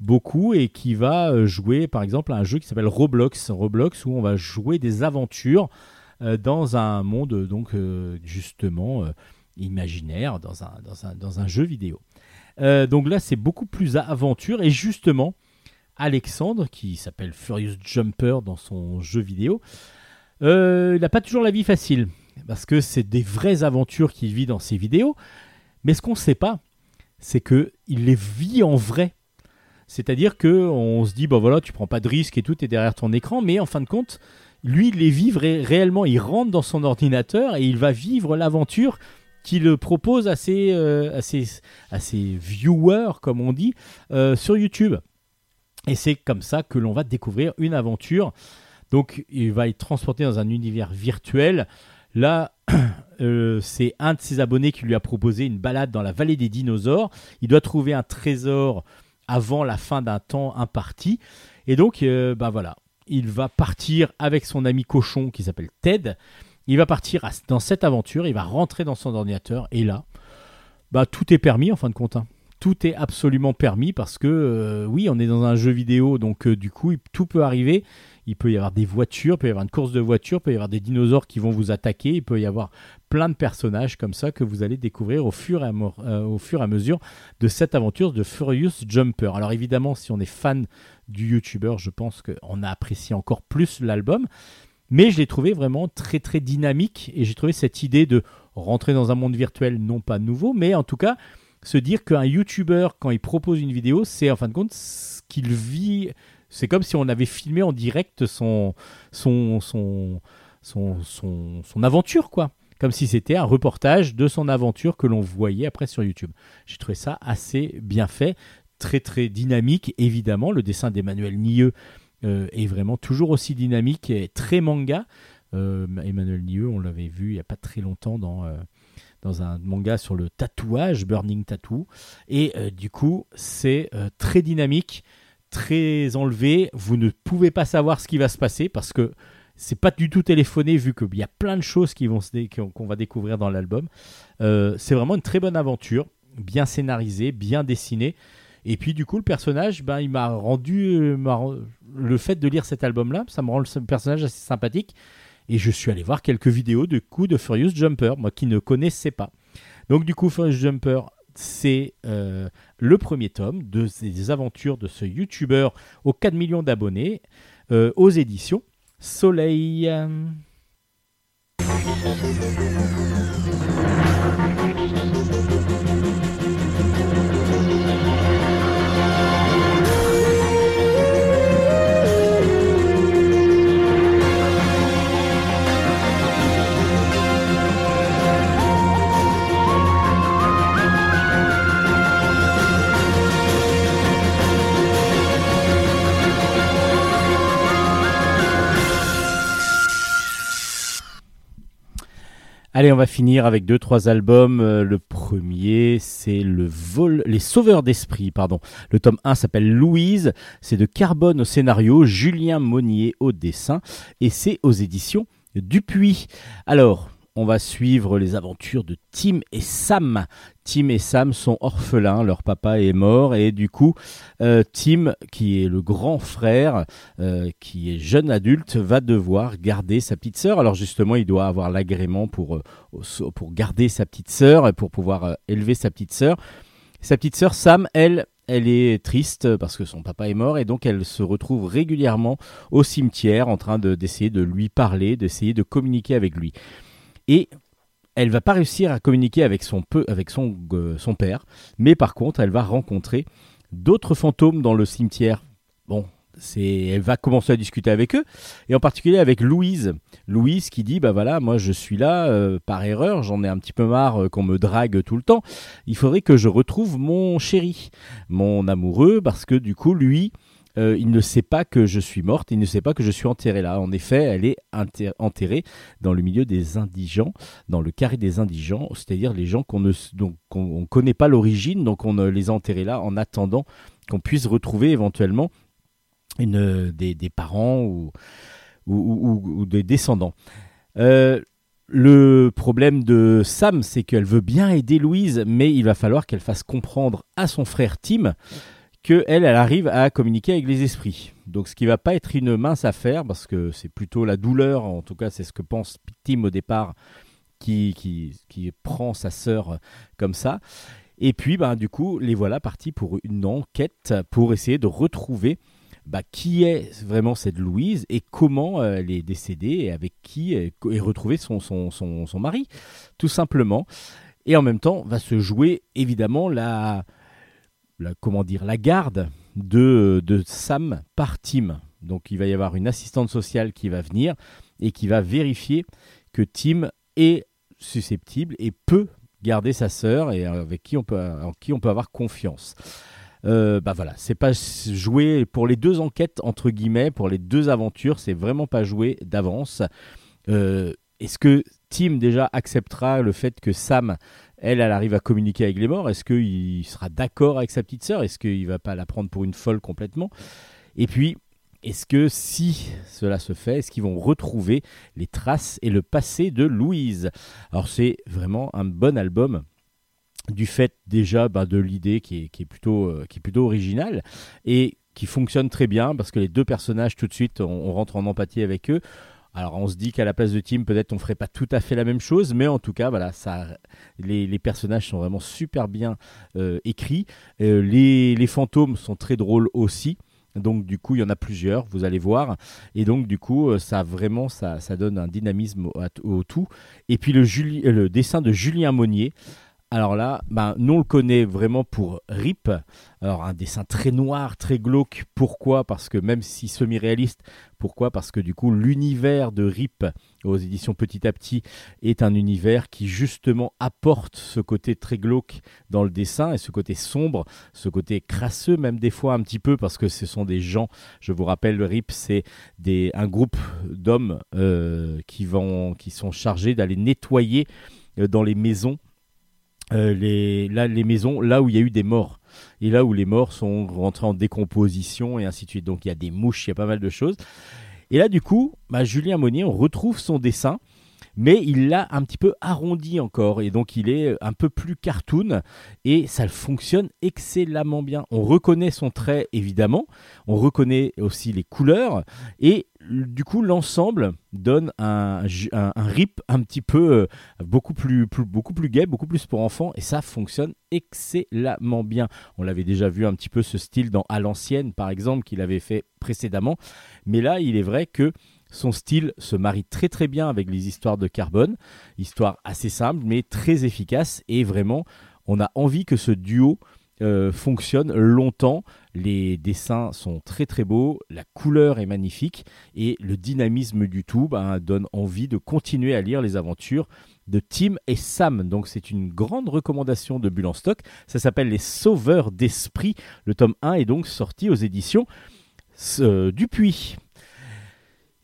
beaucoup et qui va euh, jouer par exemple à un jeu qui s'appelle Roblox. Roblox où on va jouer des aventures euh, dans un monde donc euh, justement imaginaire, dans un, dans un, dans un jeu vidéo. Donc là c'est beaucoup plus aventure et justement Alexandre, qui s'appelle Furious Jumper dans son jeu vidéo, il n'a pas toujours la vie facile, parce que c'est des vraies aventures qu'il vit dans ses vidéos, mais ce qu'on ne sait pas, c'est que il les vit en vrai. C'est-à-dire que on se dit, bah voilà, tu prends pas de risque et tout, est derrière ton écran, mais en fin de compte, lui, il les vit ré- réellement. Il rentre dans son ordinateur et il va vivre l'aventure qu'il propose à ses, euh, viewers, comme on dit, euh, sur YouTube. Et c'est comme ça que l'on va découvrir une aventure. Donc, il va être transporté dans un univers virtuel. Là, euh, c'est un de ses abonnés qui lui a proposé une balade dans la vallée des dinosaures. Il doit trouver un trésor avant la fin d'un temps imparti. Et donc, bah voilà, il va partir avec son ami cochon qui s'appelle Ted. Il va partir dans cette aventure, il va rentrer dans son ordinateur et là, bah tout est permis en fin de compte. hein. Tout est absolument permis parce que euh, oui, on est dans un jeu vidéo, donc du coup, tout peut arriver. Il peut y avoir des voitures, il peut y avoir une course de voitures, il peut y avoir des dinosaures qui vont vous attaquer, il peut y avoir plein de personnages comme ça que vous allez découvrir au fur et à, mo- euh, au fur et à mesure de cette aventure de Furious Jumper. Alors évidemment, si on est fan du YouTuber, je pense qu'on a apprécié encore plus l'album. Mais je l'ai trouvé vraiment très très dynamique et j'ai trouvé cette idée de rentrer dans un monde virtuel non pas nouveau, mais en tout cas se dire qu'un YouTuber, quand il propose une vidéo, c'est en fin de compte ce qu'il vit. C'est comme si on avait filmé en direct son, son, son, son, son, aventure, quoi. Comme si c'était un reportage de son aventure que l'on voyait après sur YouTube. J'ai trouvé ça assez bien fait, très très dynamique, évidemment. Le dessin d'Emmanuel Nieux euh, est vraiment toujours aussi dynamique et très manga. Euh, Emmanuel Nieux, on l'avait vu il n'y a pas très longtemps dans, euh, dans un manga sur le tatouage, Burning Tattoo. Et du coup, c'est très dynamique, très enlevé. Vous ne pouvez pas savoir ce qui va se passer parce que c'est pas du tout téléphoné vu qu'il y a plein de choses qui vont qu'on va découvrir dans l'album. Euh, c'est vraiment une très bonne aventure, bien scénarisée, bien dessinée. Et puis du coup, le personnage, ben, il m'a rendu euh, le fait de lire cet album-là, ça me rend le personnage assez sympathique. Et je suis allé voir quelques vidéos de coups de Furious Jumper, moi qui ne connaissais pas. Donc du coup, Furious Jumper, c'est euh, le premier tome de ces aventures de ce YouTuber aux 4 millions d'abonnés euh, aux éditions Soleil. Allez, on va finir avec deux trois albums. Euh, le premier, c'est le vol, les Sauveurs d'esprit, pardon. Le tome 1 s'appelle Louise. C'est de Carbone au scénario, Julien Monnier au dessin, et c'est aux éditions Dupuis. Alors, on va suivre les aventures de Tim et Sam. Tim et Sam sont orphelins, leur papa est mort et du coup, euh, Tim, qui est le grand frère, euh, qui est jeune adulte, va devoir garder sa petite sœur. Alors justement, il doit avoir l'agrément pour, euh, pour garder sa petite sœur et pour pouvoir élever sa petite sœur. Sa petite sœur Sam, elle, elle est triste parce que son papa est mort et donc elle se retrouve régulièrement au cimetière en train de- d'essayer de lui parler, d'essayer de communiquer avec lui. Et elle va pas réussir à communiquer avec son peu, avec son, euh, son père, mais par contre, elle va rencontrer d'autres fantômes dans le cimetière. Bon, c'est, elle va commencer à discuter avec eux, et en particulier avec Louise. Louise qui dit, bah voilà, moi je suis là euh, par erreur, j'en ai un petit peu marre euh, qu'on me drague tout le temps. Il faudrait que je retrouve mon chéri, mon amoureux, parce que du coup, lui, euh, il ne sait pas que je suis morte, il ne sait pas que je suis enterrée là. En effet, elle est enterrée dans le milieu des indigents, dans le carré des indigents, c'est-à-dire les gens qu'on ne qu'on on connaît pas l'origine, donc on euh, les a enterrés là en attendant qu'on puisse retrouver éventuellement une des, des parents ou des descendants. Euh, le problème de Sam, c'est qu'elle veut bien aider Louise, mais il va falloir qu'elle fasse comprendre à son frère Tim que elle, arrive à communiquer avec les esprits. Donc ce qui va pas être une mince affaire, parce que c'est plutôt la douleur, en tout cas c'est ce que pense Tim au départ, qui, qui, qui prend sa sœur comme ça. Et puis ben, du coup, les voilà partis pour une enquête pour essayer de retrouver bah, qui est vraiment cette Louise et comment euh, elle est décédée et avec qui est, est retrouvé son, son, son, son mari, tout simplement. Et en même temps, va se jouer évidemment la, la comment dire, la garde de, de Sam par Tim. Donc il va y avoir une assistante sociale qui va venir et qui va vérifier que Tim est susceptible et peut garder sa sœur et avec qui on peut, en qui on peut avoir confiance. Euh, bah voilà, c'est pas joué pour les deux enquêtes entre guillemets, pour les deux aventures, c'est vraiment pas joué d'avance. Euh, Est-ce que Tim déjà acceptera le fait que Sam, elle, elle arrive à communiquer avec les morts. Est-ce qu'il sera d'accord avec sa petite sœur? Est-ce qu'il va pas la prendre pour une folle complètement? Et puis, est-ce que si cela se fait, est-ce qu'ils vont retrouver les traces et le passé de Louise? Alors c'est vraiment un bon album du fait déjà bah, de l'idée qui est, qui, est plutôt, euh, qui est plutôt originale et qui fonctionne très bien parce que les deux personnages tout de suite on rentre en empathie avec eux. Alors on se dit qu'à la place de Tim peut-être on ferait pas tout à fait la même chose, mais en tout cas voilà ça, les, personnages sont vraiment super bien euh, écrits. Euh, les, fantômes sont très drôles aussi. Donc du coup, il y en a plusieurs, vous allez voir. Et donc du coup, euh, ça vraiment, ça, donne un dynamisme au, tout. Et puis le dessin de Julien Monnier. Alors là, ben, nous on le connaît vraiment pour Rip. Alors un dessin très noir, très glauque. Pourquoi? Parce que même si semi-réaliste, pourquoi? Parce que du coup l'univers de Rip aux éditions Petit à Petit est un univers qui justement apporte ce côté très glauque dans le dessin et ce côté sombre, ce côté crasseux même des fois un petit peu parce que ce sont des gens, je vous rappelle le RIP c'est un groupe d'hommes euh, qui, sont chargés d'aller nettoyer euh, dans les maisons les, là, les maisons là où il y a eu des morts et là où les morts sont rentrés en décomposition et ainsi de suite. Donc il y a des mouches, il y a pas mal de choses. Et là, du coup, bah, Julien Monnier, on retrouve son dessin, mais il l'a un petit peu arrondi encore. Et donc, il est un peu plus cartoon et ça fonctionne excellemment bien. On reconnaît son trait, évidemment. On reconnaît aussi les couleurs. Et du coup, l'ensemble donne un, un, rip un petit peu euh, beaucoup plus, beaucoup plus gai, beaucoup plus pour enfants. Et ça fonctionne excellemment bien. On l'avait déjà vu un petit peu ce style dans À l'ancienne, par exemple, qu'il avait fait précédemment. Mais là, il est vrai que son style se marie très très bien avec les histoires de Carbone, histoire assez simple mais très efficace et vraiment on a envie que ce duo euh, fonctionne longtemps. Les dessins sont très très beaux, la couleur est magnifique et le dynamisme du tout ben, donne envie de continuer à lire les aventures de Tim et Sam. Donc c'est une grande recommandation de Bulle stock. Ça s'appelle Les Sauveurs d'Esprit. Le tome 1 est donc sorti aux éditions euh, Dupuis.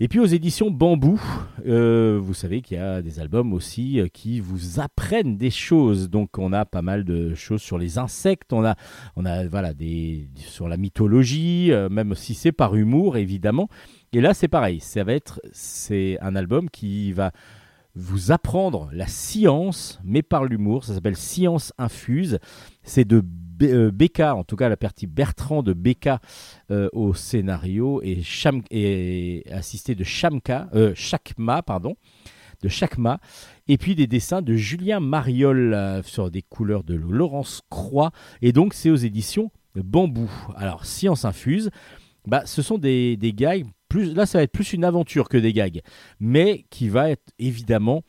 Et puis aux éditions Bambou, euh, vous savez qu'il y a des albums aussi euh, qui vous apprennent des choses. Donc on a pas mal de choses sur les insectes, on a, on a voilà des sur la mythologie, euh, même si c'est par humour évidemment. Et là c'est pareil, ça va être c'est un album qui va vous apprendre la science, mais par l'humour. Ça s'appelle Science infuse. C'est de Becca, en tout cas la partie Bertrand de Becca euh, au scénario et, assisté de euh, Chakma, Chakma, et puis des dessins de Julien Mariol euh, sur des couleurs de Laurence Croix, et donc c'est aux éditions Bambou. Alors Science infuse, bah, ce sont des, gags, là ça va être plus une aventure que des gags, mais qui va être évidemment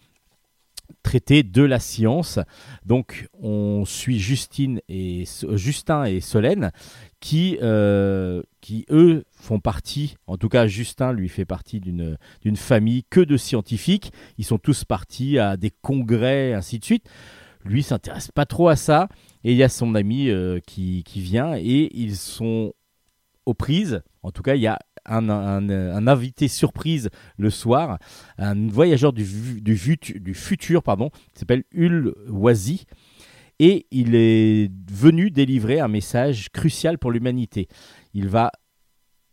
traité de la science. Donc on suit Justine et, Justin et Solène qui, euh, qui, eux, font partie, en tout cas Justin lui fait partie d'une d'une famille que de scientifiques. Ils sont tous partis à des congrès, ainsi de suite. Lui s'intéresse pas trop à ça. Et il y a son ami euh, qui, qui vient et ils sont aux prises. En tout cas, il y a un, un, invité surprise le soir, un voyageur du, du, futur, pardon, qui s'appelle Hul Wazi. Et il est venu délivrer un message crucial pour l'humanité. Il va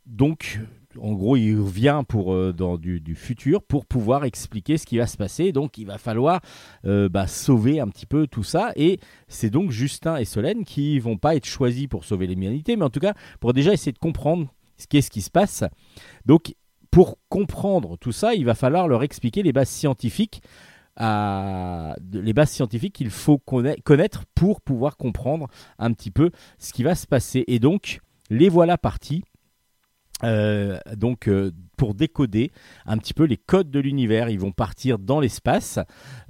donc, en gros, il revient pour, euh, dans du, futur pour pouvoir expliquer ce qui va se passer. Donc, il va falloir euh, bah, sauver un petit peu tout ça. Et c'est donc Justin et Solène qui vont pas être choisis pour sauver l'humanité, mais en tout cas pour déjà essayer de comprendre qu'est-ce qui se passe. Donc, pour comprendre tout ça, il va falloir leur expliquer les bases scientifiques, de- les bases scientifiques qu'il faut conna- connaître pour pouvoir comprendre un petit peu ce qui va se passer. Et donc, les voilà partis euh, donc euh, pour décoder un petit peu les codes de l'univers. Ils vont partir dans l'espace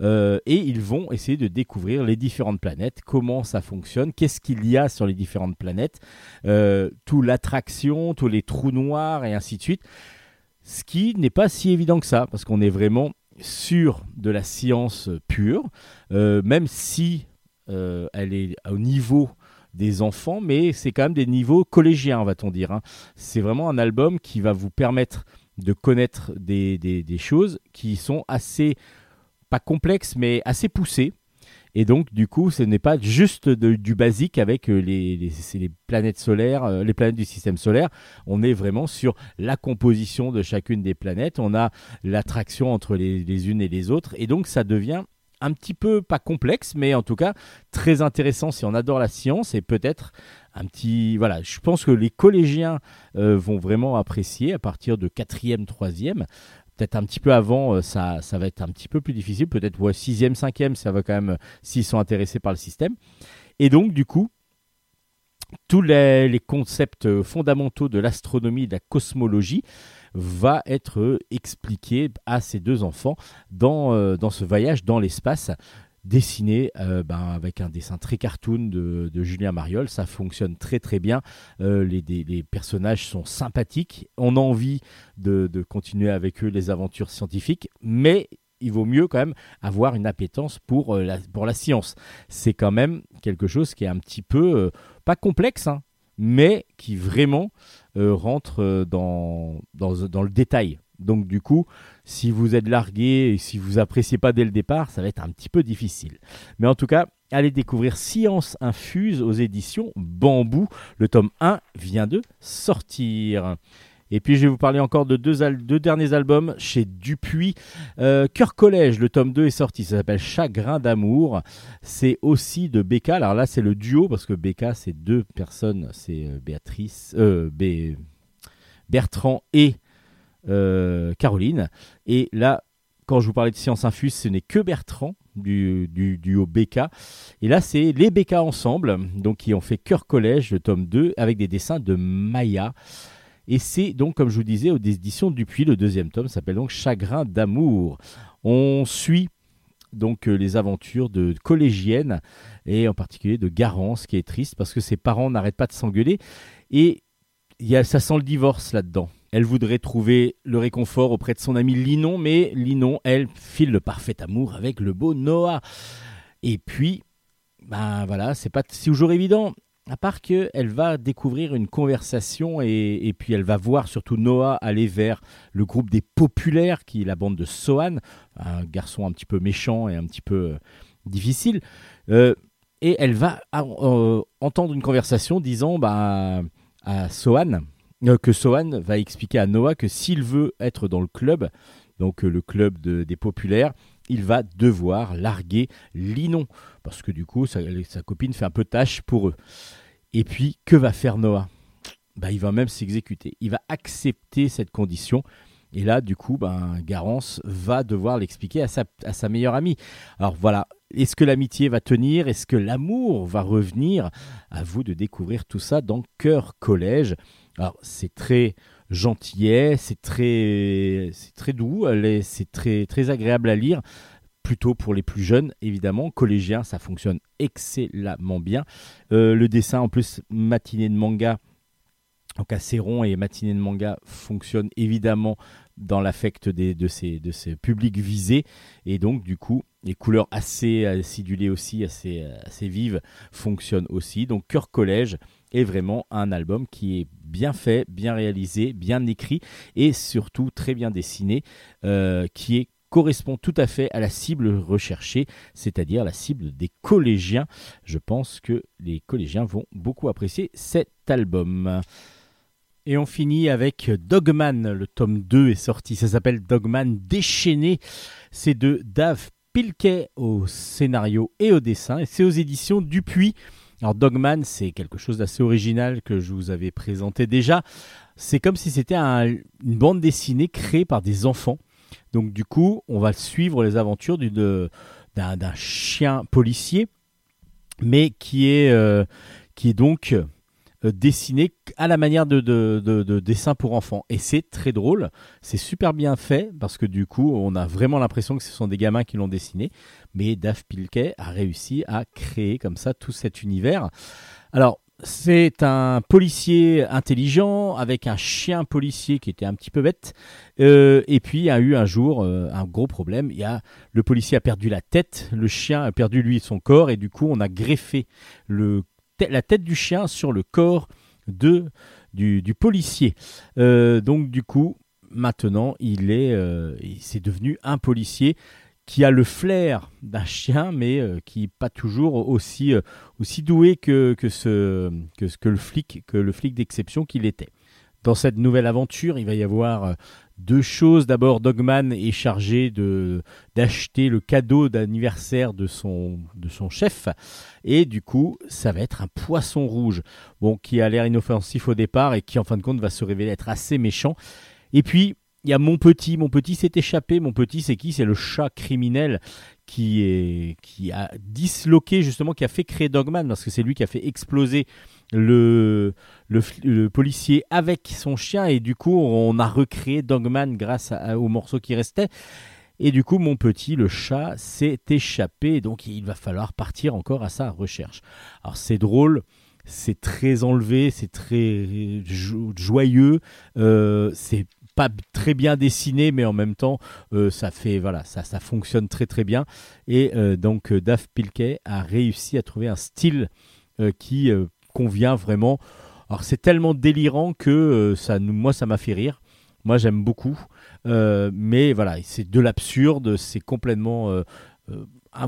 euh, et ils vont essayer de découvrir les différentes planètes, comment ça fonctionne, qu'est-ce qu'il y a sur les différentes planètes, euh, tout l'attraction, tous les trous noirs et ainsi de suite. Ce qui n'est pas si évident que ça, parce qu'on est vraiment sur de la science pure, euh, même si euh, elle est au niveau des enfants, mais c'est quand même des niveaux collégiens, va-t-on dire. hein. C'est vraiment un album qui va vous permettre de connaître des, des- choses qui sont assez, pas complexes, mais assez poussées. Et donc, du coup, ce n'est pas juste du basique avec euh, les, les- les planètes solaires, euh, les planètes du système solaire. On est vraiment sur la composition de chacune des planètes. On a l'attraction entre les, les unes et les autres. Et donc, ça devient un petit peu, pas complexe, mais en tout cas très intéressant si on adore la science et peut-être un petit. Voilà, je pense que les collégiens euh, vont vraiment apprécier à partir de quatrième, troisième. Peut-être un petit peu avant, euh, ça, ça va être un petit peu plus difficile. Peut-être ouais, sixième, cinquième, ça va quand même, euh, s'ils sont intéressés par le système. Et donc, du coup, tous les, concepts fondamentaux de l'astronomie de la cosmologie va être expliqué à ces deux enfants dans, euh, dans ce voyage dans l'espace dessiné euh, ben, avec un dessin très cartoon de, Julien Mariol. Ça fonctionne très très bien. Euh, les, personnages sont sympathiques. On a envie de, continuer avec eux les aventures scientifiques, mais il vaut mieux quand même avoir une appétence pour, la, pour la science. C'est quand même quelque chose qui est un petit peu, pas complexe, hein, mais qui vraiment rentre euh, dans, dans, dans le détail. Donc du coup, si vous êtes largué et si vous appréciez pas dès le départ, ça va être un petit peu difficile. Mais en tout cas, allez découvrir Science Infuse aux éditions Bambou. Le tome 1 vient de sortir. Et puis je vais vous parler encore de deux, derniers albums chez Dupuis. Euh, Cœur Collège, le tome 2 est sorti, ça s'appelle Chagrin d'amour. C'est aussi de Becca. Alors là, c'est le duo parce que Becca, c'est deux personnes, c'est euh, Béatrice, euh, Bertrand et euh, Caroline. Et là, quand je vous parlais de Science Infuse, ce n'est que Bertrand du, du duo BK. Et là, c'est les BK ensemble, donc qui ont fait Cœur Collège, le tome 2, avec des dessins de Maya. Et c'est donc, comme je vous disais, aux éditions Dupuis, le deuxième tome s'appelle donc Chagrin d'amour. On suit donc euh, les aventures de collégiennes et en particulier de Garance qui est triste parce que ses parents n'arrêtent pas de s'engueuler et y a, ça sent le divorce là-dedans. Elle voudrait trouver le réconfort auprès de son ami Linon, mais Linon, elle, file le parfait amour avec le beau Noah. Et puis, ben voilà, c'est pas toujours évident. À part qu'elle va découvrir une conversation et, puis elle va voir surtout Noah aller vers le groupe des populaires, qui est la bande de Sohan, un garçon un petit peu méchant et un petit peu euh, difficile. Euh, et elle va ah, euh, entendre une conversation disant bah, à Sohan que Sohan va expliquer à Noah que s'il veut être dans le club, donc le club de- des populaires, il va devoir larguer Linon parce que du coup sa, copine fait un peu tâche pour eux. Et puis que va faire Noah? Bah, Il va même s'exécuter. Il va accepter cette condition. Et là, du coup, ben, Garance va devoir l'expliquer à sa, à sa meilleure amie. Alors voilà, est-ce que l'amitié va tenir? Est-ce que l'amour va revenir? À vous de découvrir tout ça dans Cœur Collège. Alors c'est très gentillet, c'est très, très doux, c'est très, très agréable à lire. Plutôt pour les plus jeunes, évidemment. Collégiens, ça fonctionne excellemment bien. Euh, le dessin, en plus, matinée de manga, donc assez rond et matinée de manga fonctionne évidemment dans l'affect de, ces, de ces publics visés. Et donc, du coup, les couleurs assez acidulées aussi, assez, assez vives, fonctionnent aussi. Donc, Cœur Collège est vraiment un album qui est bien fait, bien réalisé, bien écrit et surtout très bien dessiné, euh, qui correspond tout à fait à la cible recherchée, c'est-à-dire la cible des collégiens. Je pense que les collégiens vont beaucoup apprécier cet album. Et on finit avec Dogman, le tome 2 est sorti, ça s'appelle Dogman déchaîné. C'est de Dave Pilkey au scénario et au dessin, et c'est aux éditions Dupuis. Alors Dogman, c'est quelque chose d'assez original que je vous avais présenté déjà. C'est comme si c'était un- une bande dessinée créée par des enfants. Donc du coup, on va suivre les aventures d'un d'un chien policier, mais qui est, euh, qui est donc euh, dessinés à la manière de, de, de, de dessin pour enfants. Et c'est très drôle, c'est super bien fait parce que du coup, on a vraiment l'impression que ce sont des gamins qui l'ont dessiné. Mais Dave Pilkey a réussi à créer comme ça tout cet univers. Alors, c'est un policier intelligent avec un chien policier qui était un petit peu bête. Euh, et puis il y a eu un jour euh, un gros problème. Il y a le policier a perdu la tête, le chien a perdu lui son corps et du coup on a greffé le, la tête du chien sur le corps du, policier. Euh, donc du coup maintenant il est euh, c'est devenu un policier qui a le flair d'un chien, mais euh, qui n'est pas toujours aussi, aussi doué que, ce, que, le flic, que le flic d'exception qu'il était. Dans cette nouvelle aventure, il va y avoir deux choses. D'abord, Dogman est chargé de d'acheter le cadeau d'anniversaire de son, de son chef, et du coup, ça va être un poisson rouge, bon, qui a l'air inoffensif au départ et qui, en fin de compte, va se révéler être assez méchant. Et puis, il y a mon petit, mon petit s'est échappé. Mon petit, c'est qui? C'est le chat criminel qui est qui a disloqué justement, qui a fait créer Dogman parce que c'est lui qui a fait exploser le, le policier avec son chien et du coup on a recréé Dogman grâce à- au morceau qui restait. Et du coup, mon petit, le chat, s'est échappé, donc il va falloir partir encore à sa recherche. Alors c'est drôle, c'est très enlevé, c'est très jo- joyeux, euh, c'est très bien dessiné, mais en même temps, euh, ça fait voilà, ça, ça fonctionne très très bien. Et euh, donc, euh, Dave Pilkey a réussi à trouver un style qui convient vraiment. Alors, c'est tellement délirant que ça, nous- moi, ça m'a fait rire. Moi, j'aime beaucoup. Mais voilà, c'est de l'absurde, c'est complètement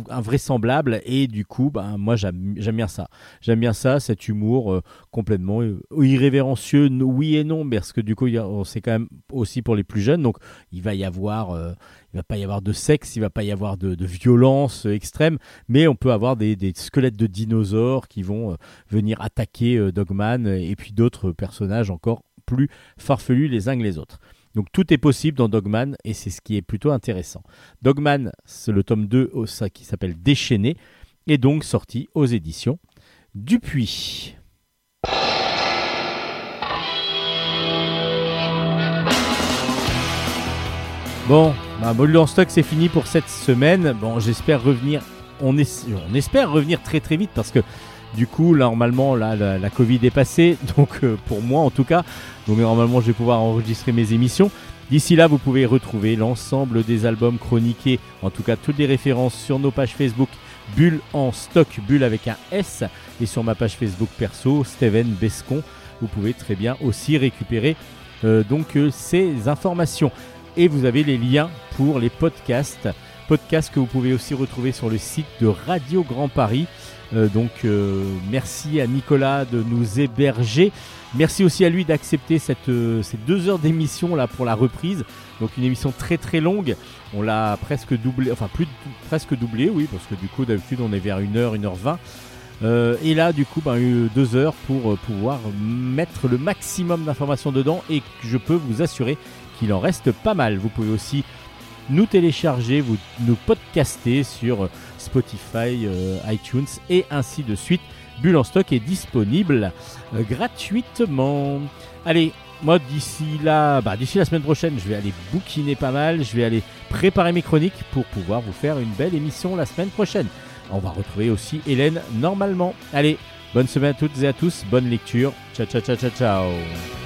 invraisemblable. Et du coup, ben, moi, j'aime bien ça. J'aime bien ça, cet humour euh, complètement euh, irrévérencieux, oui et non, parce que du coup, c'est quand même aussi pour les plus jeunes. Donc, il va y avoir, euh, il va pas y avoir de sexe, il va pas y avoir de, violence extrême, mais on peut avoir des, squelettes de dinosaures qui vont venir attaquer Dogman et puis d'autres personnages encore plus farfelus les uns que les autres. Donc tout est possible dans Dogman et c'est ce qui est plutôt intéressant. Dogman, c'est le tome 2 au- ça, qui s'appelle Déchaîné, est donc sorti aux éditions Dupuis. Bon, bah, Module en stock, c'est fini pour cette semaine. Bon, j'espère revenir. On espère revenir très très vite parce que du coup, normalement, la Covid est passée. Donc, euh, pour moi en tout cas, donc normalement, je vais pouvoir enregistrer mes émissions. D'ici là, vous pouvez retrouver l'ensemble des albums chroniqués, en tout cas toutes les références sur nos pages Facebook Bulle en stock, Bulle avec un S, et sur ma page Facebook perso, Steven Bescon. Vous pouvez très bien aussi récupérer euh, donc euh, ces informations. Et vous avez les liens pour les podcasts, podcasts que vous pouvez aussi retrouver sur le site de Radio Grand Paris. Euh, donc euh, merci à Nicolas de nous héberger. Merci aussi à lui d'accepter cette, euh, ces deux heures d'émission là pour la reprise. Donc une émission très très longue. On l'a presque doublé, enfin plus de- presque doublé, oui, parce que du coup d'habitude on est vers 1h, 1h20. Euh, et là du coup ben, eu deux heures pour pouvoir mettre le maximum d'informations dedans et je peux vous assurer qu'il en reste pas mal. Vous pouvez aussi nous télécharger, vous nous podcaster sur Spotify, euh, iTunes et ainsi de suite. Bulle en stock est disponible euh, gratuitement. Allez, moi d'ici là, bah, d'ici la semaine prochaine, je vais aller bouquiner pas mal, je vais aller préparer mes chroniques pour pouvoir vous faire une belle émission la semaine prochaine. On va retrouver aussi Hélène normalement. Allez, bonne semaine à toutes et à tous, bonne lecture. Ciao ciao ciao ciao ciao.